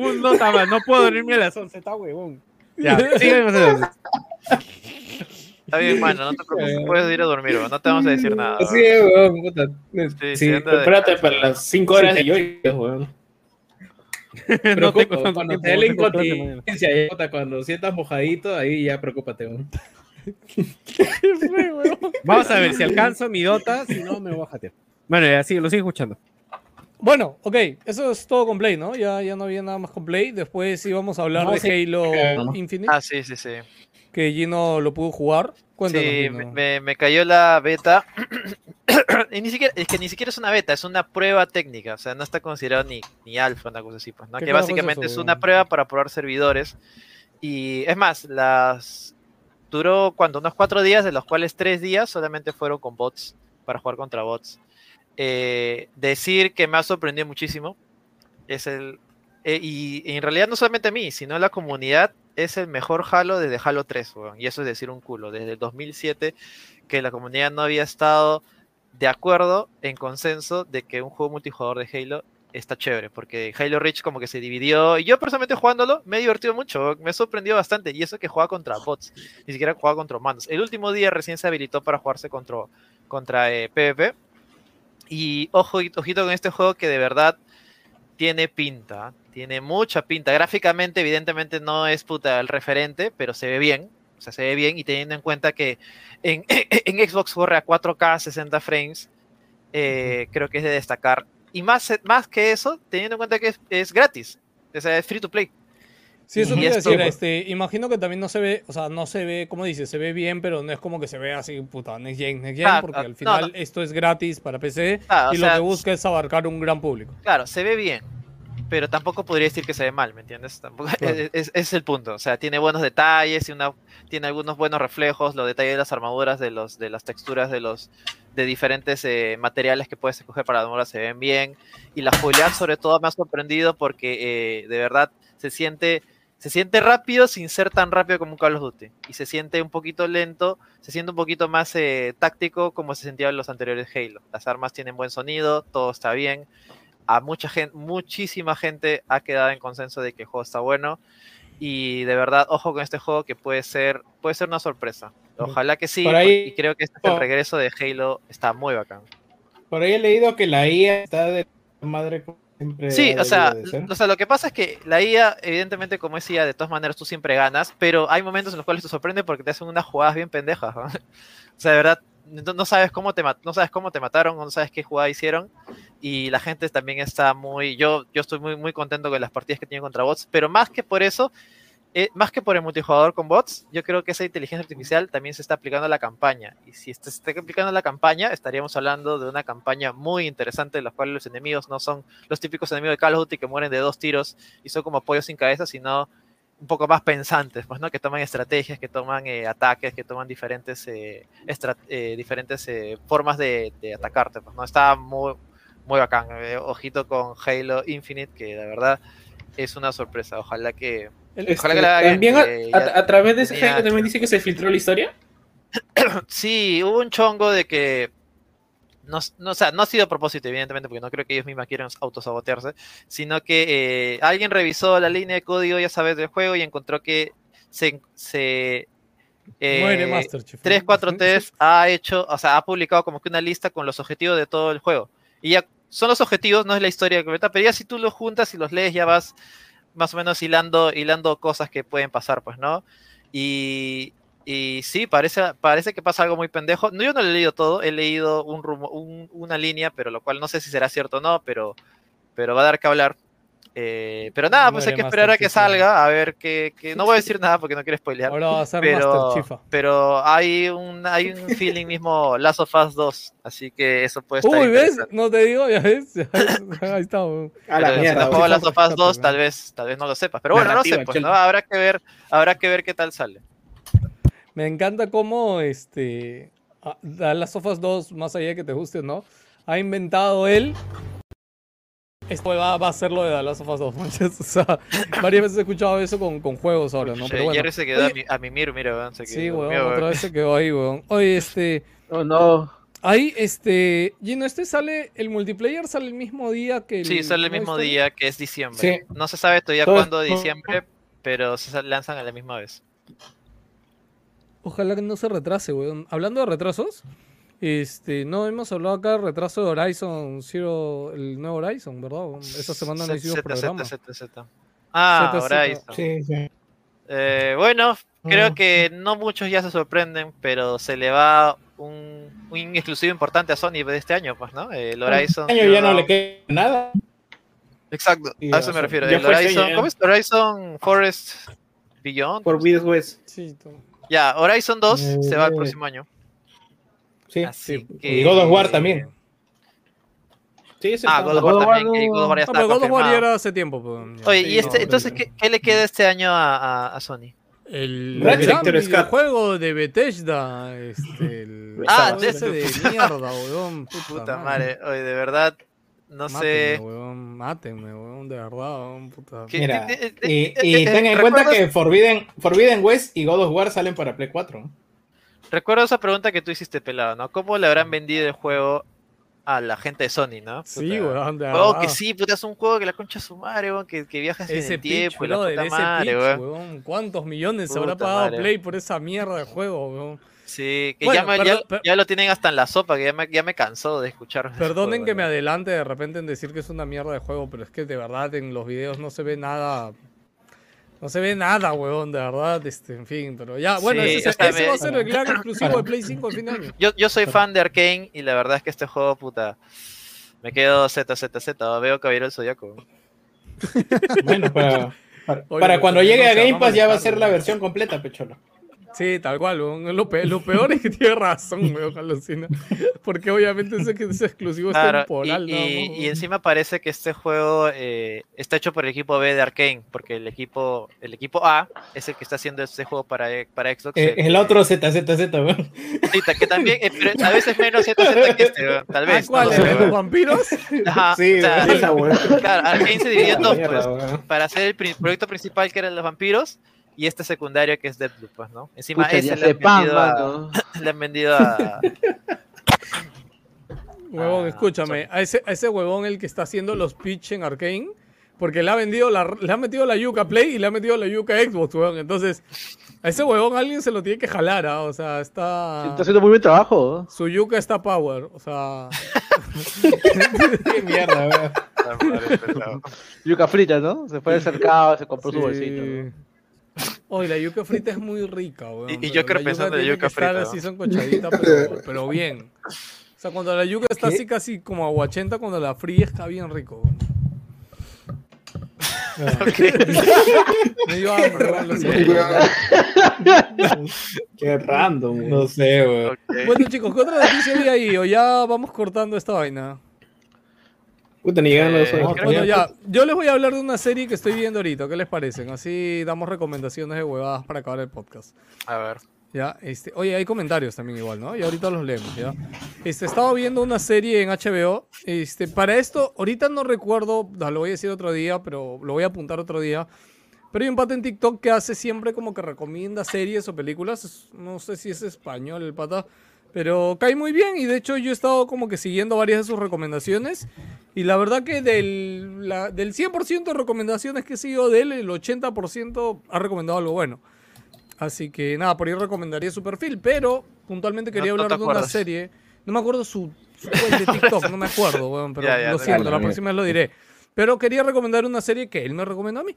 Un nota más. No puedo dormirme a las 11, está huevón. Ya, entonces.
Está bien, mano, no te preocupes. Puedes ir a dormir, weón, No te vamos a decir nada.
Así
weón.
es, weón, puta.
sí,
Sí,
de-
prepárate para las 5 horas de yoyo, weón.
No tanto
cuando te dé la incontinencia, cuando sientas mojadito, ahí ya preocúpate, weón.
Vamos a ver si alcanzo mi dota, si no me voy a jatear. Bueno, ya sí, lo sigo escuchando.
Bueno, ok, eso es todo con Play, ¿no? Ya, ya no había nada más con Play. Después íbamos a hablar
No,
de
sí.
Halo. Infinite,
Ah, sí, sí, sí.
Que Gino lo pudo jugar. Cuéntanos,
Sí,
Gino.
me, me- cayó la beta. y ni siquiera, es que ni siquiera es una beta, es una prueba técnica. O sea, no está considerado ni, ni alfa, una cosa así, pues, ¿no?
¿Qué
Que
carajo es
básicamente
eso,
es una prueba para probar servidores. Y es más, las duró cuando unos cuatro días, de los cuales tres días solamente fueron con bots, para jugar contra bots. Eh, decir que me ha sorprendido muchísimo es el. eh, y, y en realidad no solamente a mí, sino la comunidad es el mejor Halo desde Halo 3, weón, y eso es decir un culo. Desde el 2007 que la comunidad no había estado de acuerdo, en consenso, de que un juego multijugador de Halo está chévere, porque Halo Reach como que se dividió, y yo personalmente jugándolo me he divertido mucho, me sorprendió bastante, y eso que jugaba contra bots, ni siquiera jugaba contra humanos. El último día recién se habilitó para jugarse contra, contra eh, PvP, y ojo, ojito con este juego que de verdad tiene pinta, tiene mucha pinta. Gráficamente, evidentemente, no es puta el referente, pero se ve bien. O sea, se ve bien y teniendo en cuenta que en, en Xbox corre a 4K 60 frames, eh, creo que es de destacar. Y más, más que eso, teniendo en cuenta que es, es gratis. O sea, es free to play.
Sí, eso
Y
te iba a
esto-
decir, este, imagino que también no se ve, o sea, no se ve, como dices, se ve bien, pero no es como que se ve así, puta, Next Gen, Next Gen, porque al final
no.
esto es gratis para PC y
sea,
lo que busca es abarcar un gran público.
Claro, se ve bien, pero tampoco podría decir que se ve mal, ¿me entiendes? Tampoco,
Claro.
es, es- es el punto. O sea, tiene buenos detalles y una, tiene algunos buenos reflejos, los detalles de las armaduras, de, los, de las texturas de los de diferentes eh, materiales que puedes escoger para la armadura se ven bien. Y la jugabilidad sobre todo me ha sorprendido porque eh, de verdad se siente, se siente rápido sin ser tan rápido como un Call of Duty. Y se siente un poquito lento, se siente un poquito más eh, táctico como se sentía en los anteriores Halo. Las armas tienen buen sonido, todo está bien a mucha gente, muchísima gente ha quedado en consenso de que el juego está bueno. Y de verdad, ojo con este juego que puede ser, puede ser una sorpresa. Ojalá que sí.
Ahí-
y creo que este es el
oh.
regreso de Halo. Está muy bacán.
Por ahí he leído que la IA está de madre siempre.
Sí, o sea, o sea, lo que pasa es que la IA, evidentemente, como es IA, de todas maneras tú siempre ganas, pero hay momentos en los cuales te sorprende porque te hacen unas jugadas bien pendejas. ¿no? O sea, de verdad, no, no sabes cómo te no sabes cómo te mataron, no sabes qué jugada hicieron. Y la gente también está muy. Yo, yo estoy muy, muy contento con las partidas que tiene contra bots, pero más que por eso, eh, más que por el multijugador con bots, yo creo que esa inteligencia artificial también se está aplicando a la campaña. Y si se está aplicando a la campaña, estaríamos hablando de una campaña muy interesante, en la cual los enemigos no son los típicos enemigos de Call of Duty que mueren de dos tiros y son como pollos sin cabeza, sino un poco más pensantes, pues, ¿no? Que toman estrategias, que toman eh, ataques, que toman diferentes, eh, eh, diferentes formas de, de atacarte, pues, ¿no? Está muy, muy bacán. ojito con Halo Infinite, que la verdad es una sorpresa. Ojalá que... Ojalá que la
Este, también a,
eh,
a- a través de ese
tenía-
Halo también dice que se filtró la historia.
Sí, hubo un chongo de que. No, no, o sea, no ha sido a propósito, evidentemente, porque no creo que ellos mismas quieran autosabotearse, sino que eh, alguien revisó la línea de código, ya sabes, del juego y encontró que se. se eh,
Muere Masterchef.
343 ha hecho, o sea, ha publicado como que una lista con los objetivos de todo el juego. Y ya son los objetivos, no es la historia completa, pero ya si tú los juntas y los lees, ya vas más o menos hilando, hilando cosas que pueden pasar, pues, ¿no? Y, y sí, parece, parece que pasa algo muy pendejo. No, yo no lo he leído todo, he leído un rumo- un- una línea, pero lo cual no sé si será cierto o no, pero, pero va a dar que hablar. Eh, pero nada, pues hay que esperar a que salga, a ver que, que- No voy a decir nada porque no quiero spoilear.
Ahora va a ser
Pero,
Master
pero hay un, hay un feeling mismo Last of Us 2, así que eso puede estar
Uy, ¿ves? No te digo, ya ves. Ya ves. Ahí está.
A la
Pero si
mierda.
no. Last of Us 2,
Rescate,
tal vez, tal vez no lo sepas. Pero bueno, no sé,
Narrativa,
pues. ¿no? Habrá que ver, habrá que ver qué tal sale.
Me encanta cómo este a- Last of Us 2, más allá de que te guste o no, ha inventado él. Esto va, va a ser lo de The Last of Us 2, manches. O sea, varias veces he escuchado eso con, con juegos ahora, ¿no?
Che,
Pero bueno.
Jerry se quedó a,
Oye,
mi, a mimir, mira, weón, se
Sí, weón, otra
weón.
vez se quedó ahí, weón. Oye, este.
No, no.
Ahí, este. Gino, este sale. El multiplayer sale el mismo día que el.
Sí, sale el mismo día, que es diciembre.
Sí.
No se sabe todavía
Todo-
cuándo de diciembre, pero se lanzan a la misma vez.
Ojalá que no se retrase, weón. Hablando de retrasos, este, no hemos hablado acá del retraso de Horizon Zero, el nuevo Horizon, ¿verdad? Esta semana no
Z,
hicimos
Z,
programa.
Z, Z, Z. Ah,
Z, Z.
Horizon.
Sí, sí.
Eh, bueno, creo
Mm.
que no muchos ya se sorprenden, pero se le va un, un exclusivo importante a Sony de este año, pues, ¿no? El Horizon.
Este año ya no le queda nada.
Exacto,
Y
a eso me refiero. El
este
Horizon. ¿Cómo es? Horizon Forest Beyond.
Por West.
Sí,
Ya, Horizon 2 se va el
Eh,
próximo año.
Sí.
Así
sí.
que...
Y God of War también.
Sí, ese
Ah,
está-
God of War
God of War
también. que God of War ya
No, pero God of War ya era hace tiempo. pues.
Oye,
Sí,
y este,
no,
entonces, ¿qué, qué le queda este año a, a- a Sony?
El
Cut.
videojuego de Bethesda. Este, el
Ah,
ese
de-
de mierda, weón. Puta,
Puta
madre.
oye, de verdad, no
Mátenme,
sé.
weón. Mátenme, weón. De verdad, weón. Puta.
¿Qué-
Mira,
eh,
y,
eh,
y
eh,
ten en
¿recuerdas-
cuenta que Forbidden, Forbidden West y God of War salen para Play 4.
Recuerdo esa pregunta que tú hiciste, pelado, ¿no? ¿Cómo le habrán vendido el juego a la gente de Sony, no?
Sí,
Puta.
weón. De
Oh,
verdad.
que sí, puta, es un juego que la concha su madre, weón, que, que viajas en el tiempo y la
brother,
puta
ese
madre,
pitch,
weón.
weón. ¿Cuántos millones se habrá
Puta
pagado
madre.
Play por esa mierda de juego, weón?
Sí, que
Bueno,
ya, me- ya-
perdón, per-
ya lo tienen hasta en la sopa, que ya me, ya me cansó de escuchar.
Perdonen
juego,
que me adelante de repente en decir que es una mierda de juego, pero es que de verdad en los videos no se ve nada. No se ve nada, weón, de verdad, este, en fin, pero ya, bueno,
Sí,
ese,
o sea,
ese
me-
va a ser el gran exclusivo de Play 5 al fin de año.
Yo, yo soy fan de Arkane y la verdad es que este juego, puta, me quedo ZZZ, veo Caballero del Zodiaco.
Bueno, para, para,
Oye,
para cuando llegue a Game Pass ya va a ser la versión completa, pecholo.
Sí, tal cual. Lo, pe- lo peor es que tiene razón, weón, alucina. Porque obviamente ese, que ese exclusivo es
Claro, y,
temporal,
y-
más,
y
weón.
encima parece que este juego eh, está hecho por el equipo B de Arkane, porque el equipo, el equipo A es el que está haciendo este juego para, para Xbox.
Eh,
el-
el otro ZZZ, weón.
Sí, que también, eh, pero a veces menos ZZ que este, weón, tal
Ah,
vez. no
¿cuál?
lo
¿El
sé,
de los vampiros?
Ajá,
Sí,
o sea,
Esa, weón.
claro, Arkane se dividió en dos, pues, para hacer el proyecto principal que eran los vampiros y este secundario que es Deathloop, pues, ¿no? Encima
Pucha,
le han, vendido a,
mano.
le han vendido a...
Huevón,
Ah,
escúchame, a ese, a ese huevón el que está haciendo los pitch en Arkane, porque le ha vendido la, le ha metido la yuca Play y le ha metido la yuca Xbox, huevón. Entonces, a ese huevón alguien se lo tiene que jalar, ¿ah? O sea, está.
Está haciendo muy buen trabajo. ¿no?
Su yuca está power, o sea.
Qué mierda, weón.
Yuca frita, ¿no? Se fue al mercado, se compró su bolsito. ¿no?
Oye, la yuca frita es muy rica, weón.
Y- yo creo
la
pensando en
tiene
yuca
estar
frita,
así
¿no?
sancochadita, pero, pero bien. O sea, cuando la yuca está
¿Qué?
así casi como aguachenta, cuando la fría está bien rico. Me dio hambre, weón, lo siento.
Qué random. No sé.
Ok.
Bueno, chicos, ¿qué otra noticia había ahí? O ya vamos cortando esta vaina.
Puta, ni ganas.
Eh,
no,
Bueno,
no,
ya, yo les voy a hablar de una serie que estoy viendo ahorita. ¿Qué les parecen? Así damos recomendaciones de huevadas para acabar el podcast.
A ver.
Ya, este, oye, hay comentarios también igual, ¿no? Y ahorita los leemos, ¿ya? Este, estaba viendo una serie en HBO. Este, para esto, ahorita no recuerdo, lo voy a decir otro día, pero lo voy a apuntar otro día. Pero hay un pata en TikTok que hace siempre como que recomienda series o películas. No sé si es español el pata, pero cae muy bien. Y de hecho, yo he estado como que siguiendo varias de sus recomendaciones. Y la verdad que del, la- del 100% de recomendaciones que sigo de él, el 80% ha recomendado algo bueno. Así que nada, por ahí recomendaría su perfil, pero puntualmente quería
No- no
hablar
te
de una
acuerdas.
serie. No me acuerdo su, su de TikTok, no me acuerdo, weón, pero
Ya, ya,
lo
no
siento, la próxima vez lo diré. Pero quería recomendar una serie que él me recomendó a mí,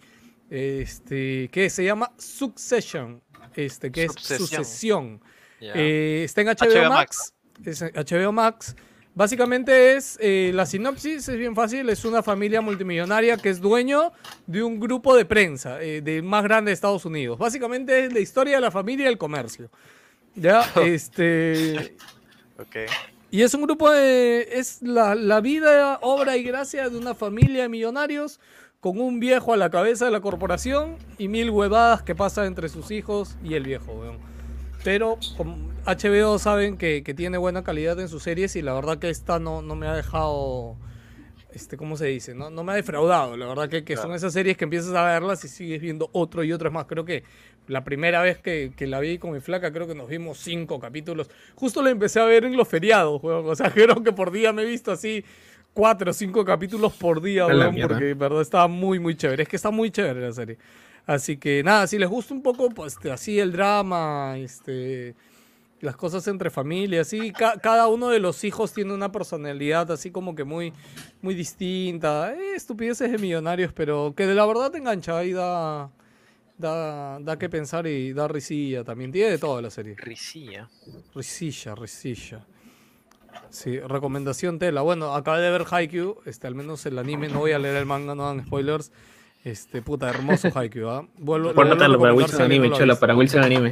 este, que se llama Succession, este, que
Succession.
es Sucesión. Eh, está en HBO,
HBO
Max. Es en HBO Max. Básicamente es, eh, la sinopsis es bien fácil, es una familia multimillonaria que es dueño de un grupo de prensa, eh, del más grande de Estados Unidos. Básicamente es la historia de la familia y el comercio. Ya, este...
Ok.
Y es un grupo de... Es la, la vida, obra y gracia de una familia de millonarios con un viejo a la cabeza de la corporación y mil huevadas que pasan entre sus hijos y el viejo, weón. Pero HBO saben que, que tiene buena calidad en sus series y la verdad que esta no, no me ha dejado... Este, ¿Cómo se dice? No, no me ha defraudado. La verdad que, que son esas series que empiezas a verlas y sigues viendo otro y otro es más. Creo que la primera vez que, que la vi con mi flaca, creo que nos vimos cinco capítulos. Justo la empecé a ver en los feriados, weón. O sea, creo que por día me he visto así cuatro o cinco capítulos por día, weón, porque verdad estaba muy, muy chévere. Es que está muy chévere la serie. Así que nada, si les gusta un poco, pues este, así el drama, este, las cosas entre familias, así, ca- cada uno de los hijos tiene una personalidad así como que muy, muy distinta. Eh, estupideces de millonarios, pero que de la verdad te engancha y da, da, da que pensar y da risilla también. Tiene de todo la serie.
Risilla.
Risilla, risilla. Sí, recomendación tela. Bueno, acabé de ver Haikyuu, este, al menos el anime, no voy a leer el manga, no dan spoilers. Este, puta, hermoso Haikyuu, ¿ah? Vuelvo, lo vuelvo a
Pórtatelo para Wilson Anime,
no lo ha
chola,
visto.
para Wilson Anime.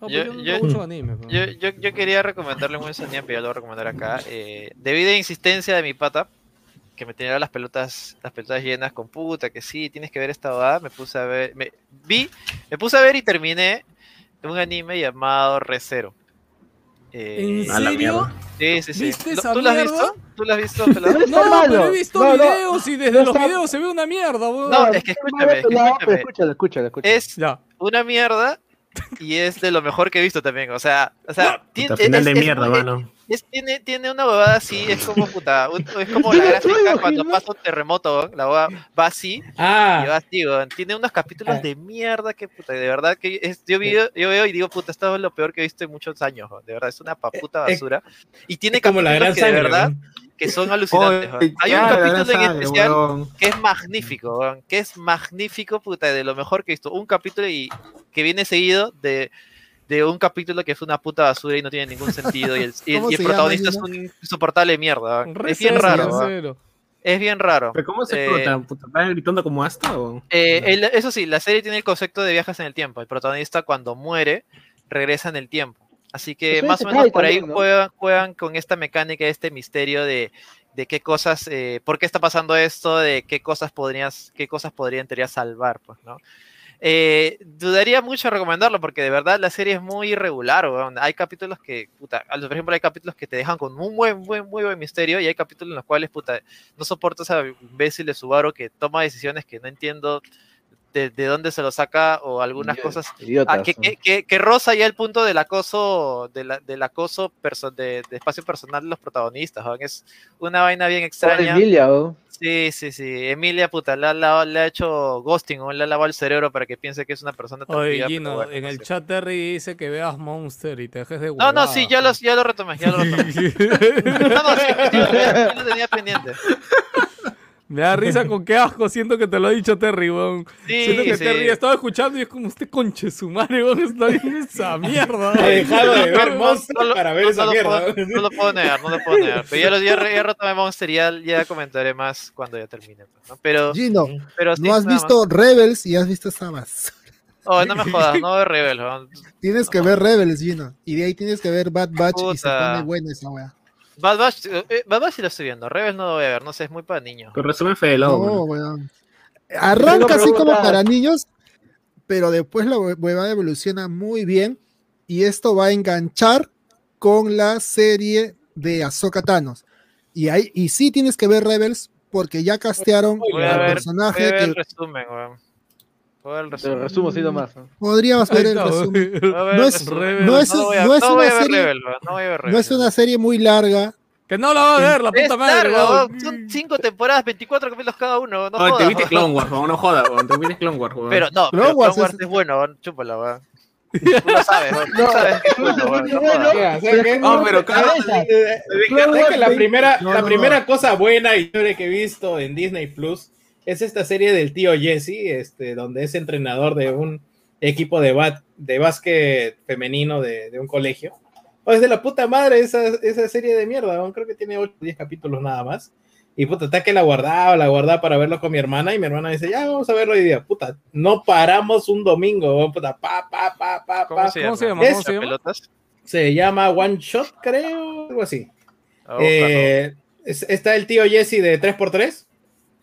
No,
Yo-
yo no
yo-
veo mucho anime.
Yo, yo, yo quería recomendarle un Sonic, pero ya lo voy a recomendar acá. Eh, debido a insistencia de mi pata, que me tenía las pelotas, las pelotas llenas con puta, que sí, tienes que ver esta boda, me puse a ver, me vi, me puse a ver y terminé un anime llamado Recero. Eh,
¿En serio?
Sí, sí, sí.
¿Viste
¿Tú-
esa
¿Tú lo has visto? ¿Tú lo has visto, pelado?
No
No, pero he visto
No, no,
videos y desde
no
los
está-
videos se ve una mierda, weón.
No, es que escúchame,
pero
escúchame.
Escúchalo, escúchalo, escúchalo.
Es
Ya.
una mierda y es de lo mejor que he visto también. O sea, o sea, tiene,
Puta, final
es-
de
es
mierda, mano.
Es- tiene, tiene una huevada así, es como puta, un- es como la gráfica cuando pasa un terremoto, la huevada va así y va
Ah,
así, weón. tiene unos capítulos
Ah.
de mierda que puta, de verdad que es, yo, vi- yo veo y digo, puta, esto es lo peor que he visto en muchos años, weón, de verdad, es una paputa
Eh,
basura. Y tiene
como la gran
capítulos que de
sangre.
verdad
¿no?
que son alucinantes.
Oye,
Hay un capítulo en especial
weón.
que es magnífico, que es magnífico, puta, de lo mejor que he visto. Un capítulo y que viene seguido de, de un capítulo que es una puta basura y no tiene ningún sentido. Y el, y el-
¿Cómo
y el
se llama,
protagonista es un insoportable de mierda. Es bien raro, es bien raro.
¿Pero cómo se
Eh,
explota? Puta, ¿Estás gritando como hasta o...?
Eh, el- eso sí, la serie tiene el concepto de viajes en el tiempo. El protagonista cuando muere regresa en el tiempo. Así que
Eso
más o menos por ahí
también, ¿no?
juegan, juegan con esta mecánica, este misterio de, de qué cosas, eh, por qué está pasando esto, de qué cosas podrías, qué cosas podrían teoría salvar, pues, ¿no? Eh, dudaría mucho recomendarlo porque de verdad la serie es muy irregular. Hay capítulos que, puta, por ejemplo, hay capítulos que te dejan con un buen, buen, muy buen misterio y hay capítulos en los cuales, puta, no soporto esa imbécil de Subaru que toma decisiones que no entiendo de, de dónde se lo saca o algunas cosas
idiotas,
Ah, que, que, que, que roza ya el punto del acoso, de la- del acoso perso- de, de espacio personal de los protagonistas. Es una vaina bien
Pobre
extraña.
Emilia, ¿no?
Sí, sí, sí. Emilia, puta, le ha, la- le ha hecho ghosting o le ha lavado el cerebro para que piense que es una persona
Oye, Gino,
bueno,
en
no
el
sé.
chat Terry dice que veas Monster y te dejes de
No, no, sí, ya lo, ya lo retomé, ya lo retomé. No, no, sí, sí lo tenía pendiente.
Me da risa con qué asco. Siento que te lo ha dicho Terry, weón.
Sí,
Siento que
sí.
Terry estaba escuchando y es como este conche su madre, weón. Está viendo esa mierda.
He dejado de ver
No,
Monster
no lo-
para ver
no,
esa
no
mierda.
puedo- no lo puedo negar, no lo puedo negar. Pero ya, lo, ya, ya retomé Monster y ya, ya comentaré más cuando ya termine. pues, ¿no? Pero,
Gino,
pero sí,
no has
más.
visto Rebels y has visto esa basura.
Oh, no me jodas, no veo Rebel, weón.
Tienes que ver Rebels, Gino. Y de ahí tienes que ver Bad Batch y se
Puta.
pone buena esa wea.
Bad Batch, eh, Bad Batch sí lo estoy viendo. Rebel no lo voy a ver, no sé, es muy para niños.
Con resumen
No,
weón.
weón. Arranca así como para niños, pero después la hue- huevada evoluciona muy bien y esto va a enganchar con la serie de Ahsoka Thanos. Y, ahí, y sí tienes que ver Rebels porque ya castearon al
voy
personaje
a ver el
que
resumen, weón. El resumen.
resumo así nomás. ¿no?
podríamos ver el resumen.
weón.
Voy a ver
No es- no es- no es una serie-
Rebel, weón, no voy a ver Rebel.
No es una serie muy larga.
Que no la va a ver, la
Es
puta madre.
Son cinco temporadas, 24 capítulos cada uno. No
te viste. Clone Wars, no jodas. Te viste Clone Wars.
Pero no,
Clone
pero
Wars
Clone Wars
es-
es bueno. Chúpala, weón. Tú lo sabes. No.
No, pero cada-
¿Sabes que la primera, la primera cosa buena y chévere que he visto en Disney Plus es esta serie del tío Jesse, este, donde es entrenador de un equipo de, bat, de básquet femenino de, de un colegio. Oh, es de la puta madre esa, esa serie de mierda, ¿no? creo que tiene 8 o 10 capítulos nada más. Y puta, está que la guardaba, la guardaba para verlo con mi hermana y mi hermana dice, ya vamos a verlo hoy día. Puta, no paramos un domingo, puta, pa, pa, pa, pa,
¿Cómo
pa.
se
¿Cómo
llama?
se llama?
¿Cómo
se llama?
¿Pelotas?
Se llama One Shot, creo, algo así.
Búscalo.
Eh, es- está el tío Jesse de 3x3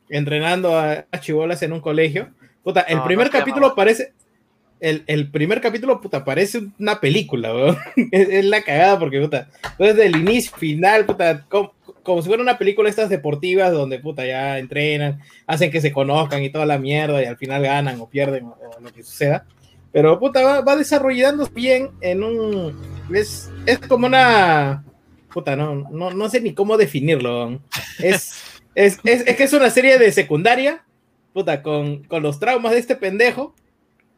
entrenando a, a chibolas en un colegio. Puta, el
No,
primer
no
capítulo
llama.
parece. El, el primer capítulo, puta, parece una película, weón. es, es la cagada porque, puta, desde el inicio, final, puta, como, como si fuera una película estas deportivas donde, puta, ya entrenan, hacen que se conozcan y toda la mierda y al final ganan o pierden o, o lo que suceda. Pero, puta, va, va desarrollándose bien en un... Es, es como una... Puta, no, no, no sé ni cómo definirlo. weón. Es, es, es, es que es una serie de secundaria, puta, con, con los traumas de este pendejo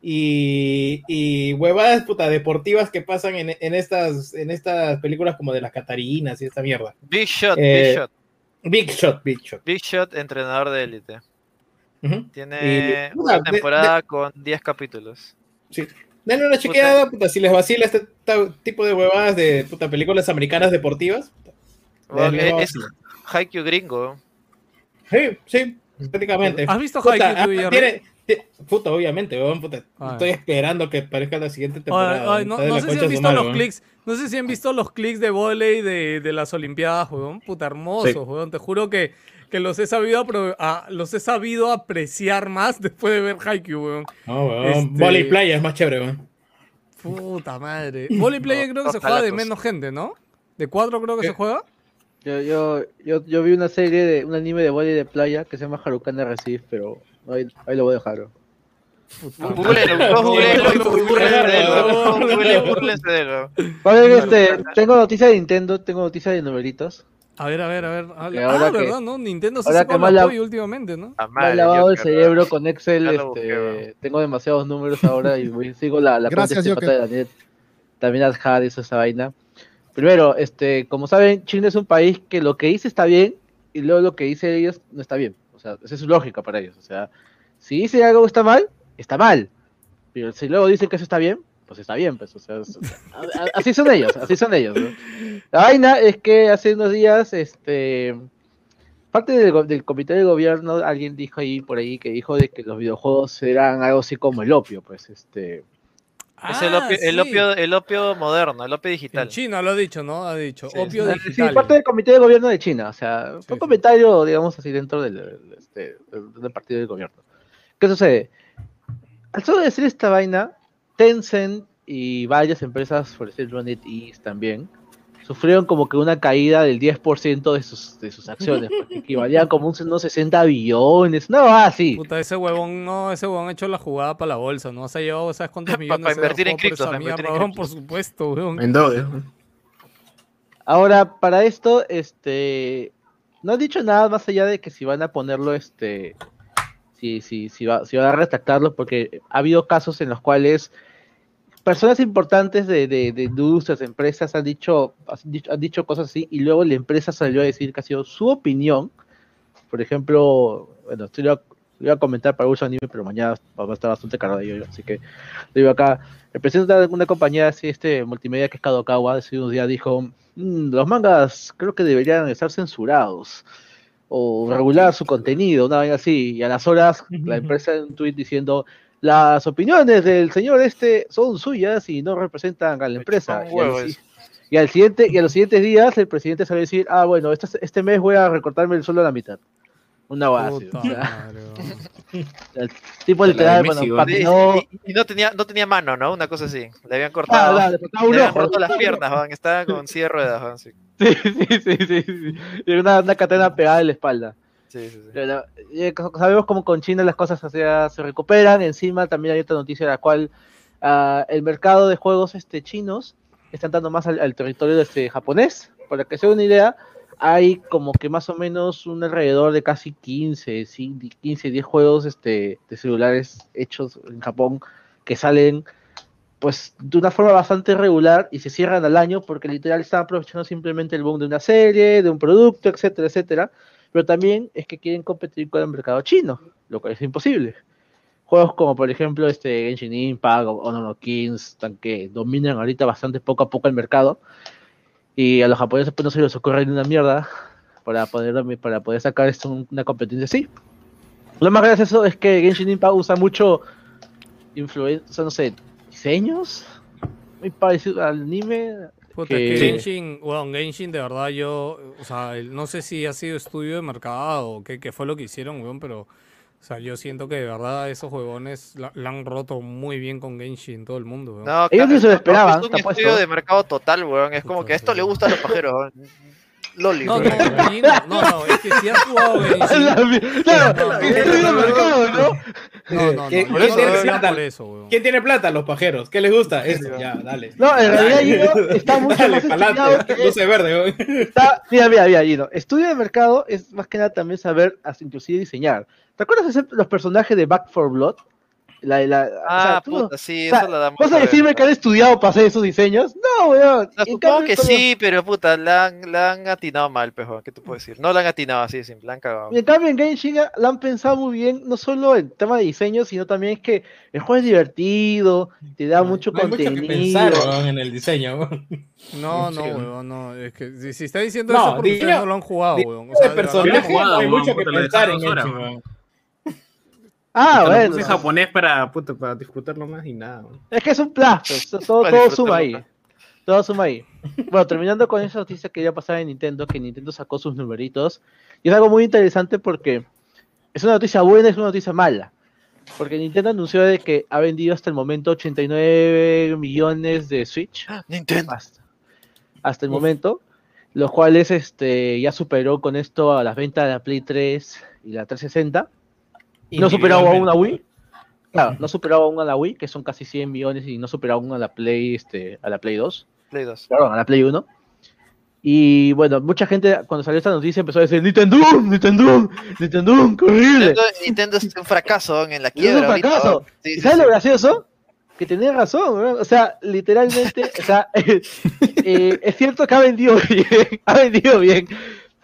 y, y huevadas, puta, deportivas que pasan en, en, estas, en estas películas como de las Catarinas y esta mierda.
Big Shot,
Eh,
Big Shot.
Big Shot, Big Shot.
Big Shot, entrenador de élite. Tiene
Y, puta,
una
de-
temporada con 10 capítulos.
Denle una chequeada, puta, si les vacila este tipo de huevadas de puta, películas americanas deportivas. puta,
es. Haikyuu gringo.
Sí, sí, prácticamente.
¿Has visto
Puta,
Haikyuu,
ah, tiene- Puta, obviamente, weón, puta. Estoy esperando que aparezca la siguiente
Ay,
temporada.
ay, no,
de
no
la
sé si han visto los clics. No sé si han visto los clics de volei de, de las Olimpiadas, weón. Puta hermosos,
Sí.
weón. Te juro que, que los he sabido apro- a- los he sabido apreciar más después de ver Haikyuu, weón.
No, weón.
Este-
Volley playa es más chévere, weón.
Puta madre. Volley Playa creo que se juega de menos gente, ¿no? De cuatro creo que
¿Qué?
se juega.
Yo, yo, yo, yo vi una serie de un anime de volley de playa que se llama Harukana Recife, pero ahí, ahí lo voy a dejar. este, tengo noticias de Nintendo, tengo noticias de numeritos.
A ver, a ver, a ver. Ah,
ahora
ah,
que-
¿verdad? ¿No? Nintendo se sacó la últimamente, ¿no?
Ah,
Me he lavado el cerebro con Excel, este, tengo demasiados números ahora y sigo la, la
Gracias,
de Daniel. También Adhad hizo esa vaina. Primero, este, como saben, China es un país que lo que dice está bien y luego lo que dice ellos no está bien. O sea, esa es su lógica para ellos. O sea, si dice algo está mal, está mal. Pero si luego dicen que eso está bien, pues está bien, pues. O sea, así son ellos, así son ellos. ¿no? La vaina es que hace unos días, este, parte del, del comité de gobierno, alguien dijo ahí por ahí que dijo de que los videojuegos eran algo así como el opio, pues, este.
Es el
Ah,
opio, el, opio, el opio moderno, el opio digital.
En China lo ha dicho, ¿no? Ha dicho.
Sí,
Opio
Sí,
digital.
parte del comité de gobierno de China, o sea,
Sí,
fue un
sí.
comentario, digamos así, dentro del, del- este, del- partido del gobierno. ¿Qué sucede? Al solo decir esta vaina, Tencent y varias empresas, por ejemplo NetEase también, sufrieron como que una caída del 10% de sus, de sus acciones, porque equivalían como un- unos 60 billones, no, así.
Puta, ese huevón, no, ese huevón ha hecho la jugada para la bolsa, ¿no? Se ha llevado, ¿sabes cuántos millones?
pa'
se
invertir en
dejó por
criptos,
esa
pa' invertir en
mierda, weón?
criptos.
Por supuesto, weón.
En Doge.
Ahora, para esto, este, no han dicho nada más allá de que si van a ponerlo, este, si, si, si, va, si van a retractarlo, porque ha habido casos en los cuales personas importantes de, de, de industrias, empresas, han dicho, han dicho, cosas así, y luego la empresa salió a decir que ha sido su opinión, Por ejemplo, bueno, estoy lo iba a comentar para uso anime, pero mañana va a estar bastante cargado de ello, así que lo digo acá. El presidente de una compañía así, este multimedia que es Kadokawa, hace unos días dijo, "Mm, los mangas creo que deberían estar censurados o regular su contenido, una vez así. Y a las horas, la empresa en un tweet diciendo, las opiniones del señor este son suyas y no representan a la empresa. Y al, y siguiente, y a los siguientes días el presidente sale a decir, ah, bueno, este, este mes voy a recortarme el sueldo a la mitad. Una base. O sea, el tipo literal, bueno, que
Y,
no...
y- y no tenía, no tenía mano, ¿no? Una cosa así. Le habían
Ah,
cortado.
le cortaba un
le habían
ojo.
roto las piernas, weón. Estaba con silla de ruedas. Sí,
Sí, sí, sí, sí, sí. Y una, una cadena pegada en la espalda. Eh, sabemos como con China las cosas se recuperan. Encima también hay otra noticia en la cual ah, el mercado de juegos este, chinos está entrando más al, al territorio este, japonés. Para que se una idea, hay como que más o menos un alrededor de casi 15, sí, 15 10 juegos este, de celulares hechos en Japón que salen pues de una forma bastante regular y se cierran al año porque literal están aprovechando simplemente el boom de una serie, de un producto, etcétera, etcétera pero también es que quieren competir con el mercado chino, lo cual es imposible. Juegos como por ejemplo este Genshin Impact o Honor Kings, que dominan ahorita bastante poco a poco el mercado y a los japoneses pues no se les ocurre ni una mierda para poder, para poder sacar esto una competencia así. Lo más gracioso es que Genshin Impact usa mucho influencia, no sé, diseños muy parecido al anime.
Puta,
que-
que Genshin, weón, Genshin de verdad yo, o sea, no sé si ha sido estudio de mercado o qué, qué fue lo que hicieron, weón, pero, o sea, yo siento que de verdad esos huevones la, la han roto muy bien con Genshin todo el mundo, weón.
No,
Ellos
ca-
ni se lo esperaban,
Es un estudio de mercado total, weón. Es como que esto le gusta a los pajeros, weón. Loli,
No, no, no, no, es que si has jugado
claro,
no,
que
no,
estudio de
no,
mercado, ¿no?
no, no,
¿Quién- tiene plata?
eso.
¿Quién tiene plata? Los pajeros. ¿Qué les gusta? Esto, ya, dale.
No, en realidad Gino está mucho
Dale,
más estudiado
pa'lante.
que
Luce verde,
está, mira, mira, mira, Gino. Estudio de mercado es más que nada también saber hasta inclusive diseñar. ¿Te acuerdas de hacer los personajes de Back for Blood? La, la, o
Ah,
sea, tú no-
puta, sí,
o sea,
eso lo da
¿Vas a decirme
de-
que han estudiado para hacer esos diseños? No, weón.
No, supongo
cambio,
que sí, pero puta, la han, la han atinado mal, pejo. ¿Qué te puedo decir? No la han atinado así, simple, la han cagado.
Y en cambio en Genshin la han pensado muy bien, no solo en tema de diseño, sino también es que el juego es divertido, te da mucho
No hay mucho que
contenido.
pensar, weón, en el diseño. weón.
No, no, weón, no, es que si, si está diciendo
No,
eso porque
diseño-
no lo han jugado, weón. O sea, de
personaje, hay
weón,
mucho que pensar en
horas,
weón.
Ah,
Puta, lo
bueno.
puse en japonés para, puta, para disfrutarlo más y nada.
Es que es un pues, todo, todo suma ahí. Todo suma ahí. Bueno, terminando con esa noticia que ya pasaba en Nintendo, que Nintendo sacó sus numeritos. Y es algo muy interesante porque es una noticia buena y es una noticia mala. Porque Nintendo anunció de que ha vendido hasta el momento 89 millones de Switch.
Nintendo.
Hasta, hasta el momento. Los cuales este, ya superó con esto a las ventas de la Play 3 y la 360. No superaba aún a Wii. Claro, no superaba aún a la Wii, que son casi 100 millones, y no superaba aún a la Play, este, a la Play 2.
Play 2.
Perdón, a la Play 1. Y bueno, mucha gente cuando salió esta noticia empezó a decir Nintendo, Nintendo, Nintendo, qué horrible.
Nintendo, es un fracaso en la
Es un
quiebra.
fracaso.
Sí,
¿Y
sí,
sabes
sí.
lo gracioso? Que tenía razón, weón. o sea, literalmente, o sea, eh, es cierto que ha vendido bien, ha vendido bien,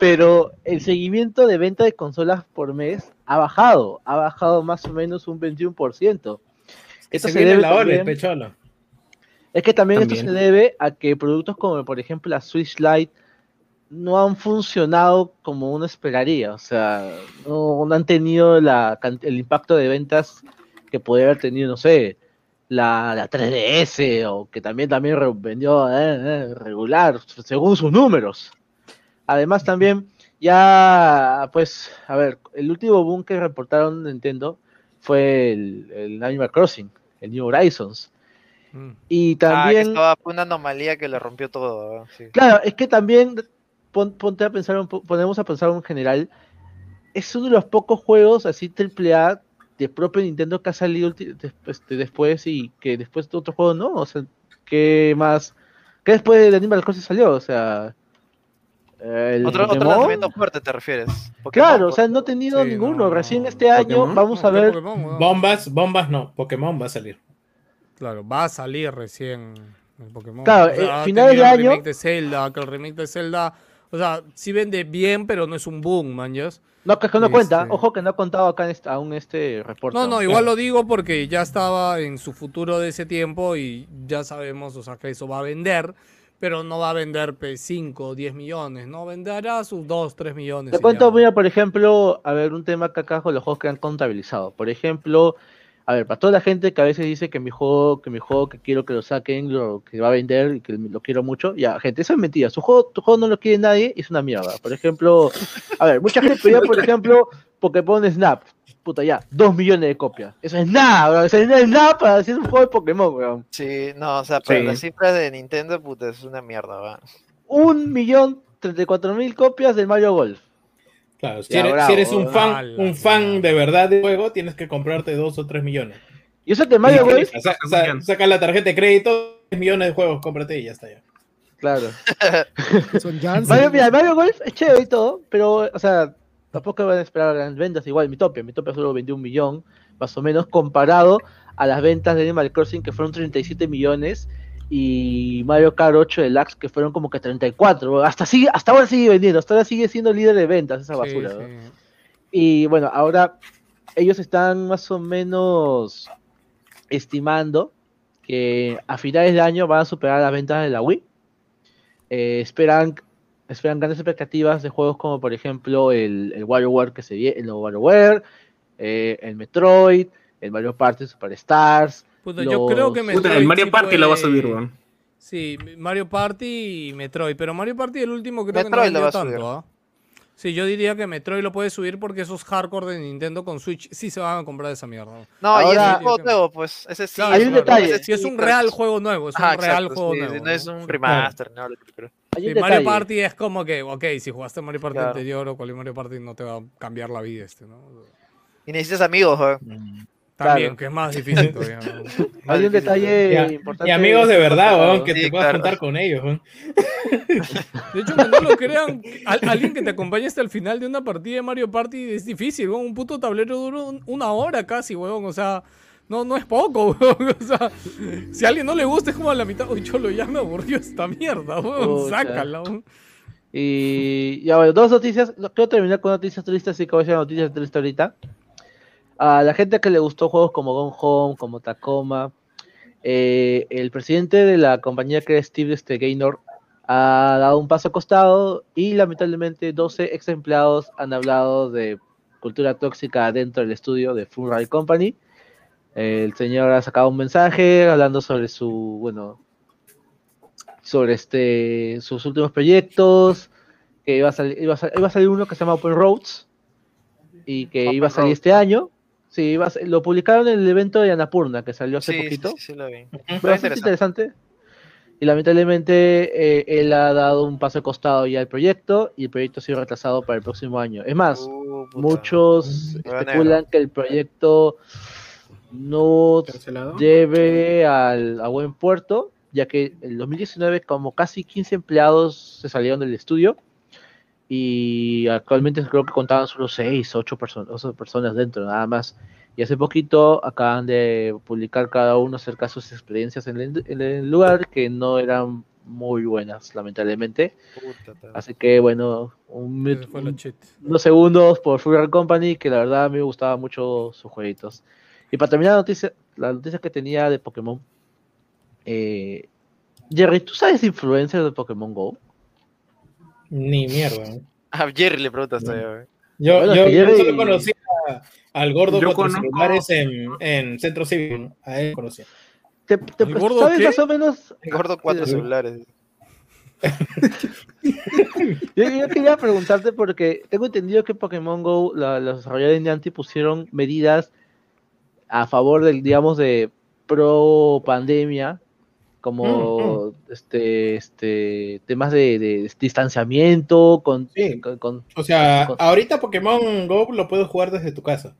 pero el seguimiento de venta de consolas por mes ha bajado, ha bajado más o menos un 21%.
Que
Esto
se
se debe
la
también-
pecholo.
Es que también, esto se debe a que productos como por ejemplo la Switch Lite no han funcionado como uno esperaría, o sea, no, no han tenido la, el impacto de ventas que podría haber tenido, no sé, la, la 3DS o que también, también vendió eh, eh, regular según sus números. Además también ya, pues, a ver, el último boom que reportaron Nintendo fue el, el Animal Crossing, el New Horizons.
Mm.
Y
Ah,
también,
estaba fue una anomalía que le rompió todo. sí.
claro, es que también, pon- ponte a pensar, un po- ponemos a pensar en general, es uno de los pocos juegos así triple A de propio Nintendo que ha salido este, después y que después de otro juego no, o sea, ¿qué más? ¿Qué después de Animal Crossing salió? O sea, el
Otro, otro lanzamiento fuerte te refieres. Pokémon,
Claro, o sea, no he tenido
Sí,
ninguno.
no,
Recién este año
Pokémon.
vamos a
No, ¿qué
ver.
Pokémon?
Bombas, bombas no. Pokémon va a salir.
Claro, va a salir recién el Pokémon.
Claro,
O sea,
eh, finales de
el
año-
remake de Zelda, que el remake de Zelda, O sea, sí vende bien, pero no es un boom, man, ¿ya?
No, que es que no cuenta.
Este-
Ojo que no ha contado acá en este- aún este reporte.
No, no, igual lo digo porque ya estaba en su futuro de ese tiempo y ya sabemos, o sea, que eso va a vender, pero no va a vender pues, 5 o 10 millones, ¿no? Venderá sus 2, 3 millones.
Te cuento,
ya.
mira, por ejemplo, a ver, un tema que acá con los juegos que han contabilizado. Por ejemplo, a ver, para toda la gente que a veces dice que mi juego, que mi juego que quiero que lo saquen, lo que va a vender y que lo quiero mucho, ya, gente, eso es mentira. Su juego, tu juego no lo quiere nadie y es una mierda. Por ejemplo, a ver, mucha gente pedía, por ejemplo, Pokémon Snap. Puta, ya, dos millones de copias. Eso es nada, bro. Eso es nada para decir un juego de Pokémon, weón.
Sí, no, o sea, pero
Sí.
las cifras de Nintendo, puta, es una mierda, va.
Un millón treinta y cuatro mil copias del Mario Golf.
Claro, si
Ya,
eres,
bravo,
si eres un fan,
ala,
un fan de verdad del juego, tienes que comprarte dos o tres millones.
Yo sé que Mario Golf,
O sea, o sea, saca la tarjeta de crédito, 3 millones de juegos, cómprate y ya está ya.
claro.
Son.
Mario, mira, Mario Golf es chévere y todo, pero, o sea, tampoco van a esperar grandes ventas. Igual, mi Topia, mi Topia solo vendió un millón, más o menos, comparado a las ventas de Animal Crossing, que fueron 37 millones, y Mario Kart 8 Deluxe, que fueron como que 34. Hasta, sigue, hasta ahora sigue vendiendo, hasta ahora sigue siendo líder de ventas esa
Sí,
basura. ¿no?
sí.
Y bueno, ahora ellos están más o menos estimando que a finales de año van a superar las ventas de la Wii. Eh, esperan, esperan grandes expectativas de juegos como por ejemplo el, el WarioWare que se viene, el nuevo WarioWare, eh, el Metroid, el Mario Party Superstars.
Puta, yo creo que
los-
Puta, el
Metroid
Mario
sí
Party lo va a
puede-
subir, weón.
Sí, Mario Party y Metroid, pero Mario Party el último creo que
Metroid
no
lo va a subir.
tanto, ¿ah? Sí, yo diría que Metroid lo puede subir porque esos hardcore de Nintendo con Switch sí se van a comprar esa mierda.
No, y es
Ahora-
un juego nuevo, pues. Ese sí.
Claro,
Hay un
claro.
detalle.
ese
Sí, es
sí,
un real
es-
juego nuevo, es un real
exacto,
juego
sí,
nuevo.
No es un remaster, no, creo.
hay
Sí,
un
Mario
detalle.
Party es como que, ok, si jugaste Mario Party
Claro.
anterior o cualquier Mario Party no te va a cambiar la vida este, ¿no?
Y necesitas amigos, weón.
También,
Claro.
que es más difícil todavía. ¿no?
Hay un detalle importante.
Y amigos de verdad, weón, que
Sí,
te puedas
claro.
juntar con ellos, weón.
De hecho, no lo crean, al- alguien que te acompañe hasta el final de una partida de Mario Party es difícil, weón. Un puto tablero dura un- una hora casi, weón. O sea, no, no es poco, weón. O sea, si a alguien no le gusta, es como a la mitad. Uy, cholo, ya me aburrió esta mierda, weón.
Pucha.
Sácala, weón.
Y ya bueno, dos noticias. no, Quiero terminar con noticias tristes, así que voy a hacer noticias tristes ahorita. A la gente que le gustó juegos como Gone Home, como Tacoma, eh, el presidente de la compañía que es Steve este, Gaynor ha dado un paso acostado y lamentablemente 12 ex empleados han hablado de cultura tóxica dentro del estudio de Full Ride Company. El señor ha sacado un mensaje hablando sobre su, bueno, sobre este sus últimos proyectos, que iba a salir, iba a sal- iba a salir uno que se llama Open Roads y que
Open
iba a salir este año. Sí, iba a ser- lo publicaron en el evento de Annapurna que salió hace
Sí, sí,
poquito.
sí, sí lo vi.
Bastante interesante. Y lamentablemente eh, él ha dado un paso costado ya al proyecto y el proyecto ha sido retrasado para el próximo año. Es más,
Uh,
muchos especulan
negro.
que el proyecto no
Cancelado.
lleve al, a buen puerto, ya que en 2019 como casi 15 empleados se salieron del estudio y actualmente creo que contaban solo 6 o 8 personas, personas dentro, nada más. Y hace poquito acaban de publicar cada uno acerca de sus experiencias en el, en el lugar que no eran muy buenas, lamentablemente. Así que bueno, un, un- unos segundos por Fury Company, que la verdad a mí me gustaba mucho sus jueguitos. Y para terminar la noticia, la noticia que tenía de Pokémon. eh, Jerry, ¿tú sabes influencers de Pokémon Go?
Ni mierda, weón.
A Jerry le preguntas todavía.
Yo,
Bueno,
yo, yo solo conocí a- al gordo
Yo
con
conozco-
celulares en, en Centro. ¿no? A él conocí.
¿Te, te-
¿El gordo
¿Sabes
qué?
más o menos?
Gordo cuatro celulares.
Yo, yo quería preguntarte porque tengo entendido que Pokémon Go, la- los desarrolladores de Niantic pusieron medidas a favor del, digamos, de pro pandemia, como este, este, temas de, de distanciamiento, con,
Sí.
con- con-
O sea,
Con-
ahorita Pokémon Go lo puedes jugar desde tu casa.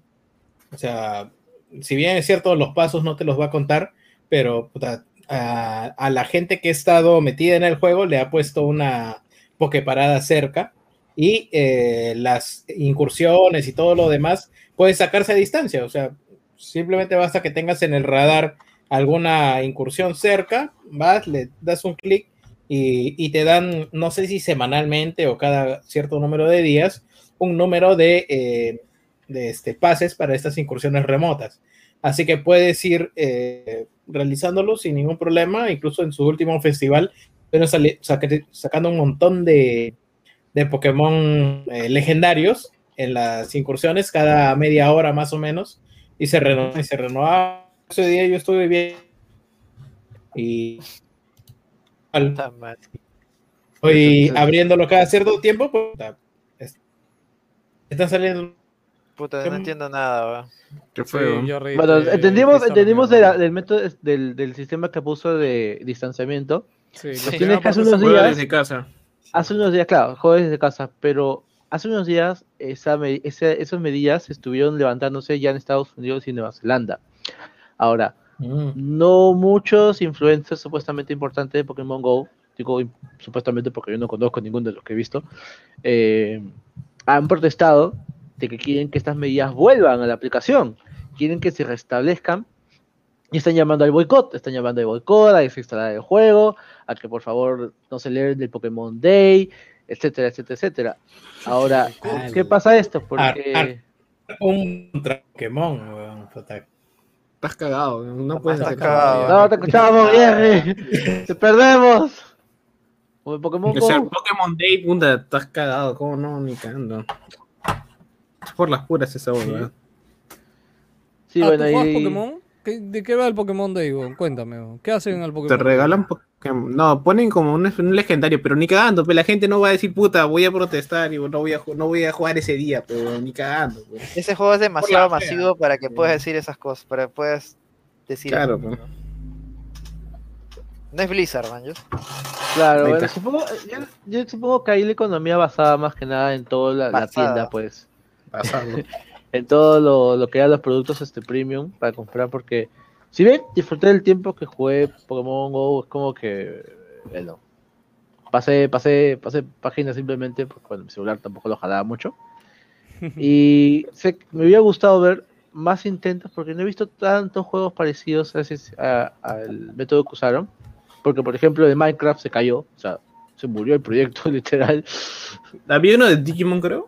O sea, si bien es cierto, los pasos no te los va a contar, pero puta, a, a la gente que ha estado metida en el juego le ha puesto una Poképarada cerca y eh, las incursiones y todo lo demás puede sacarse a distancia. O sea, simplemente basta que tengas en el radar alguna incursión cerca, vas, le das un clic y, y te dan, no sé si semanalmente o cada cierto número de días, un número de, eh, de este, pases para estas incursiones remotas. Así que puedes ir eh, realizándolo sin ningún problema, incluso en su último festival, pero sacando un montón de, de Pokémon eh, legendarios en las incursiones cada media hora más o menos, y se renovaba y se renovaba. Ese día yo estuve bien y y abriéndolo cada cierto tiempo, pues, puta, es- están saliendo
Puta, no entiendo nada.
¿Qué fue?
Bueno, entendimos, entendimos de la- del método del, del sistema que puso de distanciamiento.
Sí,
Tienes que
parte
unos días-
desde casa.
Hace unos días, claro, jueves desde casa, pero hace unos días esa, ese- esas medidas estuvieron levantándose ya en Estados Unidos y Nueva Zelanda. Ahora,
Mm.
no muchos influencers supuestamente importantes de Pokémon Go, digo supuestamente porque yo no conozco ninguno de los que he visto, eh, han protestado de que quieren que estas medidas vuelvan a la aplicación, quieren que se restablezcan y están llamando al boicot, están llamando al boicot, a desinstalar el juego, a que por favor no se leen del Pokémon Day, etcétera, etcétera, etcétera. Ahora, ¿qué pasa esto? Porque
ar- Un contra Pokémon, weón.
Estás cagado, no puedes
Estás
hacer
cagado.
nada.
no te escuchamos, Jerry, te perdemos. O el Pokémon
O sea,
Go.
Pokémon Day, puta, estás cagado, ¿cómo no? Ni cagando. Es por las puras esa weón.
Sí,
Ah,
bueno,
¿tú juegas
y-
Pokémon? ¿Qué- ¿De qué va el Pokémon Day? Cuéntame. ¿Qué hacen en el
Te
Pokémon Day?
regalan Pokémon. No, ponen como un, un legendario, pero ni cagando, pero la gente no va a decir, puta, voy a protestar y no voy a, no voy a jugar ese día, pero ni cagando. pues.
Ese juego es demasiado
fea.
masivo para que puedas decir esas cosas, para que puedas decir.
Claro, pues.
¿no? No es Blizzard, man. yo-
Claro, bueno, supongo, yo, yo supongo que ahí la economía basada más que nada en toda la, la tienda, pues,
Pasado.
en todo lo, lo que eran los productos este premium para comprar, porque si bien disfruté del tiempo que jugué Pokémon Go, es como que, bueno, pasé, pasé, pasé páginas simplemente, porque bueno, mi celular tampoco lo jalaba mucho, y sé, que me hubiera gustado ver más intentos, porque no he visto tantos juegos parecidos a ese- a- al método que usaron, porque por ejemplo el Minecraft se cayó, o sea, se murió el proyecto literal.
Había uno de Digimon, creo.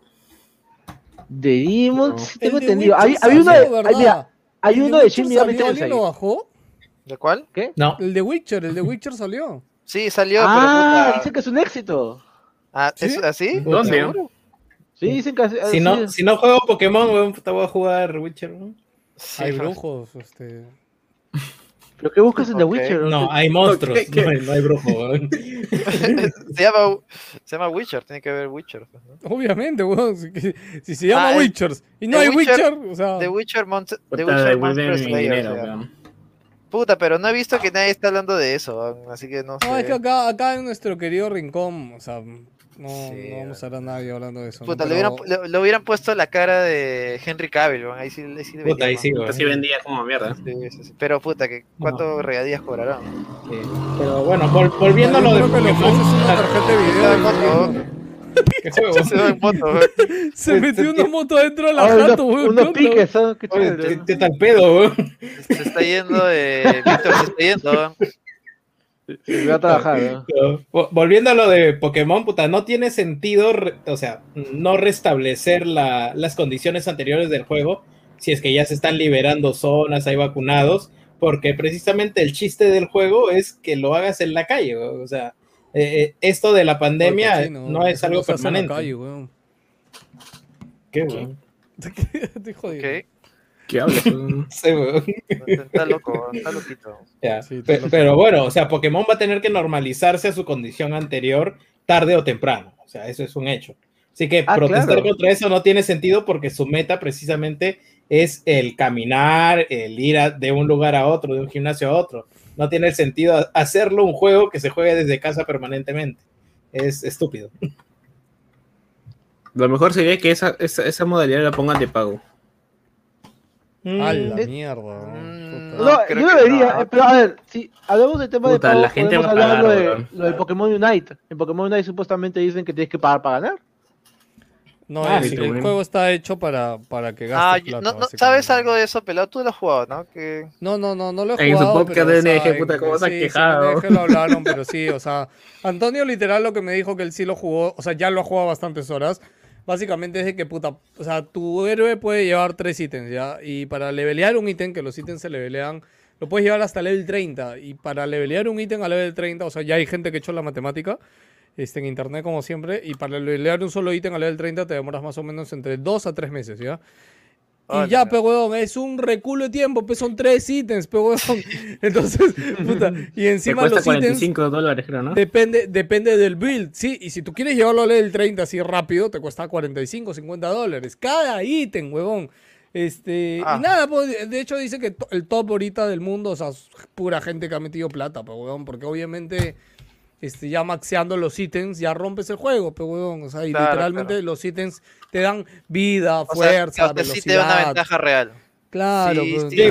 De Demon,
No.
sí tengo entendido. Hay, hay uno de, hay, mira, hay
¿El
uno de Shin Megami? Tensei.
¿Alguien lo bajó?
¿De cuál?
¿Qué?
No,
El de Witcher, el de Witcher salió.
Sí, salió,
Ah,
pero. puta-
dicen que es un éxito.
Ah, ¿es
¿Sí?
así?
¿Dónde?
Sí, dicen que
si
sí.
no, si no juego Pokémon, weón, puta, voy a jugar Witcher. weón.
Sí,
Hay brujos, este.
¿Pero qué buscas en The
Ok.
Witcher?
No, hay monstruos. No, hay, no hay brujo, weón.
se, llama, se llama Witcher, tiene que ver Witcher. pues, ¿no?
Obviamente, weón. Si, si se llama
Ah,
Witchers y no hay
Witcher-
Witcher, o sea.
The Witcher, Mont The
Puta,
Witcher Monster
mi
Slayer,
dinero,
o sea.
weón.
Puta, pero no he visto que nadie está hablando de eso, así que no sé.
No, es que acá, acá en nuestro querido rincón, o sea, no,
Sí,
no vamos a a nadie hablando de eso. ¿no?
Puta, le,
Pero-
hubieran, le, le hubieran puesto la cara de Henry Cavill, weón, ahí sí, ahí sí le
Puta, ahí
vendía
sí.
Así vendía como mierda.
Sí, sí, sí. Pero puta, que ¿cuánto regalías cobrarán?
Sí. Pero bueno, vol- volviendo a lo de
le
Pokémon,
Se
metió una moto dentro de la
Ah,
jato, weón.
unos piques, ¿sabes? ¿qué-
¿Qué tal pedo, weón?
Se está yendo, eh, Víctor se está yendo, weón.
Va a trabajar,
Volviendo a lo de Pokémon, puta, no tiene sentido, o sea, no restablecer la- las condiciones anteriores del juego si es que ya se están liberando zonas, hay vacunados, porque precisamente el chiste del juego es que lo hagas en la calle, weón, o sea, eh, eh, esto de la pandemia
Oye, cochino,
no es algo
en la
permanente.
calle, weón.
¿Qué, weón?
Ok.
¿Qué hablas?
Sí, weón.
Está loco, está loquito.
Sí,
pe- pero bueno, o sea, Pokémon va a tener que normalizarse a su condición anterior tarde o temprano. O sea, eso es un hecho. Así que
Ah,
protestar
claro.
contra eso no tiene sentido porque su meta precisamente es el caminar, el ir a- de un lugar a otro, de un gimnasio a otro. No tiene sentido a- hacerlo un juego que se juegue desde casa permanentemente. Es estúpido.
Lo mejor sería que esa, esa, esa modalidad la pongan de pago.
A la mierda,
mm,
Puta.
No,
No,
yo debería,
no.
eh, pero a ver, si hablamos del tema
Puta,
de pago,
la gente va a
hablar
pagar,
lo, de, lo del Pokémon Unite. En Pokémon Unite supuestamente dicen que tienes que pagar para ganar.
No,
Ah,
el,
sí,
juego está hecho para, para que gastes
Ah,
plata,
no, no. ¿sabes algo de eso, pelado? Tú lo has jugado, ¿no? Que...
No, no, no, no lo he
En su
jugado.
podcast
pero,
de
o sea,
NG, puta,
en-
cómo se ha
sí, sí,
quejado.
en NG lo hablaron, pero sí, o sea, Antonio literal lo que me dijo que él sí lo jugó, o sea, ya lo ha jugado bastantes horas. Básicamente es de que, puta, o sea, tu héroe puede llevar tres ítems, ¿ya? Y para levelear un ítem, que los ítems se levelean, lo puedes llevar hasta level 30. Y para levelear un ítem a level 30, o sea, ya hay gente que ha hecho la matemática este, en internet como siempre, y para levelear un solo ítem a level 30 te demoras más o menos entre 2 a 3 meses, ¿ya? Y ya, pe huevón, es un reculo de tiempo, pues son tres ítems, pe huevón. Entonces, puta, y
Te
encima
cuesta
los ítems
45 dólares, creo, ¿no?
depende, depende del build, sí, y si tú quieres llevarlo a level 30 así rápido, te cuesta 45, 50 dólares. Cada ítem, huevón. Este,
Ah.
y nada, pues, de hecho dice que el top ahorita del mundo, o sea, es pura gente que ha metido plata, pe huevón, porque obviamente este, ya maxeando los ítems, ya rompes el juego, pe huevón. O sea, y
Claro,
literalmente
claro.
los ítems te dan vida,
O
fuerza,
sea, sí te da una
velocidad.
ventaja real.
Claro,
Sí,
pues,
sí,
Sí,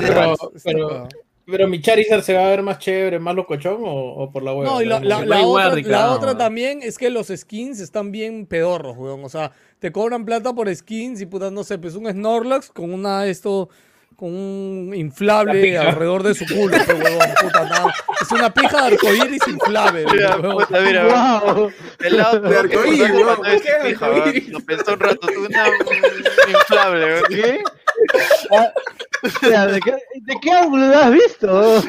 pero, pero, mi Charizard se va a ver más chévere, más locochón o, o por la hueva.
No, y la, la- la otra, la otra también es que los skins están bien pedorros, weón. O sea, te cobran plata por skins y putas, no sé, pues un Snorlax con una esto, con un
La
inflable alrededor de su culo, pe, huevón, puta, nada. Es una pija de arcoíris inflable,
Mira,
huevón.
puta, mira,
¡Wow!
el lado
De arcoíris, weón, ¿por qué de arcoíris?
Lo pensó un rato, tú una un inflable, weón.
¿Qué? Ah, espera, ¿de, qué, ¿De qué ángulo lo has visto?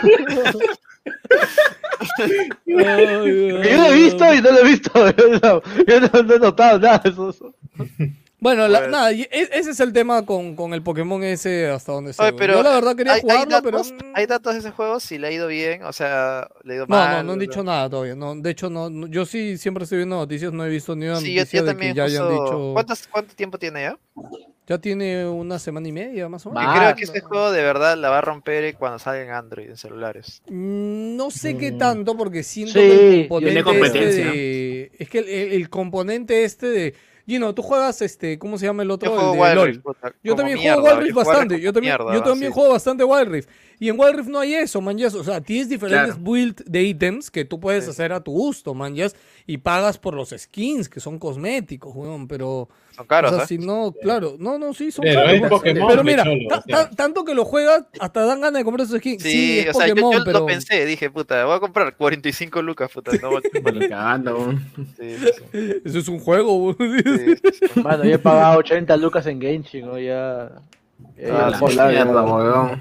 Yo lo he visto y no lo he visto. Yo no, yo no- no he notado nada de eso.
Bueno, la-
Pues-
nada, y e- ese es el tema con, con el Pokémon ese hasta donde se.
Pero
Yo la verdad quería
hay, hay
jugarlo, pero.
hay datos de ese juego, si le ha ido bien, o sea, le ha ido
No,
mal.
no, no han dicho nada todavía. No, de hecho, no, no- yo sí siempre estoy viendo noticias, no he visto ni una
Sí, yo,
noticia
yo
de
también
que ya hayan
justo-
dicho.
¿Cuántos- ¿Cuánto tiempo tiene ya?
Ya tiene una semana y media, más o menos.
Yo creo que este juego de verdad la va a romper cuando salga en Android, en celulares.
Mm, No sé qué
Mm.
tanto, porque siento
Sí,
que el
tiene
componente este
competencia.
de. Es que el, el- el componente este de. Gino, tú juegas este. ¿Cómo se llama el otro?
Yo
El
juego
de
Wild
LOL.
Rift, puta,
Yo también
mierda,
juego Wild Rift bastante. Yo también,
mierda,
yo también
sí.
juego bastante Wild Rift. Y en Wild Rift no hay eso, man. yes. O sea, tienes diferentes
Claro.
builds de ítems que tú puedes
Sí.
hacer a tu gusto, man. yes, Y pagas por los skins, que son cosméticos, weón. Pero.
Son caros,
o sea,
¿eh?
si no, claro. No, no, sí, son
Pero
caros.
es. Pokémon,
Pero mira,
cholo,
ta- tanto que lo juegas, hasta dan ganas de comprar esos skins. Sí,
Sí,
es
o sea, yo-
Pokémon,
yo,
pero.
lo pensé, dije, puta, voy a comprar 45 lucas, puta, no voy a-
Ni cagando.
Sí,
Eso es un juego.
Mano, yo he pagado 80 lucas en Genshin, ¿no? Ya. ya-
Ah,
ya
la
por la-
mierda, weón.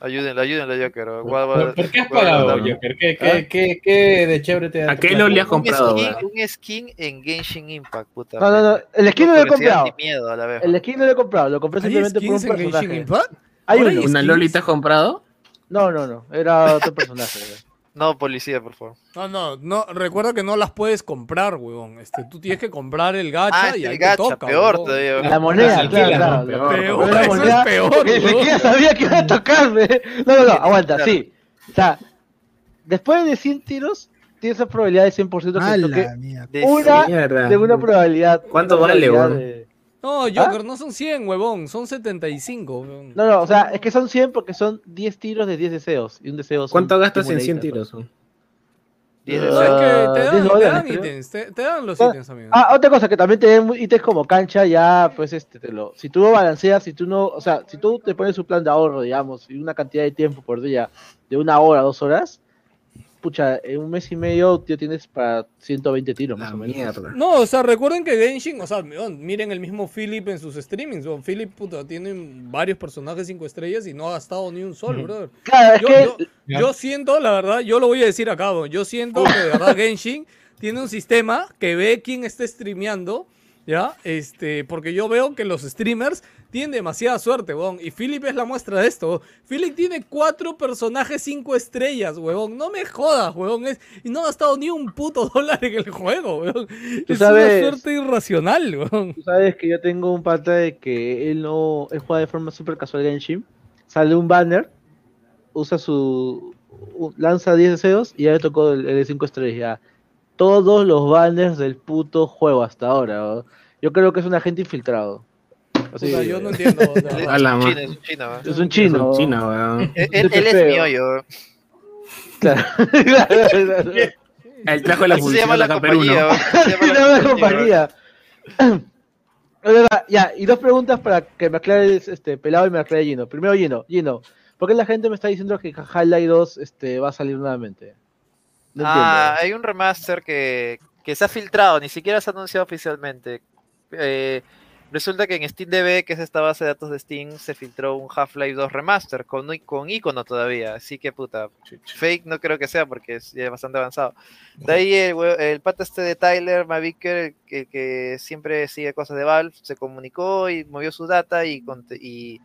Ayúdenle, ayúdenle, Joker.
¿Por, por qué has pagado. Joker? ¿Qué,
¿Ah?
qué, qué, qué de chévere te da?
¿A qué? LOL le has
Un
comprado,
skin,
weón?
un skin en Genshin Impact, puta.
No, no, no. El skin no lo he comprado.
miedo a la vez.
El skin no lo he comprado. Lo compré
¿Hay
simplemente por un
skins en Genshin
personaje.
Impact?
Hay uno.
¿Una
skins?
Lolita has comprado?
No, no, no. Era otro personaje.
No, policía, por favor.
No, no, no, recuerda que no las puedes comprar, weón. Este, tú tienes que comprar el gacha
Ah,
y
es
ahí
el
te
gacha,
toca,
peor
weón.
todavía.
La moneda, claro, claro.
Peor,
la
eso
moneda,
es peor,
ni siquiera sabía que iba a tocarme. No, no, no, aguanta,
Claro.
sí. O sea, después de 100 tiros, tienes esa probabilidad de 100% que
¡Hala,
toque!
De-
una de una probabilidad.
¿Cuánto
una
vale,
de-
No, Joker, no son 100, huevón, son 75. weón.
No, no, o sea, es que son 100 porque son 10 tiros de 10 deseos. Y un deseo son
¿Cuánto gastas en 100
moneditas,
tiros? weón?
Diez
Ah,
No, es que te dan, te
dólares,
dan
creo.
ítems, te, te dan los
Ah,
ítems, amigo.
Ah, otra cosa que también te den ítems como cancha, ya, pues, este, te lo, si tú lo balanceas, si tú no, o sea, si tú te pones un plan de ahorro, digamos, y una cantidad de tiempo por día, de una hora, dos horas, pucha, en un mes y medio ya tienes para 120 tiros, más
La
o menos.
mierda.
No, o sea, recuerden que Genshin, o sea, miren el mismo Philip en sus streamings, weón. Philip, puta, tiene varios personajes 5 estrellas y no ha gastado ni un sol, brother.
Claro, es
Yo,
que,
yo- siento, la verdad, yo lo voy a decir acá, weón, yo siento que de verdad Genshin tiene un sistema que ve quién está streameando, ¿ya? Este, porque yo veo que los streamers tienen demasiada suerte, weón. Y Philip es la muestra de esto. weón. Philip tiene cuatro personajes cinco estrellas, weón. No me jodas, weón. Es, y no ha gastado ni un puto dólar en el juego, weón. Es
sabes-
una suerte irracional, weón.
tú sabes que yo tengo un pata de que él no, él juega de forma súper casual Genshin, sale un banner, usa su, lanza 10 deseos y ya le tocó el, de 5 estrellas, ya. Todos los banners del puto juego hasta ahora, ¿no? Yo creo que es un agente infiltrado. Así,
Puta, yo no entiendo.
Es
verdad.
A la
un chino, es un chino. ¿eh?
Es un chino.
Es un chino, weón.
Él, él- él es mío, yo.
Claro.
Él trajo la
Así se
publicidad
llama
de
la compañía. Se llama la compañía,
ya, y dos preguntas para que me aclares este pelado y me aclare Gino. Primero, Gino, Gino, ¿por qué la gente me está diciendo que Half-Life 2 este, va a salir nuevamente? No
ah,
entiendo.
hay un remaster que, que se ha filtrado, ni siquiera se ha anunciado oficialmente. Eh, resulta que en SteamDB, que es esta base de datos de Steam, se filtró un Half-Life 2 remaster con, con icono todavía. Así que puta, fake no creo que sea porque es bastante avanzado. De ahí el, el pata este de Tyler Mavicker, que, que siempre sigue cosas de Valve, se comunicó y movió su data y, y,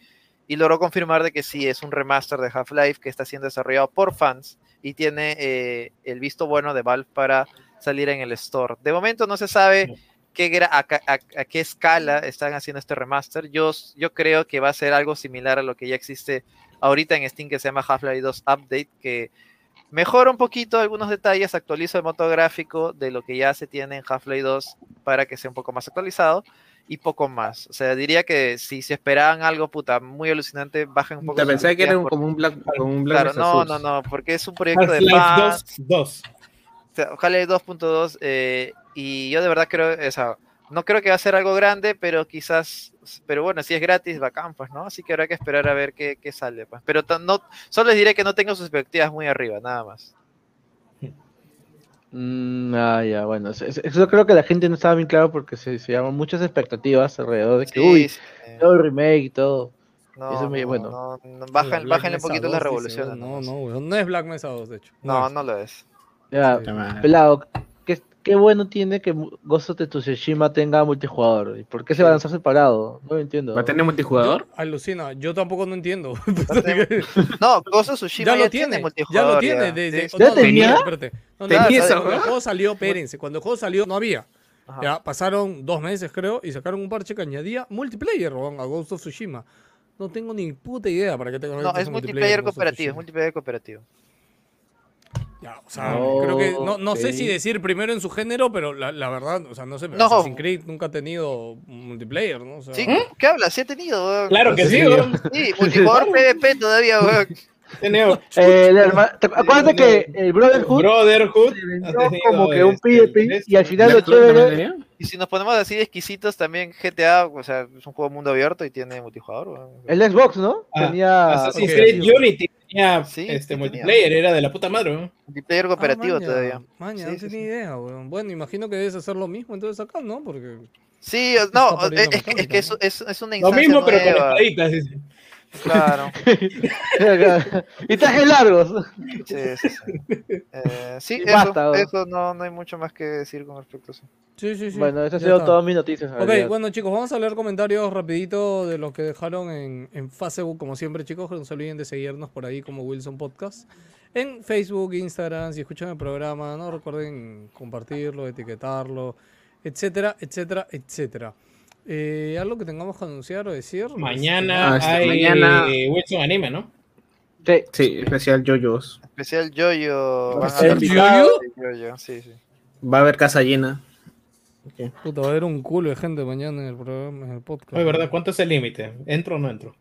y logró confirmar de que sí es un remaster de Half-Life que está siendo desarrollado por fans y tiene eh, el visto bueno de Valve para salir en el store. De momento no se sabe qué a, a- a qué escala están haciendo este remaster. Yo, yo creo que va a ser algo similar a lo que ya existe ahorita en Steam que se llama Half-Life 2 Update, que mejora un poquito algunos detalles, actualiza el motor gráfico de lo que ya se tiene en Half-Life 2 para que sea un poco más actualizado y poco más. O sea, diría que si se esperaban algo puta muy alucinante, bajen un poco.
Te pensé que era un-
expectativas
como un Black, como un
por-
Black
Claro, no, no, no, porque es un proyecto de
Half-Life
fans.
2, 2.
Half-Life 2.2 eh, y yo de verdad creo, o sea, no creo que va a ser algo grande, pero quizás, pero bueno, si es gratis, bacán, pues, ¿no? Así que habrá que esperar a ver qué, qué sale, pues. Pero no, solo les diré que no tengo sus expectativas muy arriba, nada más.
Mm, ah, ya, bueno, eso, creo que la gente no estaba bien claro porque se, se llaman muchas expectativas alrededor de que,
Sí,
uy,
sí, eh,
todo el remake y todo.
no,
eso me-
no,
bueno.
no, no,
La Black
bájenle un poquito
2,
las
dice,
revoluciones.
No, no, no es Black Mesa 2, de hecho.
No, no lo es.
Ya, pelado, ¿qué, qué bueno tiene que Ghost of Tsushima tenga multijugador. ¿Y por qué se va a lanzar separado? No lo entiendo.
¿Va a tener multijugador?
Yo- alucina, yo tampoco no entiendo.
No, Ghost of Tsushima
ya lo tiene, ya
multijugador.
lo tiene.
ya.
desde,
Sí,
¿Ya
no,
tenía?
no, espérate. No, no,
¿Tenía
cuando-
esa
cuando el juego salió, espérense, cuando el juego salió no había.
Ajá.
Ya pasaron dos meses, creo, y sacaron un parche que añadía multiplayer, a Ghost of Tsushima. No tengo ni puta idea para qué tengo
No, es multiplayer
of
cooperativo, es multiplayer cooperativo.
Ya, o sea,
Oh,
creo que no, no sé si decir primero en su género, pero la, la verdad, o sea, no sé,
No.
Assassin's Creed nunca ha tenido multiplayer, ¿no? O sea,
Sí, ¿qué hablas? Sí he tenido, weón.
Claro que sí,
Sí.
weón.
Sí, multijugador PvP todavía, weón.
Eh, el herma- ¿te- acuérdate que el Brotherhood
Brotherhood.
se
ha
vendió
tenido,
como que un
este,
PvP
tres,
y al final lo
¿Black Flag también
chévere.
Y si nos ponemos así de exquisitos, también GTA, o sea, es un juego mundo abierto y tiene multijugador, weón.
El Xbox, ¿no?
Ah,
Tenía.
Assassin's. Creed Unity tenía
Sí,
este
sí tenía.
multiplayer, era de la puta madre, ¿no?
Multiplayer cooperativo
Ah, maña,
todavía.
Maña,
Sí,
no
sí,
tenía
sí.
idea, weón. Bueno, imagino que debes hacer lo mismo entonces acá, ¿no? Porque.
Sí, no, es, es que- es que es,
mecánica,
es, es una
Lo
instancia
mismo, pero con
nueva.
espaditas. dice.
Claro.
y trajes largos.
Sí, sí, sí. Eh, sí, eso,
basta,
eso no, no hay mucho más que decir con respecto a eso.
Sí, sí, sí.
Bueno, esas han sido todas mis noticias.
Ok,
realidad.
bueno chicos, vamos a leer comentarios rapidito de los que dejaron en, en Facebook, como siempre chicos, que no se olviden de seguirnos por ahí como Wilson Podcast. En Facebook, Instagram, si escuchan el programa, no recuerden compartirlo, etiquetarlo, etcétera, etcétera, etcétera. Eh, ¿Algo que tengamos que anunciar o decir?
Mañana
Ah, sí,
hay
mañana-
Wilson Anime, ¿no?
Sí.
Sí, especial JoJo's.
Especial a
¿Especial
Yoyo?
Sí, sí, sí.
Va a haber casa llena.
Puta, va a haber un culo de gente mañana en el programa, en el podcast.
Oye, ¿verdad? ¿Cuánto es el límite? ¿Entro o no entro?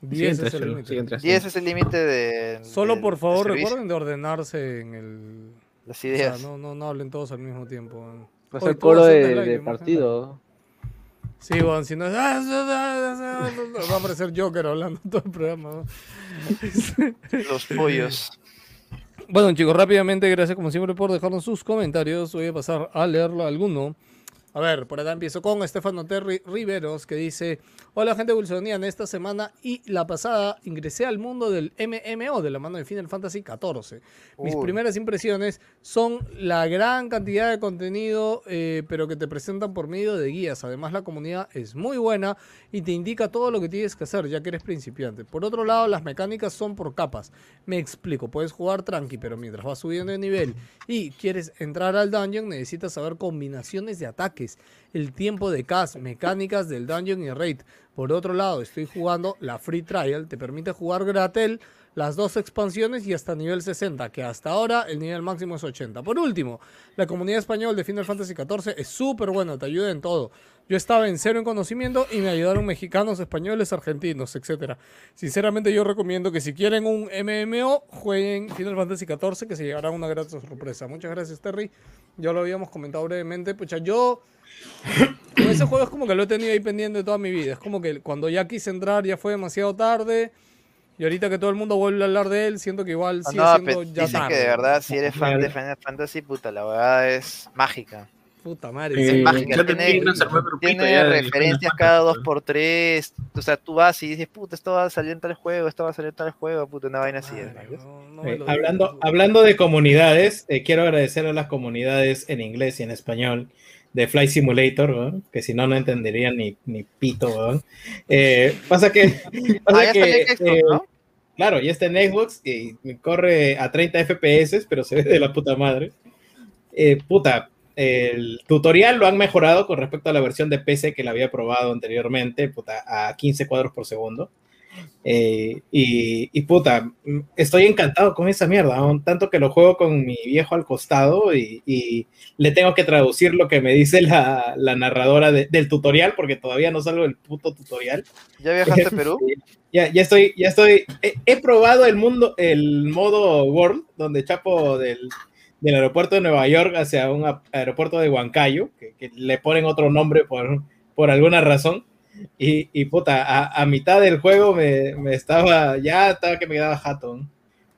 10
Sí,
es el límite.
sí, entra, sí.
10 es el límite de.
Solo por favor recuerden de ordenarse en el...
Las
O sea,
ideas.
no, no, no hablen todos al mismo tiempo.
Va a
Oye,
ser
tú
coro de,
el
de
imagínate.
partido.
Sí, bueno, si no es... Va a aparecer Joker hablando todo el programa. ¿no?
Los pollos.
Bueno, chicos, rápidamente, gracias como siempre por dejarnos sus comentarios. Voy a pasar a leerlo alguno. A ver, por acá empiezo con Estefano Terry Riveros que dice: Hola, gente wilsoniana. Esta semana y la pasada ingresé al mundo del MMO de la mano de Final Fantasy XIV. Mis
Uy.
primeras impresiones son la gran cantidad de contenido, eh, pero que te presentan por medio de guías. Además, la comunidad es muy buena y te indica todo lo que tienes que hacer, ya que eres principiante. Por otro lado, las mecánicas son por capas. Me explico, puedes jugar tranqui, pero mientras vas subiendo de nivel y quieres entrar al dungeon, necesitas saber combinaciones de ataques, el tiempo de cast, mecánicas del dungeon y raid. Por otro lado, estoy jugando la Free Trial, te permite jugar gratel las dos expansiones y hasta nivel 60, que hasta ahora el nivel máximo es 80. Por último, la comunidad española de Final Fantasy XIV es súper buena, te ayuda en todo. Yo estaba en cero en conocimiento y me ayudaron mexicanos, españoles, argentinos, etc. Sinceramente yo recomiendo que si quieren un MMO, jueguen Final Fantasy XIV, que se llevará una gran sorpresa. Muchas gracias, Terry. Ya lo habíamos comentado brevemente. Pucha, yo... Ese juego es como que lo he tenido ahí pendiente toda mi vida. Es como que cuando ya quise entrar ya fue demasiado tarde. Y ahorita que todo el mundo vuelve a hablar de él, siento que igual sigue
no,
siendo ya
dicen
tarde.
que de verdad, si eres fan de. Final Fantasy, puta, la verdad es mágica.
Puta madre.
Es mágica,
yo
tiene- Tiene referencias cada dos por tres. O sea, tú vas y dices, puta, esto va a salir en tal juego, esto va a salir en tal juego, puta, una vaina así.
Madre,
¿no?
no,
Eh, hablando, hablando de comunidades, eh, quiero agradecer a las comunidades en inglés y en español de Flight Simulator, ¿no? que si no, no entenderían ni, ni pito. ¿no? Eh, pasa que, pasa
Ah, ya está
que,
en Xbox,
eh,
¿no?
claro, ya está en Xbox y corre a 30 FPS, pero se ve de la puta madre. Eh, puta, el tutorial lo han mejorado con respecto a la versión de PC que la había probado anteriormente, puta, a 15 cuadros por segundo. Eh, y, y puta, estoy encantado con esa mierda, aún tanto que lo juego con mi viejo al costado y, y le tengo que traducir lo que me dice la, la narradora de- del tutorial, porque todavía no salgo del puto tutorial.
¿Ya viajaste a Perú?
Ya, ya estoy, ya estoy, he, he probado el mundo, el modo World, donde chapo del, del aeropuerto de Nueva York hacia un aeropuerto de Huancayo, que, que le ponen otro nombre por, por alguna razón. Y, y puta, a, a mitad del juego me, me estaba, ya estaba que me quedaba jato.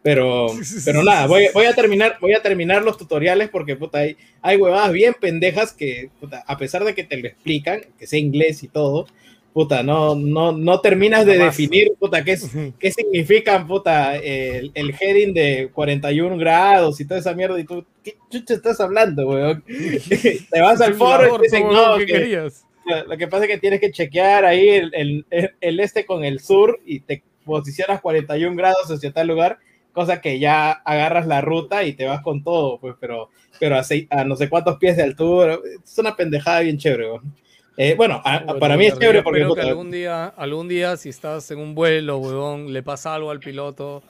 Pero, pero nada, voy, voy a terminar, voy a terminar los tutoriales porque puta, hay, hay huevadas bien pendejas que, puta, a pesar de que te lo explican, que sea inglés y todo, puta, no, no, no terminas de definir, puta, qué, qué significan, puta, el, el heading de 41 grados y toda esa mierda. Y tú, ¿qué chucha estás hablando, weón? te vas al foro y te dicen, no,
¿Qué
que-
querías?
lo que pasa es que tienes que chequear ahí el, el- el- el este con el sur y te posicionas 41 grados hacia tal lugar, cosa que ya agarras la ruta y te vas con todo, pues, pero, pero a, seis- a no sé cuántos pies de altura. Es una pendejada bien chévere. weón. Eh, bueno, a- para mí es chévere porque
espero que algún día, algún día, si estás en un vuelo, weón, le pasa algo al piloto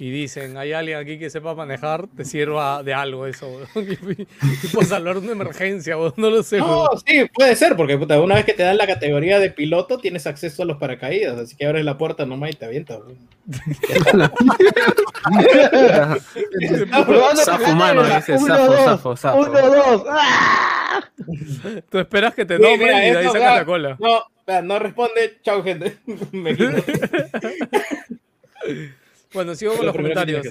y dicen, hay alguien aquí que sepa manejar, te sirva de algo eso, puedes hablar de una emergencia, weón, no lo sé,
No, sí, puede ser, porque puta, una vez que te dan la categoría de piloto, tienes acceso a los paracaídas, así que abres la puerta nomás y te avientas.
que-
mano, dice,
uno, dos. Uno. ¡Ah!
Tú esperas que te
Sí,
nombren
mira,
y de ahí sacas la cola.
No, no responde, chao gente. Me quito.
Bueno, sigo con
Lo
los comentarios.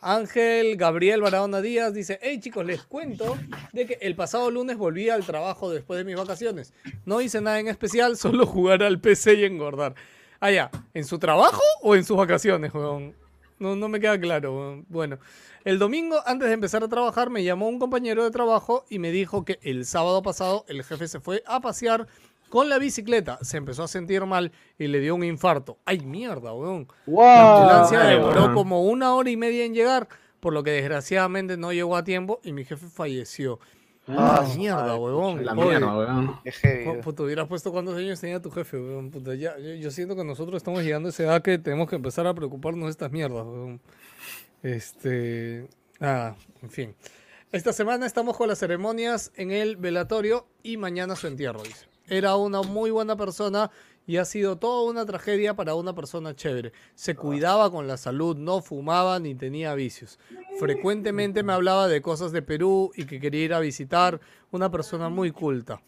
Ángel Gabriel Barahona Díaz dice, hey chicos, les cuento de que el pasado lunes volví al trabajo después de mis vacaciones. No hice nada en especial, solo jugar al PC y engordar. Ah, ya, ¿en su trabajo o en sus vacaciones, weón? No, no me queda claro. weón. Bueno, el domingo, antes de empezar a trabajar, me llamó un compañero de trabajo y me dijo que el sábado pasado el jefe se fue a pasear con la bicicleta. Se empezó a sentir mal y le dio un infarto. ¡Ay, mierda, weón! La
¡Wow!
ambulancia
madre,
demoró como una hora y media en llegar, por lo que desgraciadamente no llegó a tiempo y mi jefe falleció. Ah, mierda, huevón.
La mierda,
co- puta, hubieras puesto cuántos años tenía tu jefe, weón. Puta, ya, yo, yo siento que nosotros estamos llegando a esa edad que tenemos que empezar a preocuparnos de estas mierdas, weón. Este. Ah, en fin. Esta semana estamos con las ceremonias en el velatorio y mañana su entierro, dice. Era una muy buena persona y ha sido toda una tragedia para una persona chévere. Se cuidaba con la salud, no fumaba ni tenía vicios. Frecuentemente me hablaba de cosas de Perú y que quería ir a visitar. Una persona muy culta.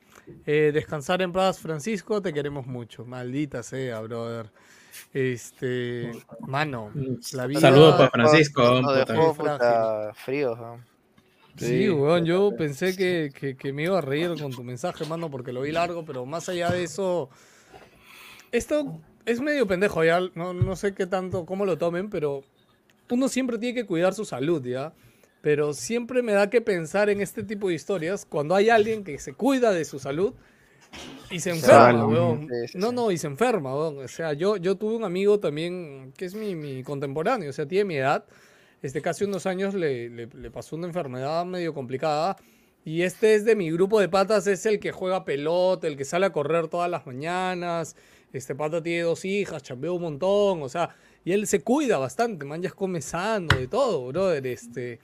Eh, descansar en paz, Francisco, te queremos mucho. Maldita sea, brother. Este, mano, la vida.
Saludos para Francisco.
Dejó
Qué
puta, fríos. ¿no?
Sí, weón, yo pensé que, que- que me iba a reír con tu mensaje, mano, porque lo vi largo, pero más allá de eso, esto es medio pendejo, ya, no, no sé qué tanto, cómo lo tomen, pero uno siempre tiene que cuidar su salud, ¿ya? Pero siempre me da que pensar en este tipo de historias cuando hay alguien que se cuida de su salud y se enferma, weón.
Sí, sí,
No,
sí.
no, y se enferma, weón. O sea, yo, yo tuve un amigo también que es mi, mi contemporáneo, o sea, tiene mi edad. Este, casi unos años le, le- pasó una enfermedad medio complicada. Y este es de mi grupo de patas, es el que juega pelota, el que sale a correr todas las mañanas. Este pata tiene dos hijas, chambea un montón, o sea, y él se cuida bastante, man, ya come sano, de todo, brother. Este,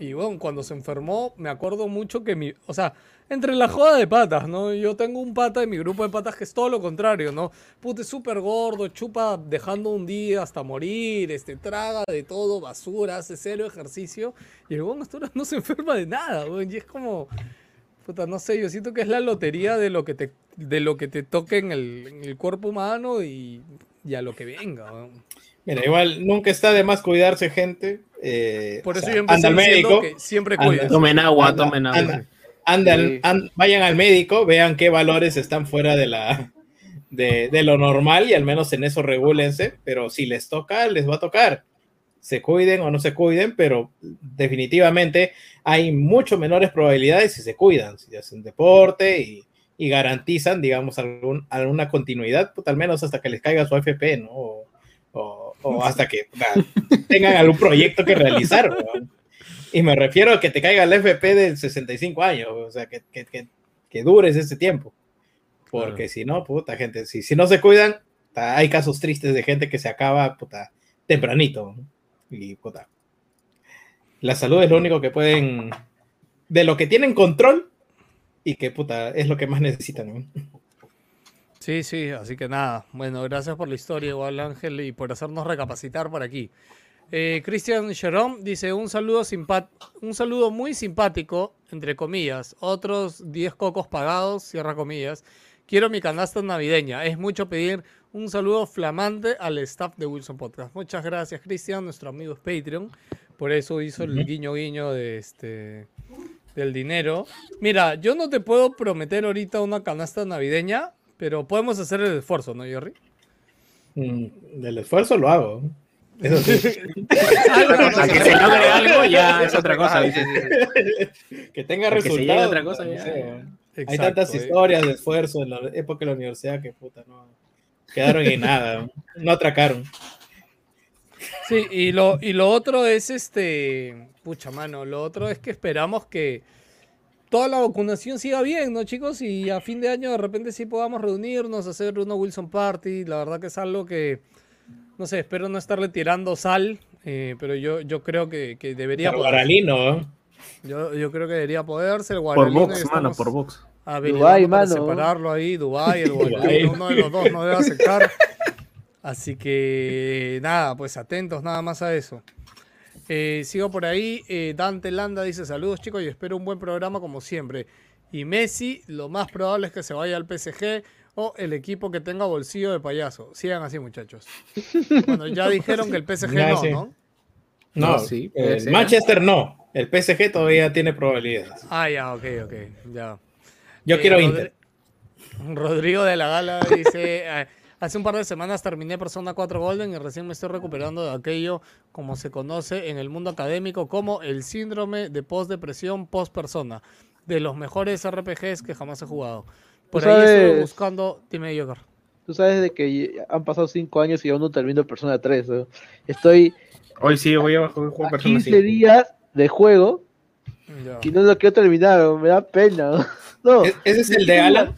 y bueno, cuando se enfermó, me acuerdo mucho que mi. O sea, entre la joda de patas, ¿no? Yo tengo un pata en mi grupo de patas que es todo lo contrario, ¿no? Puta, es súper gordo, chupa dejando un día hasta morir, este, traga de todo, basura, hace cero ejercicio. Y el hasta ahora no se enferma de nada, weón. Y es como. Puta, no sé, yo siento que es la lotería de lo que te, de lo que te toque en el, en el cuerpo humano y, y a lo que venga. weón.
Mira, igual nunca está de más cuidarse, gente. eh,
Por
o
eso
sea,
yo empecé
anda al
diciendo
médico,
que siempre
anda,
cuides.
Tomen agua,
Anda,
tomen agua.
anda. Andan,
Sí.
vayan al médico, vean qué valores están fuera de la de, de lo normal y al menos en eso regúlense, pero si les toca, les va a tocar. Se cuiden o no se cuiden, pero definitivamente hay mucho menores probabilidades si se cuidan, si hacen deporte y, y garantizan, digamos, algún, alguna continuidad, pues, al menos hasta que les caiga su AFP, ¿no? O, o- o hasta que tengan algún proyecto que realizar. Y me refiero a que te caiga el FP de 65 años, o sea, que, que, que, que dures ese tiempo. Porque
Claro.
si no, puta gente, si, si no se cuidan, ta- hay casos tristes de gente que se acaba, puta, tempranito. ¿no? Y, puta, la salud es lo único que pueden, de lo que tienen control y que, puta, es lo que más necesitan. ¿no?
Sí, sí, así que nada. Bueno, gracias por la historia, igual Ángel, y por hacernos recapacitar por aquí. Eh, Cristian Jerome dice un saludo un saludo muy simpático, entre comillas. Otros 10 cocos pagados, cierra comillas. Quiero mi canasta navideña. Es mucho pedir un saludo flamante al staff de Wilson Podcast. Muchas gracias, Cristian, nuestro amigo es Patreon. Por eso hizo el guiño guiño de este del dinero. Mira, yo no te puedo prometer ahorita una canasta navideña, pero podemos hacer el esfuerzo, ¿no, Jerry?
Mm, Del esfuerzo lo hago. Eso sí.
A que se logre algo ya es otra cosa. Dice.
sí, sí, sí.
que tenga resultados.
otra cosa.
Hay tantas
eh.
historias de esfuerzo en la época de la universidad que puta, no. Quedaron en nada, no atracaron.
Sí, y lo, y lo otro es este. Pucha, mano. Lo otro es que esperamos que toda la vacunación siga bien, ¿no, chicos? Y a fin de año de repente sí podamos reunirnos, hacer una Wilson Party. La verdad que es algo que. No sé, espero no estarle tirando sal, eh, pero yo, yo creo que, que debería
Pero
poder.
Guaralino, ¿no?
Yo, yo creo que debería poderse. El
Por
Guaralino
box,
estamos
mano, por box.
para
mano.
separarlo ahí, Dubai, el. Guaralino, uno de los dos no debe aceptar. Así que nada, pues atentos nada más a eso. Eh, sigo por ahí. eh, Dante Landa dice: Saludos chicos y espero un buen programa como siempre. Y Messi, lo más probable es que se vaya al PSG o el equipo que tenga bolsillo de payaso. Sigan así, muchachos. Bueno, ya dijeron que el PSG no,
sí.
¿no?
No,
No, sí,
el
ser.
Manchester no. El PSG todavía tiene probabilidades.
Ah, ya, ok, ok. Ya.
Yo
Eh,
quiero
Rodri-
Inter.
Rodrigo de la Gala dice, eh, hace un par de semanas terminé Persona 4 Golden y recién me estoy recuperando de aquello como se conoce en el mundo académico como el síndrome de post-depresión post-persona, de los mejores RPGs que jamás he jugado. Por ahí estuve
sabes-
buscando, dime Joker.
Tú sabes de que han pasado 5 años y aún no termino Persona 3. ¿no? Estoy
Hoy sí voy a jugar Persona
15
5.
días de juego
Ya.
y no lo quiero terminar. ¿no? Me da pena. ¿no? No,
¿Es- ¿Ese es el de Alan?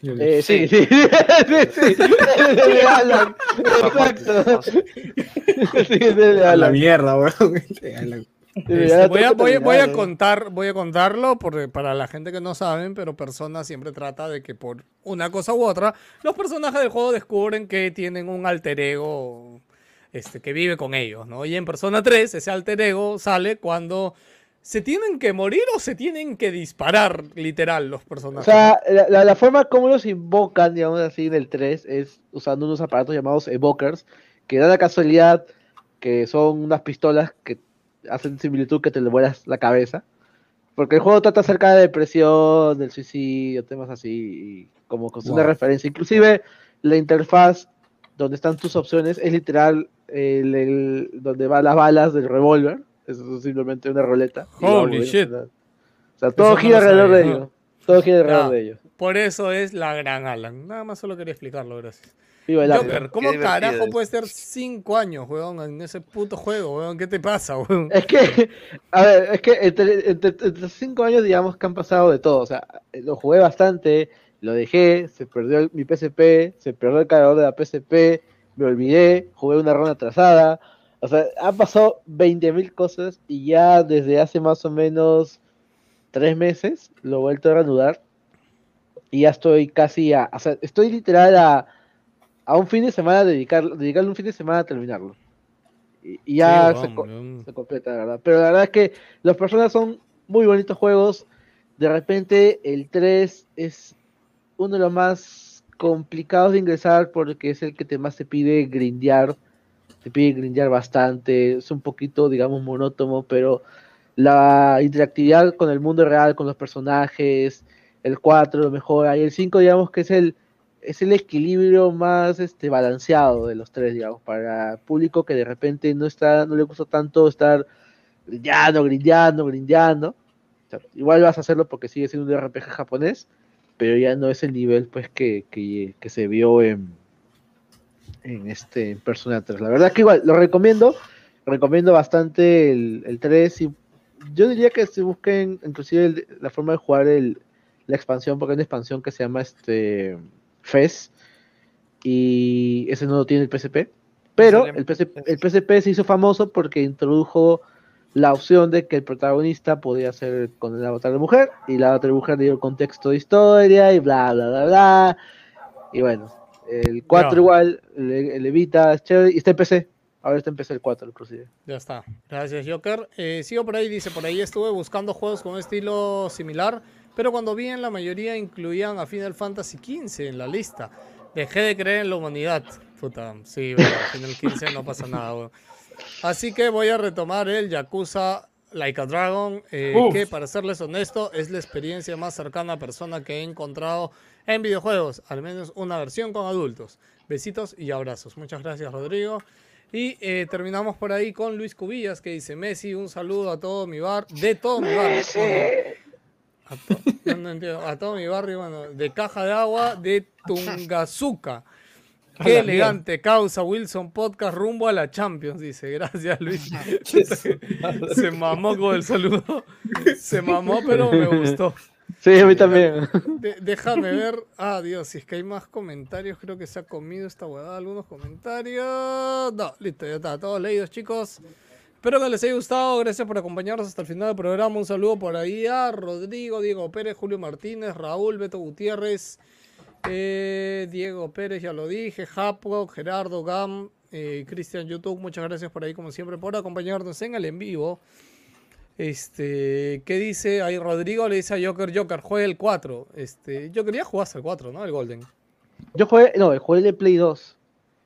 eh, sí, sí. sí, sí. Es el de Alan. Exacto. Sí, es el de
A la
Alan.
mierda, weón.
Sí,
Este, voy, a,
tengo
voy, a- voy a
terminado.
contar, voy a contarlo porque para la gente que no saben, pero Persona siempre trata de que por una cosa u otra, los personajes del juego descubren que tienen un alter ego este, que vive con ellos, ¿no? Y en Persona 3, ese alter ego sale cuando se tienen que morir o se tienen que disparar, literal, los
O
personajes.
sea, la, la- la forma como los invocan, digamos así, en el 3 es usando unos aparatos llamados evokers, que da la casualidad que son unas pistolas que hacen similitud que te le vuelas la cabeza. Porque el juego trata acerca de depresión, del suicidio, temas así, y como con una
Wow.
referencia. Inclusive la interfaz donde están tus opciones es literal el, el- donde van las balas del revólver. Eso es simplemente una roleta.
Holy shit.
O sea, todo gira alrededor de ello. Todo gira alrededor de ello.
Por eso es la gran Alan. Nada más solo quería explicarlo, gracias.
Viva el arte.
Joker, ¿cómo carajo
es.
puede ser 5 años, weón, en ese puto juego, weón? ¿Qué te pasa, weón?
Es que, a ver, es que entre, entre, entre cinco años, digamos que han pasado de todo. O sea, lo jugué bastante, lo dejé, se perdió el- mi PSP, se perdió el cargador de la PSP, me olvidé, jugué una ronda atrasada. O sea, han pasado 20.000 cosas y ya desde hace más o menos tres meses lo he vuelto a reanudar. Y ya estoy casi a, o sea, estoy literal a, a un fin de semana dedicar, dedicarle un fin de semana a terminarlo. Y, y ya
Sí,
se, completa, la verdad. Pero la verdad es que las personas son muy bonitos juegos. de repente el 3 es uno de los más complicados de ingresar porque es el que te más te pide grindear, te pide grindear bastante, es un poquito, digamos, monótono, pero la interactividad con el mundo real, con los personajes, el 4 lo mejora, y el 5 digamos que es el es el equilibrio más este balanceado de los tres, digamos, para público que de repente no está, no le gusta tanto estar grindeando, grindeando, grindeando. O sea, igual vas a hacerlo porque sigue siendo un RPG japonés, pero ya no es el nivel pues que, que, que se vio en, en este en Persona 3. La verdad que igual lo recomiendo, recomiendo bastante el, el 3 y yo diría que se busquen inclusive la forma de jugar el, la expansión, porque hay una expansión que se llama este FES y ese no lo tiene el PSP. Pero el PSP, el PSP se hizo famoso porque introdujo la opción de que el protagonista podía ser con el avatar de mujer y la otra mujer dio el contexto de historia y bla bla bla bla. Y bueno, el 4
Ya.
igual, el Evita es chévere y está en PC. Ahora está en PC el 4 inclusive.
Ya está. Gracias, Joker. Eh, sigo por ahí, dice, por ahí estuve buscando juegos con un estilo similar, pero cuando vi en la mayoría incluían a Final Fantasy XV en la lista. Dejé de creer en la humanidad. Puta, sí, bueno, Final 15 no pasa nada, weón. Así que voy a retomar el Yakuza Like a Dragon, eh, que para serles honesto es la experiencia más cercana a persona que he encontrado en videojuegos, al menos una versión con adultos. Besitos y abrazos. Muchas gracias, Rodrigo. Y eh, terminamos por ahí con Luis Cubillas que dice Messi, un saludo a todo mi bar, de todo mi barrio. A, to- no, no entiendo, a todo mi barrio, bueno, de caja de agua de Tungazuca. Qué elegante causa Wilson Podcast rumbo a la Champions, dice. Gracias, Luis. Se mamó con el saludo. Se mamó, pero me gustó.
Sí, a mí también.
De- déjame ver. Ah, Dios, si es que hay más comentarios, creo que se ha comido esta huevada. Algunos comentarios. No, listo, ya está. Todos leídos, chicos. Espero que les haya gustado. Gracias por acompañarnos hasta el final del programa. Un saludo por ahí a Rodrigo, Diego Pérez, Julio Martínez, Raúl, Beto Gutiérrez, eh, Diego Pérez, ya lo dije, Japo, Gerardo, Gam, eh, Cristian YouTube. Muchas gracias por ahí, como siempre, por acompañarnos en el en vivo. Este, ¿qué dice? Ahí Rodrigo le dice a Joker, Joker, juegue el 4. Este, Joker ya jugaste el 4, ¿no? El Golden.
Yo jugué, no, jugué el Play 2.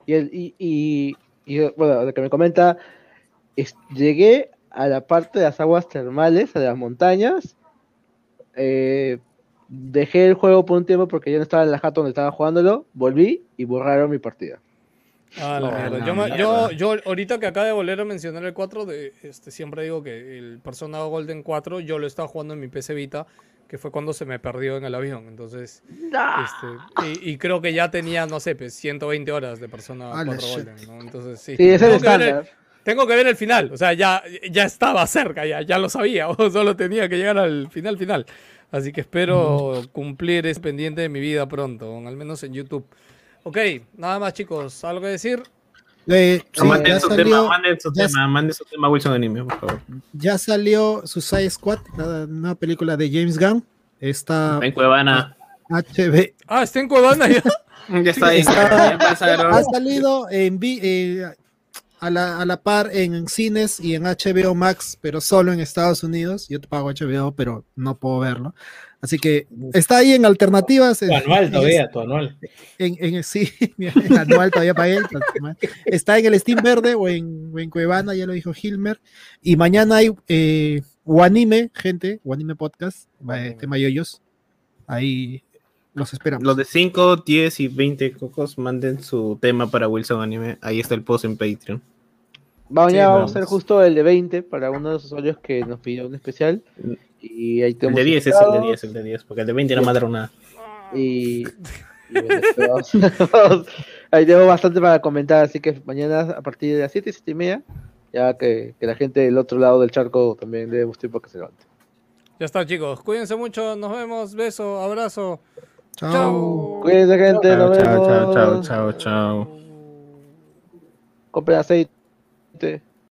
Y, el, y, y, y, bueno, lo que me comenta, es- llegué a la parte de las aguas termales, a las montañas. eh, dejé el juego por un tiempo porque ya no estaba en la jato donde estaba jugándolo. Volví y borraron mi partida.
Ah, la
No,
mierda.
la
Yo, me- yo, yo ahorita que acabo de volver a mencionar el 4, de, este, siempre digo que el Persona Golden 4 yo lo estaba jugando en mi PC Vita, que fue cuando se me perdió en el avión. Entonces, este, y, y creo que ya tenía, no sé, pues 120 horas de Persona
Ah, la
4
shit.
Golden, ¿no? Entonces, sí.
Sí, ese es el- estándar.
Tengo que ver el final, o sea, ya, ya estaba cerca, ya, ya lo sabía, o solo tenía que llegar al final final. Así que espero cumplir ese pendiente de mi vida pronto, al menos en YouTube. Ok, nada más chicos, ¿algo que decir?
Eh, sí,
manden
ya
su
salió,
tema, manden su
ya
tema, manden su tema Wilson Anime, por favor.
ya salió Suicide Squad, la nueva película de James Gunn. Está
En Cuevana.
HB.
Ah, está en Cuevana ya.
Ya está ahí.
Está-. Ha salido en vi- eh, a, la, a la par en cines y en HBO Max, pero solo en Estados Unidos. Yo te pago HBO, pero no puedo verlo. Así que está ahí en alternativas.
Tu anual
en-
todavía, tu anual.
En, en- sí, en anual todavía pagué. Está en el Steam Verde o en, o en Cuevana, ya lo dijo Hilmer. Y mañana hay eh, Wanime, gente, Wanime Podcast, eh, tema yoyos. Ahí los esperamos.
Los de 5, 10 y 20 cocos manden su tema para Wilson Anime. Ahí está el post en Patreon.
Mañana
Sí,
vamos a hacer justo el de 20 para uno de los usuarios que nos pidió un especial. Y ahí
El
tenemos
de 10 es el de
invitados.
10, el de 10, porque el de 20 no mandaron nada.
Y, y bueno, vamos- ahí tengo bastante para comentar, así que mañana a partir de las 7, 7 y media, ya que, que la gente del otro lado del charco también debe gustar para que se levante.
Ya está, chicos. Cuídense mucho. Nos vemos. Beso, abrazo.
Chao.
Chao.
Cuídense gente,
Chao,
nos
chao, chao, chao, chao, chao.
Compren aceite. Namaste.